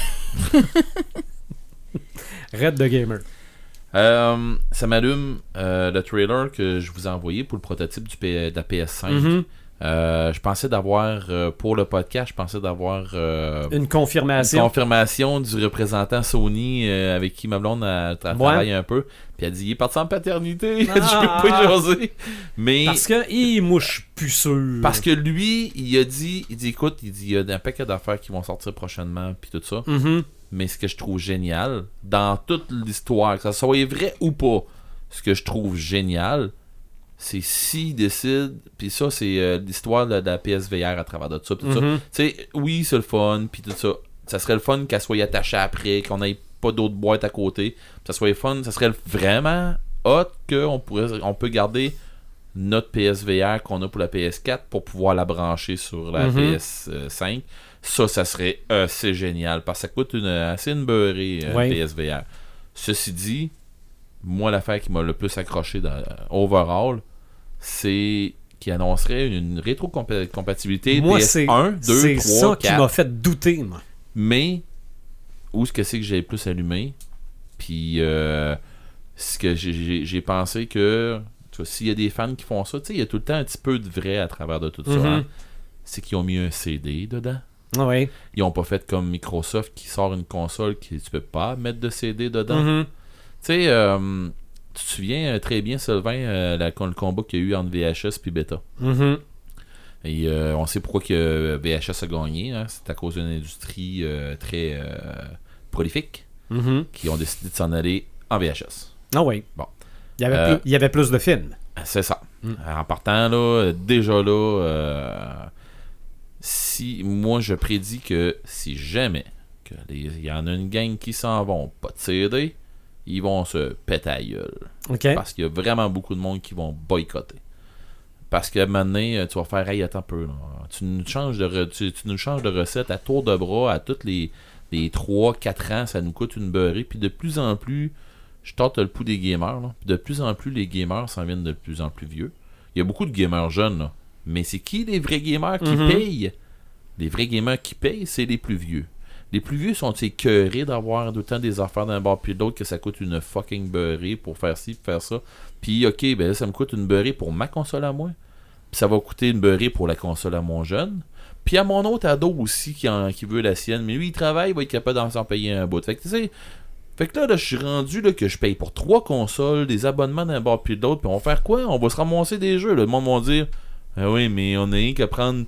Red the Gamer. Euh, ça m'allume euh, le trailer que je vous ai envoyé pour le prototype du P- de la PS5. Mhm. Euh, je pensais d'avoir, euh, pour le podcast, je pensais d'avoir euh, Une une confirmation. confirmation du représentant Sony avec qui ma blonde a, a travaillé un peu. Puis elle dit il est parti en paternité. Dit, *laughs* je Ah. peux pas jaser. Mais Parce que, il mouche sûr. parce que lui, il a dit, il dit écoute, il dit il y a un paquet d'affaires qui vont sortir prochainement puis tout ça. Mhm. Mais ce que je trouve génial, dans toute l'histoire, que ça soit vrai ou pas, ce que je trouve génial, c'est s'il décide, puis ça, c'est euh, l'histoire de, de la PSVR à travers de ça. tout sais, oui, c'est le fun, puis tout ça. Ça serait le fun qu'elle soit attachée après, qu'on ait pas d'autres boîtes à côté. Ça serait fun, ça serait vraiment hot qu'on pourrait, on peut garder notre PSVR qu'on a pour la PS4 pour pouvoir la brancher sur la Mhm. PS5. Ça, ça serait assez génial parce que ça coûte une, assez une beurrée, euh, Ouais. PSVR. Ceci dit, moi, l'affaire qui m'a le plus accroché dans overall, c'est qu'il annoncerait une rétrocompatibilité Moi, c'est PS1, 2, c'est 3, ça qui 4. m'a fait douter, moi. Mais où est-ce que c'est que j'ai le plus allumé? Puis euh, ce que j'ai- pensé que tu vois, s'il y a des fans qui font ça, tu sais, il y a tout le temps un petit peu de vrai à travers de tout ça. Mhm. hein. C'est qu'ils ont mis un CD dedans. Ah Oui. Ils ont pas fait comme Microsoft qui sort une console qui tu peux pas mettre de CD dedans. Mhm. Tu sais, euh, tu te souviens euh, très bien, Sylvain, euh, la- le combat qu'il y a eu entre VHS et Beta? Et euh, on sait pourquoi que VHS a gagné. hein. C'est à cause d'une industrie très prolifique Mhm. qui ont décidé de s'en aller en VHS. Ah oui. Bon. Il y avait, plus, il y avait plus de films. C'est ça. Mm. En partant, là, déjà là, si moi je prédis que si jamais il y en a une gang qui s'en vont pas de CD, ils vont se péter à la gueule. Parce qu'il y a vraiment beaucoup de monde qui vont boycotter. Parce que maintenant, euh, tu vas faire Hey, attends un peu. là. Tu, nous changes de re- tu, tu nous changes de recette à tour de bras à tous les, les 3-4 ans, ça nous coûte une beurrée. Puis de plus en plus, je tente le pouls des gamers. là. Puis de plus en plus, les gamers s'en viennent de plus en plus vieux. Il y a beaucoup de gamers jeunes, là. mais c'est qui les vrais gamers qui Mhm. payent? Les vrais gamers qui payent, c'est les plus vieux. Les plus vieux sont écœurés d'avoir d'autant des affaires d'un bord puis l'autre que ça coûte une fucking beurrée pour faire ci, pour faire ça. Puis ok, ben là, ça me coûte une beurrée pour ma console à moi. Puis ça va coûter une beurrée pour la console à mon jeune. Puis à mon autre ado aussi qui, en- qui veut la sienne. Mais lui, il travaille, il va être capable d'en s'en payer un bout. Fait que tu sais. Fait que là, là, je suis rendu que je paye pour trois consoles, des abonnements d'un bord puis de l'autre. Puis on va faire quoi? On va se ramasser des jeux. là. Le monde va dire Ah oui, mais on a rien qu'à prendre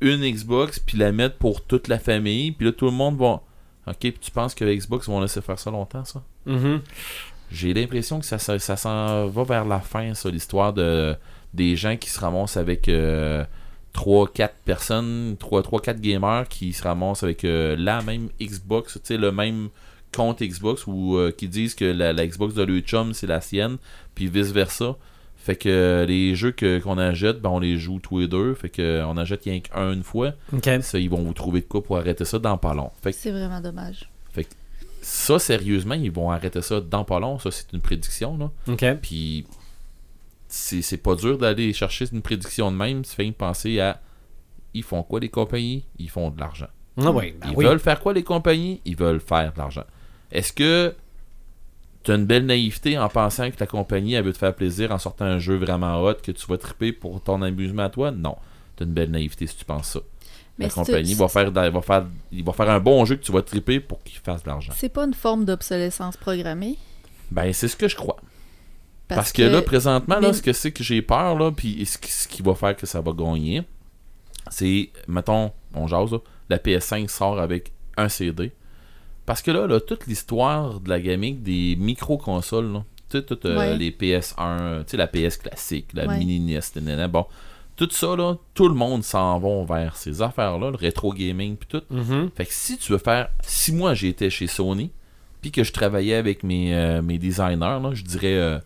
une Xbox puis la mettre pour toute la famille. Puis là, tout le monde va. Ok, puis tu penses que Xbox vont laisser faire ça longtemps, ça? Mhm. j'ai l'impression que ça, ça, ça s'en va vers la fin, ça, l'histoire de des gens qui se ramassent avec 3-4 personnes, 3-4 gamers qui se ramassent avec euh, la même Xbox, tu sais, le même compte Xbox ou euh, qui disent que la, la Xbox de leur chum c'est la sienne, puis vice versa. Fait que euh, les jeux que, qu'on achète, ben on les joue tous les deux. Fait que euh, on achète rien qu'un une fois. OK. Ça, ils vont vous trouver de quoi pour arrêter ça dans pas long. Fait que C'est vraiment dommage. ça, sérieusement, ils vont arrêter ça dans pas long. Ça, c'est une prédiction. Là. OK. Puis, c'est c'est pas dur d'aller chercher une prédiction de même. Fais me penser à. Ils font quoi, les compagnies? Ils font de l'argent. Ah oui, ben Ils oui. veulent faire quoi, les compagnies? Ils veulent faire de l'argent. Est-ce que tu as une belle naïveté en pensant que ta compagnie elle veut te faire plaisir en sortant un jeu vraiment hot que tu vas triper pour ton amusement à toi Non. Tu as une belle naïveté si tu penses ça. Mais la compagnie va faire, va, faire, il va faire un bon jeu que tu vas triper pour qu'il fasse de l'argent. C'est pas une forme d'obsolescence programmée. Ben, c'est ce que je crois. Parce, que, là, présentement, là, ce que c'est que j'ai peur, là, puis ce, qui- ce qui va faire que ça va gagner, c'est, mettons, on jase, là, la PS5 sort avec un CD. Parce que là, là toute l'histoire de la gaming des micro-consoles, là, tu sais, toutes, euh, Ouais. les PS1, tu sais, la PS classique, la Ouais. mini NES, nanana, bon, tout ça, là, tout le monde s'en va vers ces affaires-là, le rétro gaming, puis tout. Mhm. Fait que si tu veux faire. Si moi j'étais chez Sony, puis que je travaillais avec mes, euh, mes designers, là, je dirais euh,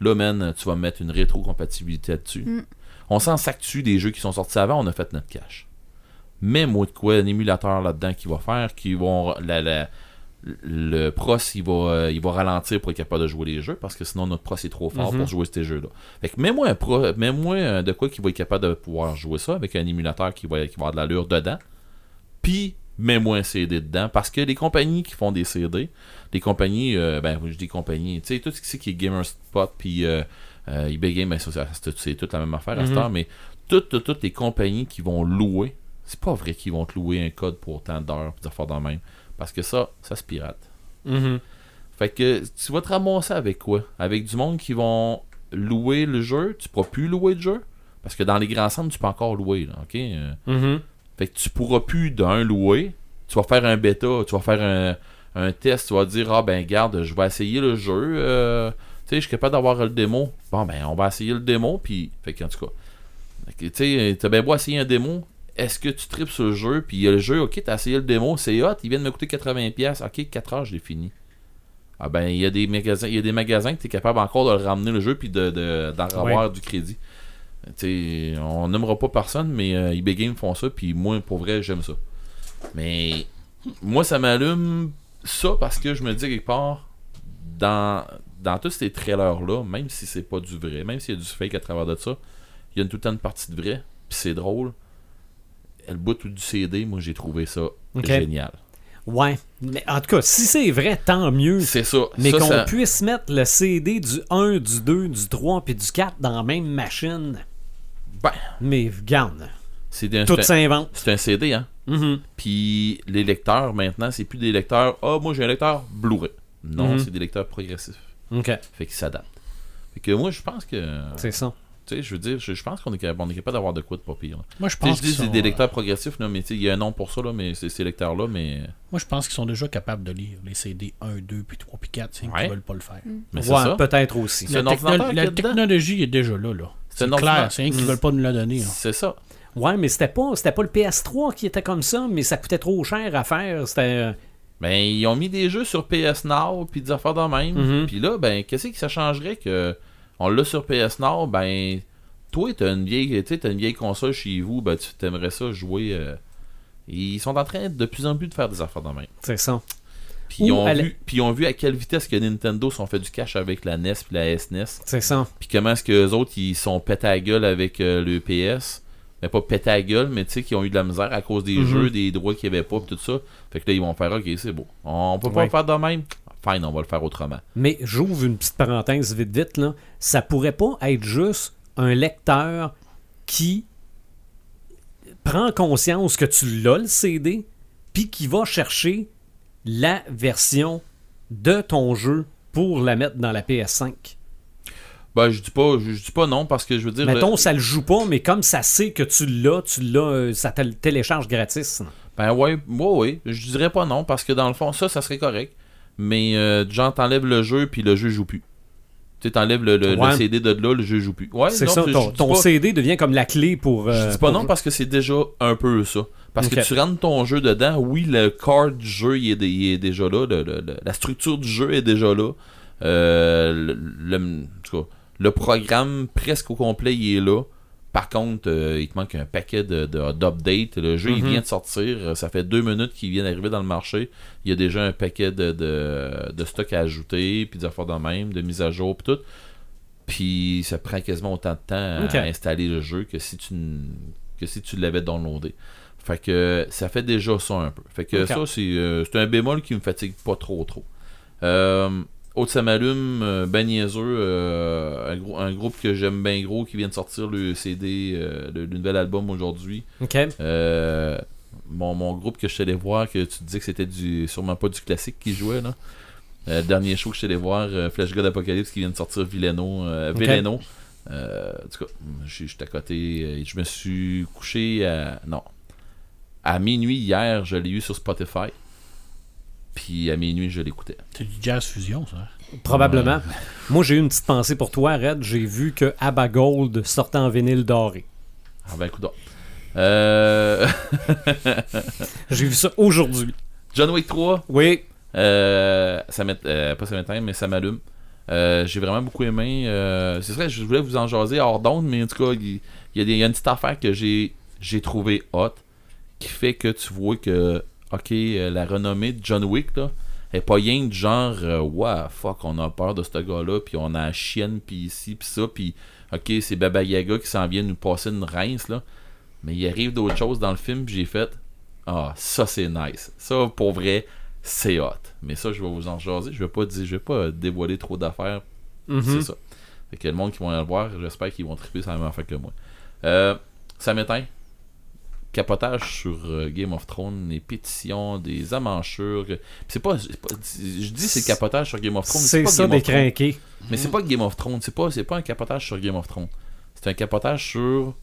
là, man, tu vas mettre une rétro-compatibilité là-dessus. Mm. On s'en sac-tu des jeux qui sont sortis avant, on a fait notre cash. Mets-moi de quoi, un émulateur là-dedans qui va faire, qui vont. La, la- le pros, il va, euh, il va ralentir pour être capable de jouer les jeux, parce que sinon notre pros est trop fort Mhm. pour jouer ces jeux-là. Fait que mets-moi un pro, mets-moi de quoi qui va être capable de pouvoir jouer ça avec un émulateur qui va, qui va avoir de l'allure dedans. Puis mets-moi un CD dedans. Parce que les compagnies qui font des CD, les compagnies, euh, ben je dis compagnies, tu sais, tout ce qui est GamerSpot puis euh, euh, eBay Game, ben, c'est toute la même affaire à cette Mhm. heure, mais toutes, toutes, toutes les compagnies qui vont louer, c'est pas vrai qu'ils vont te louer un code pour autant d'heures des affaires dans le même. Parce que ça, ça se pirate. Mhm. Fait que tu vas te ramasser avec quoi? Avec du monde qui vont louer le jeu, tu pourras plus louer le jeu. Parce que dans les grands centres, tu peux encore louer, là, ok? Mhm. Fait que tu pourras plus d'un louer. Tu vas faire un bêta, tu vas faire un, un test, tu vas dire Ah ben garde, je vais essayer le jeu. euh, tu sais, je suis capable d'avoir le démo. Bon ben on va essayer le démo, puis. Fait que en tout cas. Tu sais, t'as bien beau essayer un démo. Est-ce que tu tripes sur le jeu, puis le jeu, ok, t'as essayé le démo, c'est hot, il vient de me coûter 80$, ok, 4 heures, je l'ai fini. Ah ben, il y a des magasins, il y a des magasins que t'es capable encore de le ramener le jeu, puis de, de- d'en avoir du crédit. Tu sais, on n'aimera pas personne, mais euh, eBay Games font ça, puis moi, pour vrai, j'aime ça. Mais moi, ça m'allume ça parce que je me dis quelque part, dans, dans tous ces trailers-là, même si c'est pas du vrai, même s'il y a du fake à travers de ça, il y a une, tout le temps une partie de vrai, puis c'est drôle. Le bout du CD, moi, j'ai trouvé ça génial. Ouais. Mais en tout cas, si c'est vrai, tant mieux. C'est ça. Mais qu'on ça- puisse mettre le CD du 1, du 2, du 3 puis du 4 dans la même machine. Ben, Mais un, tout s'invente. c'est un CD, hein. Mhm. Puis les lecteurs, maintenant, c'est plus des lecteurs. Ah, moi j'ai un lecteur Blu-ray. Non, Mhm. c'est des lecteurs progressifs. OK, Fait qu'ils s'adaptent. Fait que moi, je pense que. c'est ça. Tu sais, je veux dire, je, je pense qu'on est, capable- on est capable d'avoir de quoi de pas pire. là. Moi, je pense je dis c'est des euh, lecteurs progressifs, là, mais tu sais, il y a un nom pour ça, là, mais c'est ces lecteurs-là, mais. Moi, je pense qu'ils sont déjà capables de lire les CD 1, 2, puis 3, puis 4, c'est Ouais. qu'ils veulent pas le faire. Mais c'est Ouais, ça. peut-être aussi. La, techno- la technologie est déjà là. là. C'est C'est un clair, c'est rien qu'ils Mm. veulent pas nous la donner. hein. C'est ça. Ouais, mais c'était pas, c'était pas le PS3 qui était comme ça, mais ça coûtait trop cher à faire. C'était. euh, Ben, ils ont mis des jeux sur PS Now, puis des affaires de même. Mhm. Puis là, ben, qu'est-ce que ça changerait que on l'a sur PS Now, ben, toi, t'as une vieille, t'as une vieille console chez vous, ben, tu t'aimerais ça jouer. euh, Ils sont en train de plus en plus de faire des affaires de même. C'est ça. Puis ils, ont vu, puis ils ont vu à quelle vitesse que Nintendo sont fait du cash avec la NES puis la SNES. C'est ça. Puis comment est-ce que les autres, ils sont pétés à la gueule avec euh, le PS. Mais pas pétés à la gueule, mais tu sais, qui ont eu de la misère à cause des Mhm. jeux, des droits qu'il n'y avait pas, puis tout ça. Fait que là, ils vont faire, ok, c'est beau. On peut pas Ouais. faire de même. Fine, on va le faire autrement. Mais j'ouvre une petite parenthèse vite vite là. Ça pourrait pas être juste un lecteur qui prend conscience que tu l'as le CD, puis qui va chercher la version de ton jeu pour la mettre dans la PS5. Ben, je dis pas, je, je dis pas non parce que je veux dire. Mettons, le- ça le joue pas, mais comme ça sait que tu l'as, tu l'as, euh, ça te le télécharge gratis. Ben ouais, ouais, ouais. Je dirais pas non parce que dans le fond, ça, ça serait correct. Mais euh, genre, t'enlèves le jeu puis le jeu joue plus. Tu t'enlèves le, le- le. CD de là, le jeu joue plus. Ouais, C'est ça, ton, ton pas- CD devient comme la clé pour. euh, Je dis pas pour- non parce que c'est déjà un peu ça. Parce que tu rentres ton jeu dedans, oui, le card du jeu il est, il est déjà là, le- la structure du jeu est déjà là. Euh, le, le programme presque au complet il est là. Par contre, euh, il te manque un paquet de, de- d'updates. Le jeu, il Mhm. vient de sortir. Euh, Ça fait deux minutes qu'il vient d'arriver dans le marché. Il y a déjà un paquet de, de, de stock à ajouter, puis des affaires de même, de mise à jour, puis tout. Puis ça prend quasiment autant de temps à installer le jeu que si tu que si tu l'avais downloadé. Fait que ça fait déjà ça un peu. Fait que ça, c'est euh, c'est un bémol qui me fatigue pas trop trop. Euh, Autre ça m'allume, euh, ben niaiseux, euh, un, gros- un groupe que j'aime bien gros qui vient de sortir le CD, euh, le, le nouvel album aujourd'hui. Mon, mon groupe que je suis allé voir, que tu disais que c'était du sûrement pas du classique qui jouait là. Le dernier show que je suis allé voir, Flash God Apocalypse qui vient de sortir Villeno. Ok. Villeno. Euh, en tout cas, je j'étais à côté. Je me suis couché à. Non. À minuit hier, je l'ai eu sur Spotify. Puis à minuit, je l'écoutais. C'est du jazz fusion, ça. Probablement. *laughs* Moi, j'ai eu une petite pensée pour toi, Red. J'ai vu que Abba Gold sortait en vinyle doré. Ah ben, écoute. Euh, *laughs* J'ai vu ça aujourd'hui. John Wick 3, Oui. Euh, ça euh, pas ça m'éteint, mais ça m'allume. Euh, j'ai vraiment beaucoup aimé. euh, c'est vrai, je voulais vous en jaser hors d'onde, mais en tout cas, il il y, a des- il y a une petite affaire que j'ai j'ai trouvé hot qui fait que tu vois que, ok, euh, la renommée de John Wick, là, est pas rien de genre, euh, ouais, fuck, on a peur de ce gars-là, puis on a la chienne, puis ici, puis ça, puis ok, c'est Baba Yaga qui s'en vient nous passer une rince, là. Mais il arrive d'autres choses dans le film, puis j'ai fait, ah, ça c'est nice. Ça, pour vrai, c'est hot. Mais ça, je vais vous en jaser. Je vais pas dire, je vais pas dévoiler trop d'affaires. Mhm. C'est ça. Fait que le monde qui vont aller le voir, j'espère qu'ils vont triper sur la même affaire que moi. Euh, ça m'éteint. Capotage sur euh, Game of Thrones, les pétitions, des amanchures. C'est pas, Je dis c'est capotage sur Game of Thrones. mais C'est ça des crinqués. Mais c'est pas Game of Thrones, c'est pas, c'est pas un capotage sur Game of Thrones. C'est un capotage sur,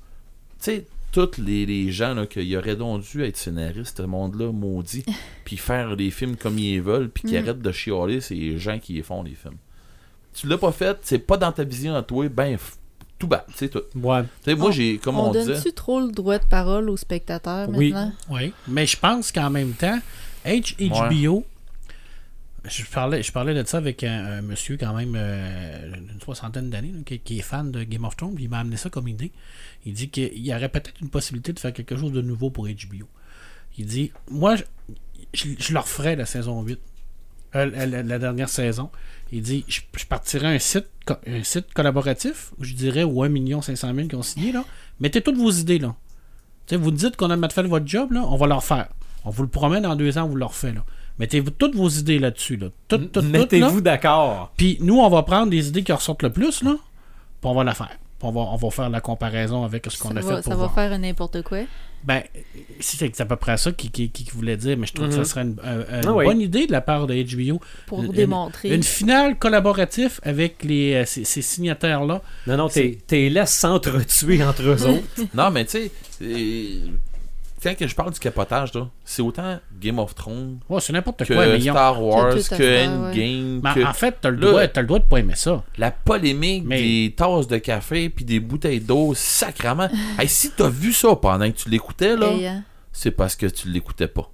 tu sais, tous les, les gens là, qui auraient donc dû être scénaristes, ce monde-là, maudit, *laughs* puis faire des films comme ils veulent, puis qui Mm. arrêtent de chialer, c'est les gens qui font, les films. Tu l'as pas fait, c'est pas dans ta vision à toi, ben, tout bas, tu sais, tout. Ouais. Tu sais, moi, On- j'ai, comme on on, disait, donne-tu trop le droit de parole aux spectateurs Oui. maintenant? Oui. Mais je pense qu'en même temps, H- HBO, je, parlais, je parlais de ça avec un, un monsieur quand même euh, d'une soixantaine d'années qui, qui est fan de Game of Thrones. Il m'a amené ça comme idée. Il dit qu'il y aurait peut-être une possibilité de faire quelque chose de nouveau pour HBO. Il dit Moi, je, je, je leur ferais la saison 8. Euh, la, la- la dernière saison. Il dit Je, je partirais un site, un site collaboratif, où je dirais aux 1 500 000 qui ont signé. Là. Mettez toutes vos idées. là. Tu sais, vous dites qu'on a mal fait votre job, là, on va leur faire. On vous le promet dans deux ans, on vous le refait. Là. Mettez toutes vos idées là-dessus. Là. Toutes, toutes, toutes, là. Mettez-vous d'accord. Puis nous, on va prendre des idées qui ressortent le plus, là, puis on va la faire. Puis on va, on va faire la comparaison avec ce qu'on a va, fait pour ça va voir. faire n'importe quoi. Ben, c'est à peu près ça qu'il qui, qui voulait dire, mais je trouve que Mhm. ça serait une, un- une Ah oui. bonne idée de la part de HBO. Pour Une- démontrer. Une finale collaborative avec les, euh, ces, ces signataires-là. Non, non, t'es t'es laisse s'entretuer entre eux *laughs* autres. non, mais tu sais, quand que je parle du capotage, là, c'est autant Game of Thrones Ouais, c'est n'importe que quoi, Star Wars, que fait, ouais. Endgame, Mais en fait, t'as le, Là- droit, t'as le droit de pas aimer ça. la polémique Mais- des tasses de café puis des bouteilles d'eau, sacrament. *laughs* hey, si t'as vu ça pendant que tu l'écoutais, là, Hey, hein. c'est parce que tu l'écoutais pas.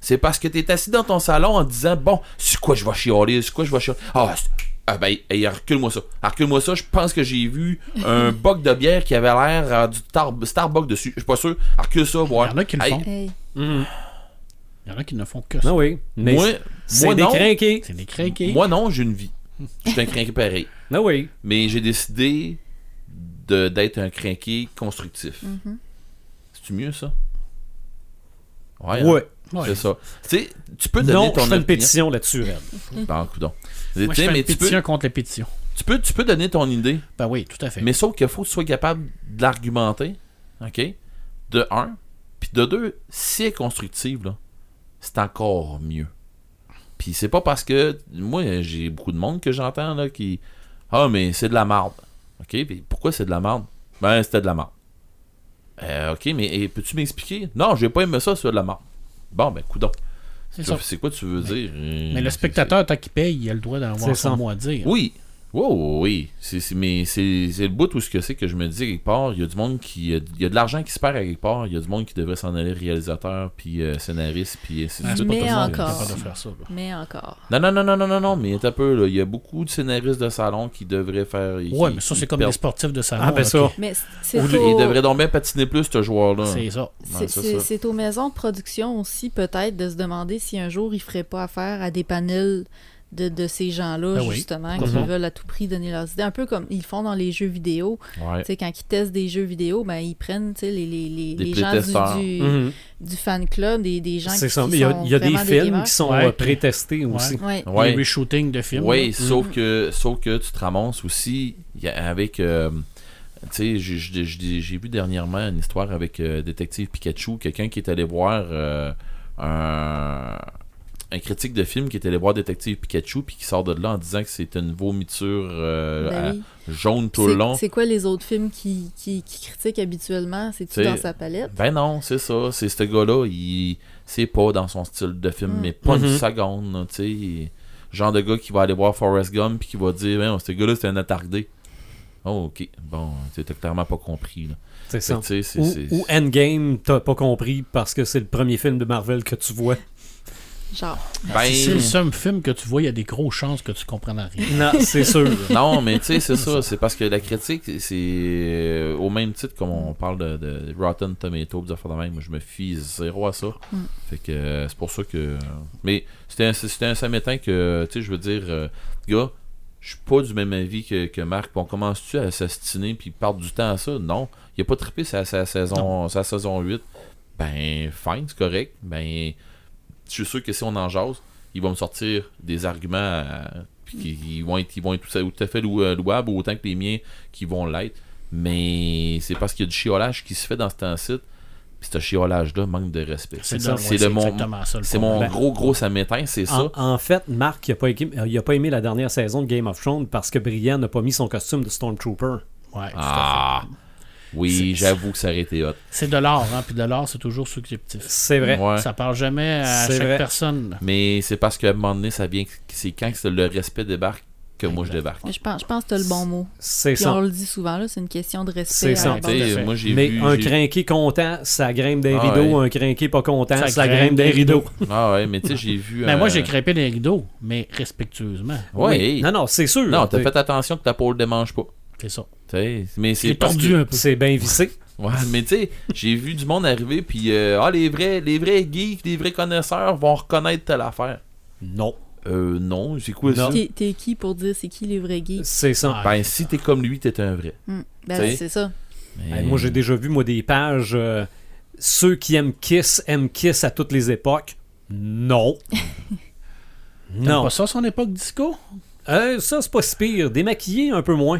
c'est parce que t'es assis dans ton salon en disant Bon, c'est quoi je vais chialer, c'est quoi je vais chialer? Ah, c'est- ah ben, hey, recule-moi ça. Recule-moi ça, je pense que j'ai vu un *laughs* boc de bière qui avait l'air euh, du Star- Starbucks dessus. Je suis pas sûr. Recule ça, Il voir. y en a qui le Hey, font. Hey. Mhm. Il y en a qui ne font que ça. Ah oui. Mais Moi, c'est moi des non. crinqués. C'est des craqués. Moi non, j'ai une vie. Je suis un *laughs* crinqué pareil. Ah oui. Mais j'ai décidé de- d'être un crinqué constructif. Mhm. C'est-tu mieux ça? Ouais. hein? Ouais. Ouais. C'est ça. Tu sais, tu peux donner Non, ton je fais une opinion. pétition là-dessus, Red. Ben, coudonc. Moi, je fais mais une tu peux, pétition contre les pétitions. tu, peux, tu peux donner ton idée, Ben oui, tout à fait. mais sauf qu'il faut que tu sois capable de l'argumenter. OK? De un. Puis de deux, si elle est constructive, là, c'est encore mieux. Puis c'est pas parce que. Moi, j'ai beaucoup de monde que j'entends là qui. Ah, mais c'est de la merde. OK? Puis pourquoi c'est de la merde? Ben, c'était de la merde. Euh, ok, mais peux-tu m'expliquer? Non, j'ai pas aimé ça, c'est de la merde. Bon, ben, coudon. C'est quoi tu veux dire? Mais le spectateur, tant qu'il paye, il a le droit d'avoir son mot à dire. Oui, Wow, oui. C'est, c'est- mais c'est, c'est le bout où ce que c'est que je me dis quelque part, il y a du monde qui. Il y a de l'argent qui se perd à quelque part, il y a du monde qui devrait s'en aller réalisateur, puis euh, scénariste, puis Ah. Mais tout est encore. de faire ça. Mais encore. Non, non, non, non, non, non, non, mais un peu, là. Il y a beaucoup de scénaristes de salon qui devraient faire. qui- Ouais, mais ça, c'est comme les sportifs de salon. Ah, ben ça. Mais c'est Ou- au- Il devrait donc bien patiner plus, ce joueur-là. C'est ça. Ouais, c'est- c'est c'est ça. c'est aux maisons de production aussi, peut-être, de se demander si un jour ils feraient pas affaire à des panels de, de ces gens-là, Ben oui. justement, qui veulent à tout prix donner leurs idées. Un peu comme ils font dans les jeux vidéo. Ouais. Tu sais, quand ils testent des jeux vidéo, ben, ils prennent tu sais, les, les, les, Des les gens du, du, Mhm. du fan club, des, des gens qui, C'est ça. qui Il y a, sont il y a des films qui sont Ouais, euh, pré-testés aussi. Ouais. Ouais. Les reshootings de films. Oui, là. sauf, que, sauf que tu te ramasses aussi il y a- avec. euh, tu sais, j'ai- j'ai j'ai- j'ai vu dernièrement une histoire avec euh, Détective Pikachu, quelqu'un qui est allé voir euh, un, un critique de film qui est allé voir Détective Pikachu, puis qui sort de là en disant que c'est une vomiture euh, Ben à- jaune tout le long. C'est quoi les autres films qui, qui, qui critiquent habituellement? C'est-tu C'est- dans sa palette? Ben non, c'est ça. C'est ce gars-là, il c'est pas dans son style de film, Mm. mais pas une Mhm. seconde, là, tu sais. Genre de gars qui va aller voir Forrest Gump puis qui va dire, ben, ce gars-là, c'est un attardé. Oh, ok. Bon, tu t'as clairement pas compris. Là. C'est ça. Ou, ou Endgame, t'as pas compris parce que c'est le premier film de Marvel que tu vois. Genre. Ben, Si c'est le seul film que tu vois, il y a des grosses chances que tu comprennes rien. *laughs* Non, c'est sûr. non, mais tu sais, c'est ça. C'est parce que la critique, c'est euh, au même titre comme on parle de, de Rotten Tomatoes, des affaires de même. Moi, je me fie zéro à ça. Mm. Fait que euh, c'est pour ça que. Mais c'était un, c'était un samétain que, tu sais, je veux dire, euh, gars, je suis pas du même avis que, que Marc. Puis on commence-tu à s'astiner puis perdre du temps à ça? Non. Il a pas trippé sa, sa saison, sa saison 8. Ben, fine, c'est correct. Ben, je suis sûr que si on en jase, il va me sortir des arguments à- puis qui qui vont être, ils vont être tout, tout à fait lou- euh, louables autant que les miens qui vont l'être. Mais c'est parce qu'il y a du chiolage qui se fait dans ce temps-ci. Puis ce chiolage-là manque de respect. C'est ça. mon- C'est mon Ben, gros gros samétain, c'est ça. En, fait, Marc, il a, pas aimé, il a pas aimé la dernière saison de Game of Thrones parce que Brian n'a pas mis son costume de Stormtrooper. Ouais, tout à fait. Oui, j'avoue que ça aurait été hot. C'est de l'art, hein, puis de l'art, c'est toujours subjectif. C'est vrai. Ouais. Ça parle jamais à C'est chaque vrai. personne. Mais c'est parce qu'à un moment donné, ça vient. C'est quand le respect débarque que moi je débarque. Je pense, je pense que tu as le bon mot. C'est Puis on ça. le dit souvent, là, c'est une question de respect. C'est ça. moi j'ai Mais vu. un crinqué content, ça grimpe des Ah rideaux. ouais. Un crinqué pas content, ça, Ça grimpe des des rideaux. Ah ouais, mais tu sais, j'ai vu. *laughs* Mais moi, euh, j'ai crêpé les rideaux, mais respectueusement. Ouais. Non, non, c'est sûr. Non, t'as fait attention que ta peau ne démange pas. C'est ça. Mais C'est tordu que- un peu. C'est bien vissé. Ouais, mais tu sais, j'ai vu du monde arriver, puis euh, ah, les vrais, les vrais geeks, les vrais connaisseurs vont reconnaître telle affaire. Non. Euh, non, c'est quoi Non. ça? T'es qui pour dire c'est qui les vrais geeks? C'est ça. Ben, si t'es comme lui, t'es un vrai. Hmm. Ben, c'est ça. Mais- moi, j'ai déjà vu, moi, des pages. euh, ceux qui aiment Kiss aiment Kiss à toutes les époques. Non. Non. pas ça, son époque disco? Euh, ça, c'est pas si pire. Démaquillé, un peu moins.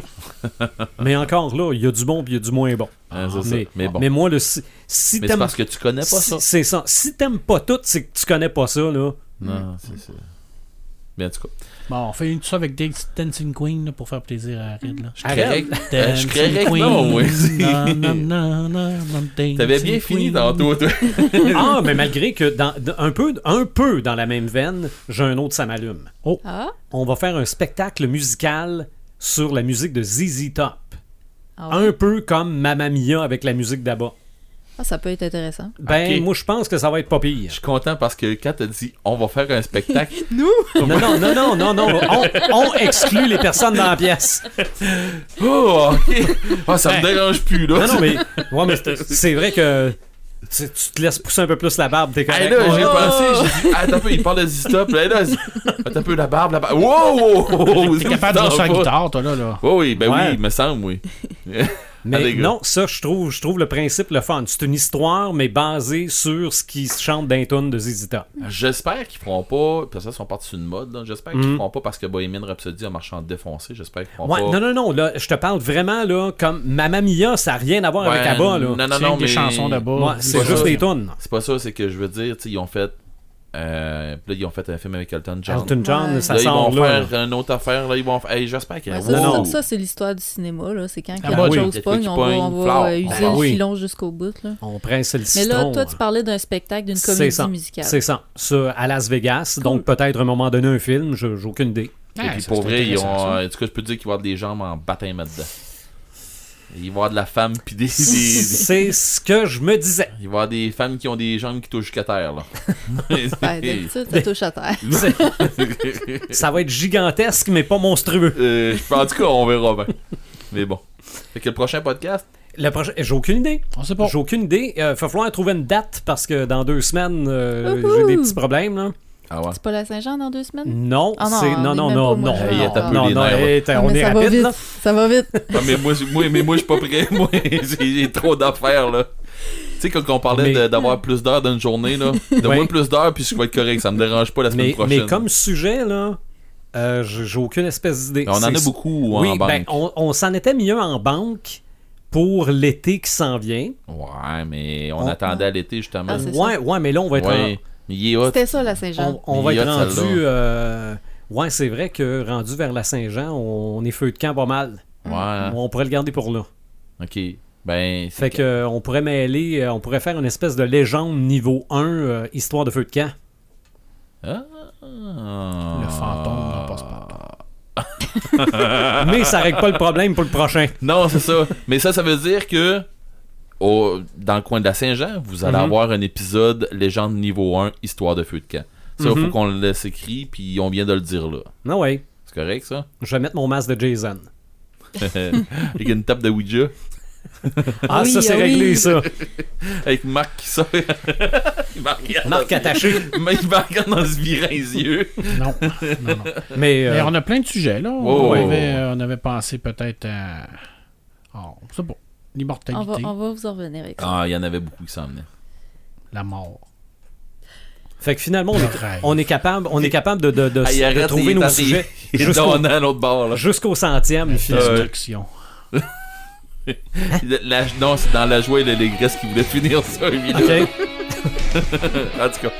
*laughs* mais encore là, il y a du bon et il y a du moins bon. Ah, ça. mais, bon. mais moi, le, si, si Mais c'est parce que tu connais pas ça. si- C'est ça. Si t'aimes pas tout, c'est que tu connais pas ça, là. Non, c'est ça. Mais en tout cas, Bon, on fait une ça avec Dance- Dancing Queen là, pour faire plaisir à Red. Là. je que- euh, je non, moi. *laughs* T'avais bien fini Queen. tantôt, toi. *laughs* ah, mais malgré que dans, dans- un, peu, un peu dans la même veine, j'ai un autre, ça m'allume. Ah? On va faire un spectacle musical sur la musique de ZZ Top. Ah, ouais. Un peu comme Mamma Mia avec la musique d'Abba. Ah, ça peut être intéressant. Ben, moi, je pense que ça va être pas Je pire. suis content parce que quand t'as dit on va faire un spectacle, *laughs* *laughs* Non, non, non, non, non, non. On, on exclut les personnes dans la pièce. oh, ok. Ah, ça me Ben, dérange plus, là. Non, non, mais, ouais, mais c'est *laughs* vrai que tu, tu te laisses pousser un peu plus la barbe, t'es correct. Hey, là, j'ai Ouais. pensé, j'ai dit, ah, attends un peu, il parle de Z-Stop, là, là, attends un peu, la barbe, la barbe, wow, wow, wow, T'es capable de la guitare, toi, là. là. Oui, oui, ben Ouais. oui, il me semble, oui. Mais non, ça, je trouve, je trouve le principe le fun. C'est une histoire, mais basée sur ce qui se chante d'un tonne de ZZ Top. J'espère qu'ils feront pas, parce que ça, ils sont partis sur une mode. J'espère qu'ils Mm. feront pas parce que Bohemian Rhapsody a marché en défoncé. J'espère qu'ils feront Ouais, pas. non, non, non, là, je te parle vraiment, là, comme Mamma Mia, ça n'a rien à voir avec Abba, là. Non, non, C'est non, des mais. chansons d'Abba. Ouais, c'est juste ça. des tonnes. C'est pas ça, c'est que je veux dire, ils ont fait. Euh, puis là, ils ont fait un film avec Elton John. Elton John, Ouais. ça là, ils sort vont là. faire une autre affaire. Là, ils vont faire. Hey, j'espère qu'il y a ça, c'est l'histoire du cinéma. là. C'est quand Ah, quelque bah oui. chose Quelque pogne, qui on on va flore. euh, user Ah, le oui. filon jusqu'au bout. Là. On presse le Mais là, toi, tu parlais d'un spectacle, d'une comédie ça. musicale. C'est ça. Ça, à Las Vegas. Donc, peut-être à un moment donné, un film, je- j'ai aucune idée. Ah, Et puis pour vrai, ils ont, euh, en tout cas, je peux te dire qu'il va y avoir des jambes en baptême là-dedans. Il va y avoir de la femme, puis des, des- des- C'est ce que je me disais. Il va y avoir des femmes qui ont des jambes qui touchent jusqu'à terre, là. *laughs* Ben, d'habitude, ça *laughs* touche à terre. Ça va être gigantesque, mais pas monstrueux. Euh, en tout cas, on verra bien. Mais bon. Fait que le prochain podcast, Le prochain, j'ai aucune idée. On sait pas. J'ai aucune idée. Il va falloir trouver une date parce que dans deux semaines, euh, j'ai des petits problèmes. Là. Ah ouais. C'est pas la Saint-Jean dans deux semaines? Non, Ah non, c'est on non, non, non, non, Hey, non, non, hey, Ah, on est ça va rapide vite. là. Ça va vite. Mais moi, j'ai- moi, mais moi, je suis pas prêt. Moi, j'ai trop d'affaires, là. Tu sais, quand on parlait Mais- d'avoir plus d'heures dans une journée, là, donne-moi Ouais. plus d'heures, puis je vais être correct. Ça me dérange pas la semaine Mais, prochaine. mais comme sujet là, euh, j'ai aucune espèce d'idée. On en a beaucoup Oui, en banque. ben on, on s'en était mis un en banque pour l'été qui s'en vient. Ouais, mais on, On- attendait à l'été, justement. Ah, Ouais, ouais, mais là on va être ouais. C'était ça, la Saint-Jean. on, on va être rendu. euh, ouais, c'est vrai que rendu vers la Saint-Jean, on, on est feu de camp pas mal. Ouais. On pourrait le garder pour là. Ok. Ben, c'est Fait que euh, on pourrait mêler, euh, on pourrait faire une espèce de légende niveau 1, euh, histoire de feu de camp. Ah. Le fantôme dans Passe-Partout. *laughs* Mais ça règle pas le problème pour le prochain. Non, c'est ça. Mais ça, ça veut dire que au- dans le coin de la Saint-Jean, vous allez Mhm. avoir un épisode légende niveau 1, histoire de feu de camp. Ça, il Mhm. faut qu'on le laisse écrit, puis on vient de le dire là. Non, ouais. C'est correct, ça? Je vais mettre mon masque de Jason. *laughs* Avec une table de Ouija. *laughs* Ah, Oui, ça, c'est ah oui. réglé, ça. *laughs* Avec Marc qui sort. Marc attaché. Mais il me regarde dans se virant les yeux. Non, non, non. Mais, euh, Mais on a plein de sujets, là. Oh, on, avait, on avait pensé peut-être à. Oh, c'est bon. On va, L'immortalité, on va vous en revenir avec ça. Ah, il y en avait beaucoup qui s'en venaient. la mort. fait que finalement, on est, on est capable, on est capable de, de, de, Ah, de arrête, trouver nos sujets *laughs* jusqu'au jusqu'au centième. finalement. Destruction. *laughs* La- non, c'est dans la joie et l'allégresse qui voulait finir ça, Emilio. OK? *laughs* En tout cas.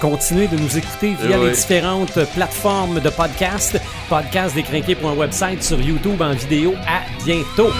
Continuez de nous écouter via les différentes plateformes de podcast. Podcast décrinqué.website sur YouTube en vidéo. À bientôt.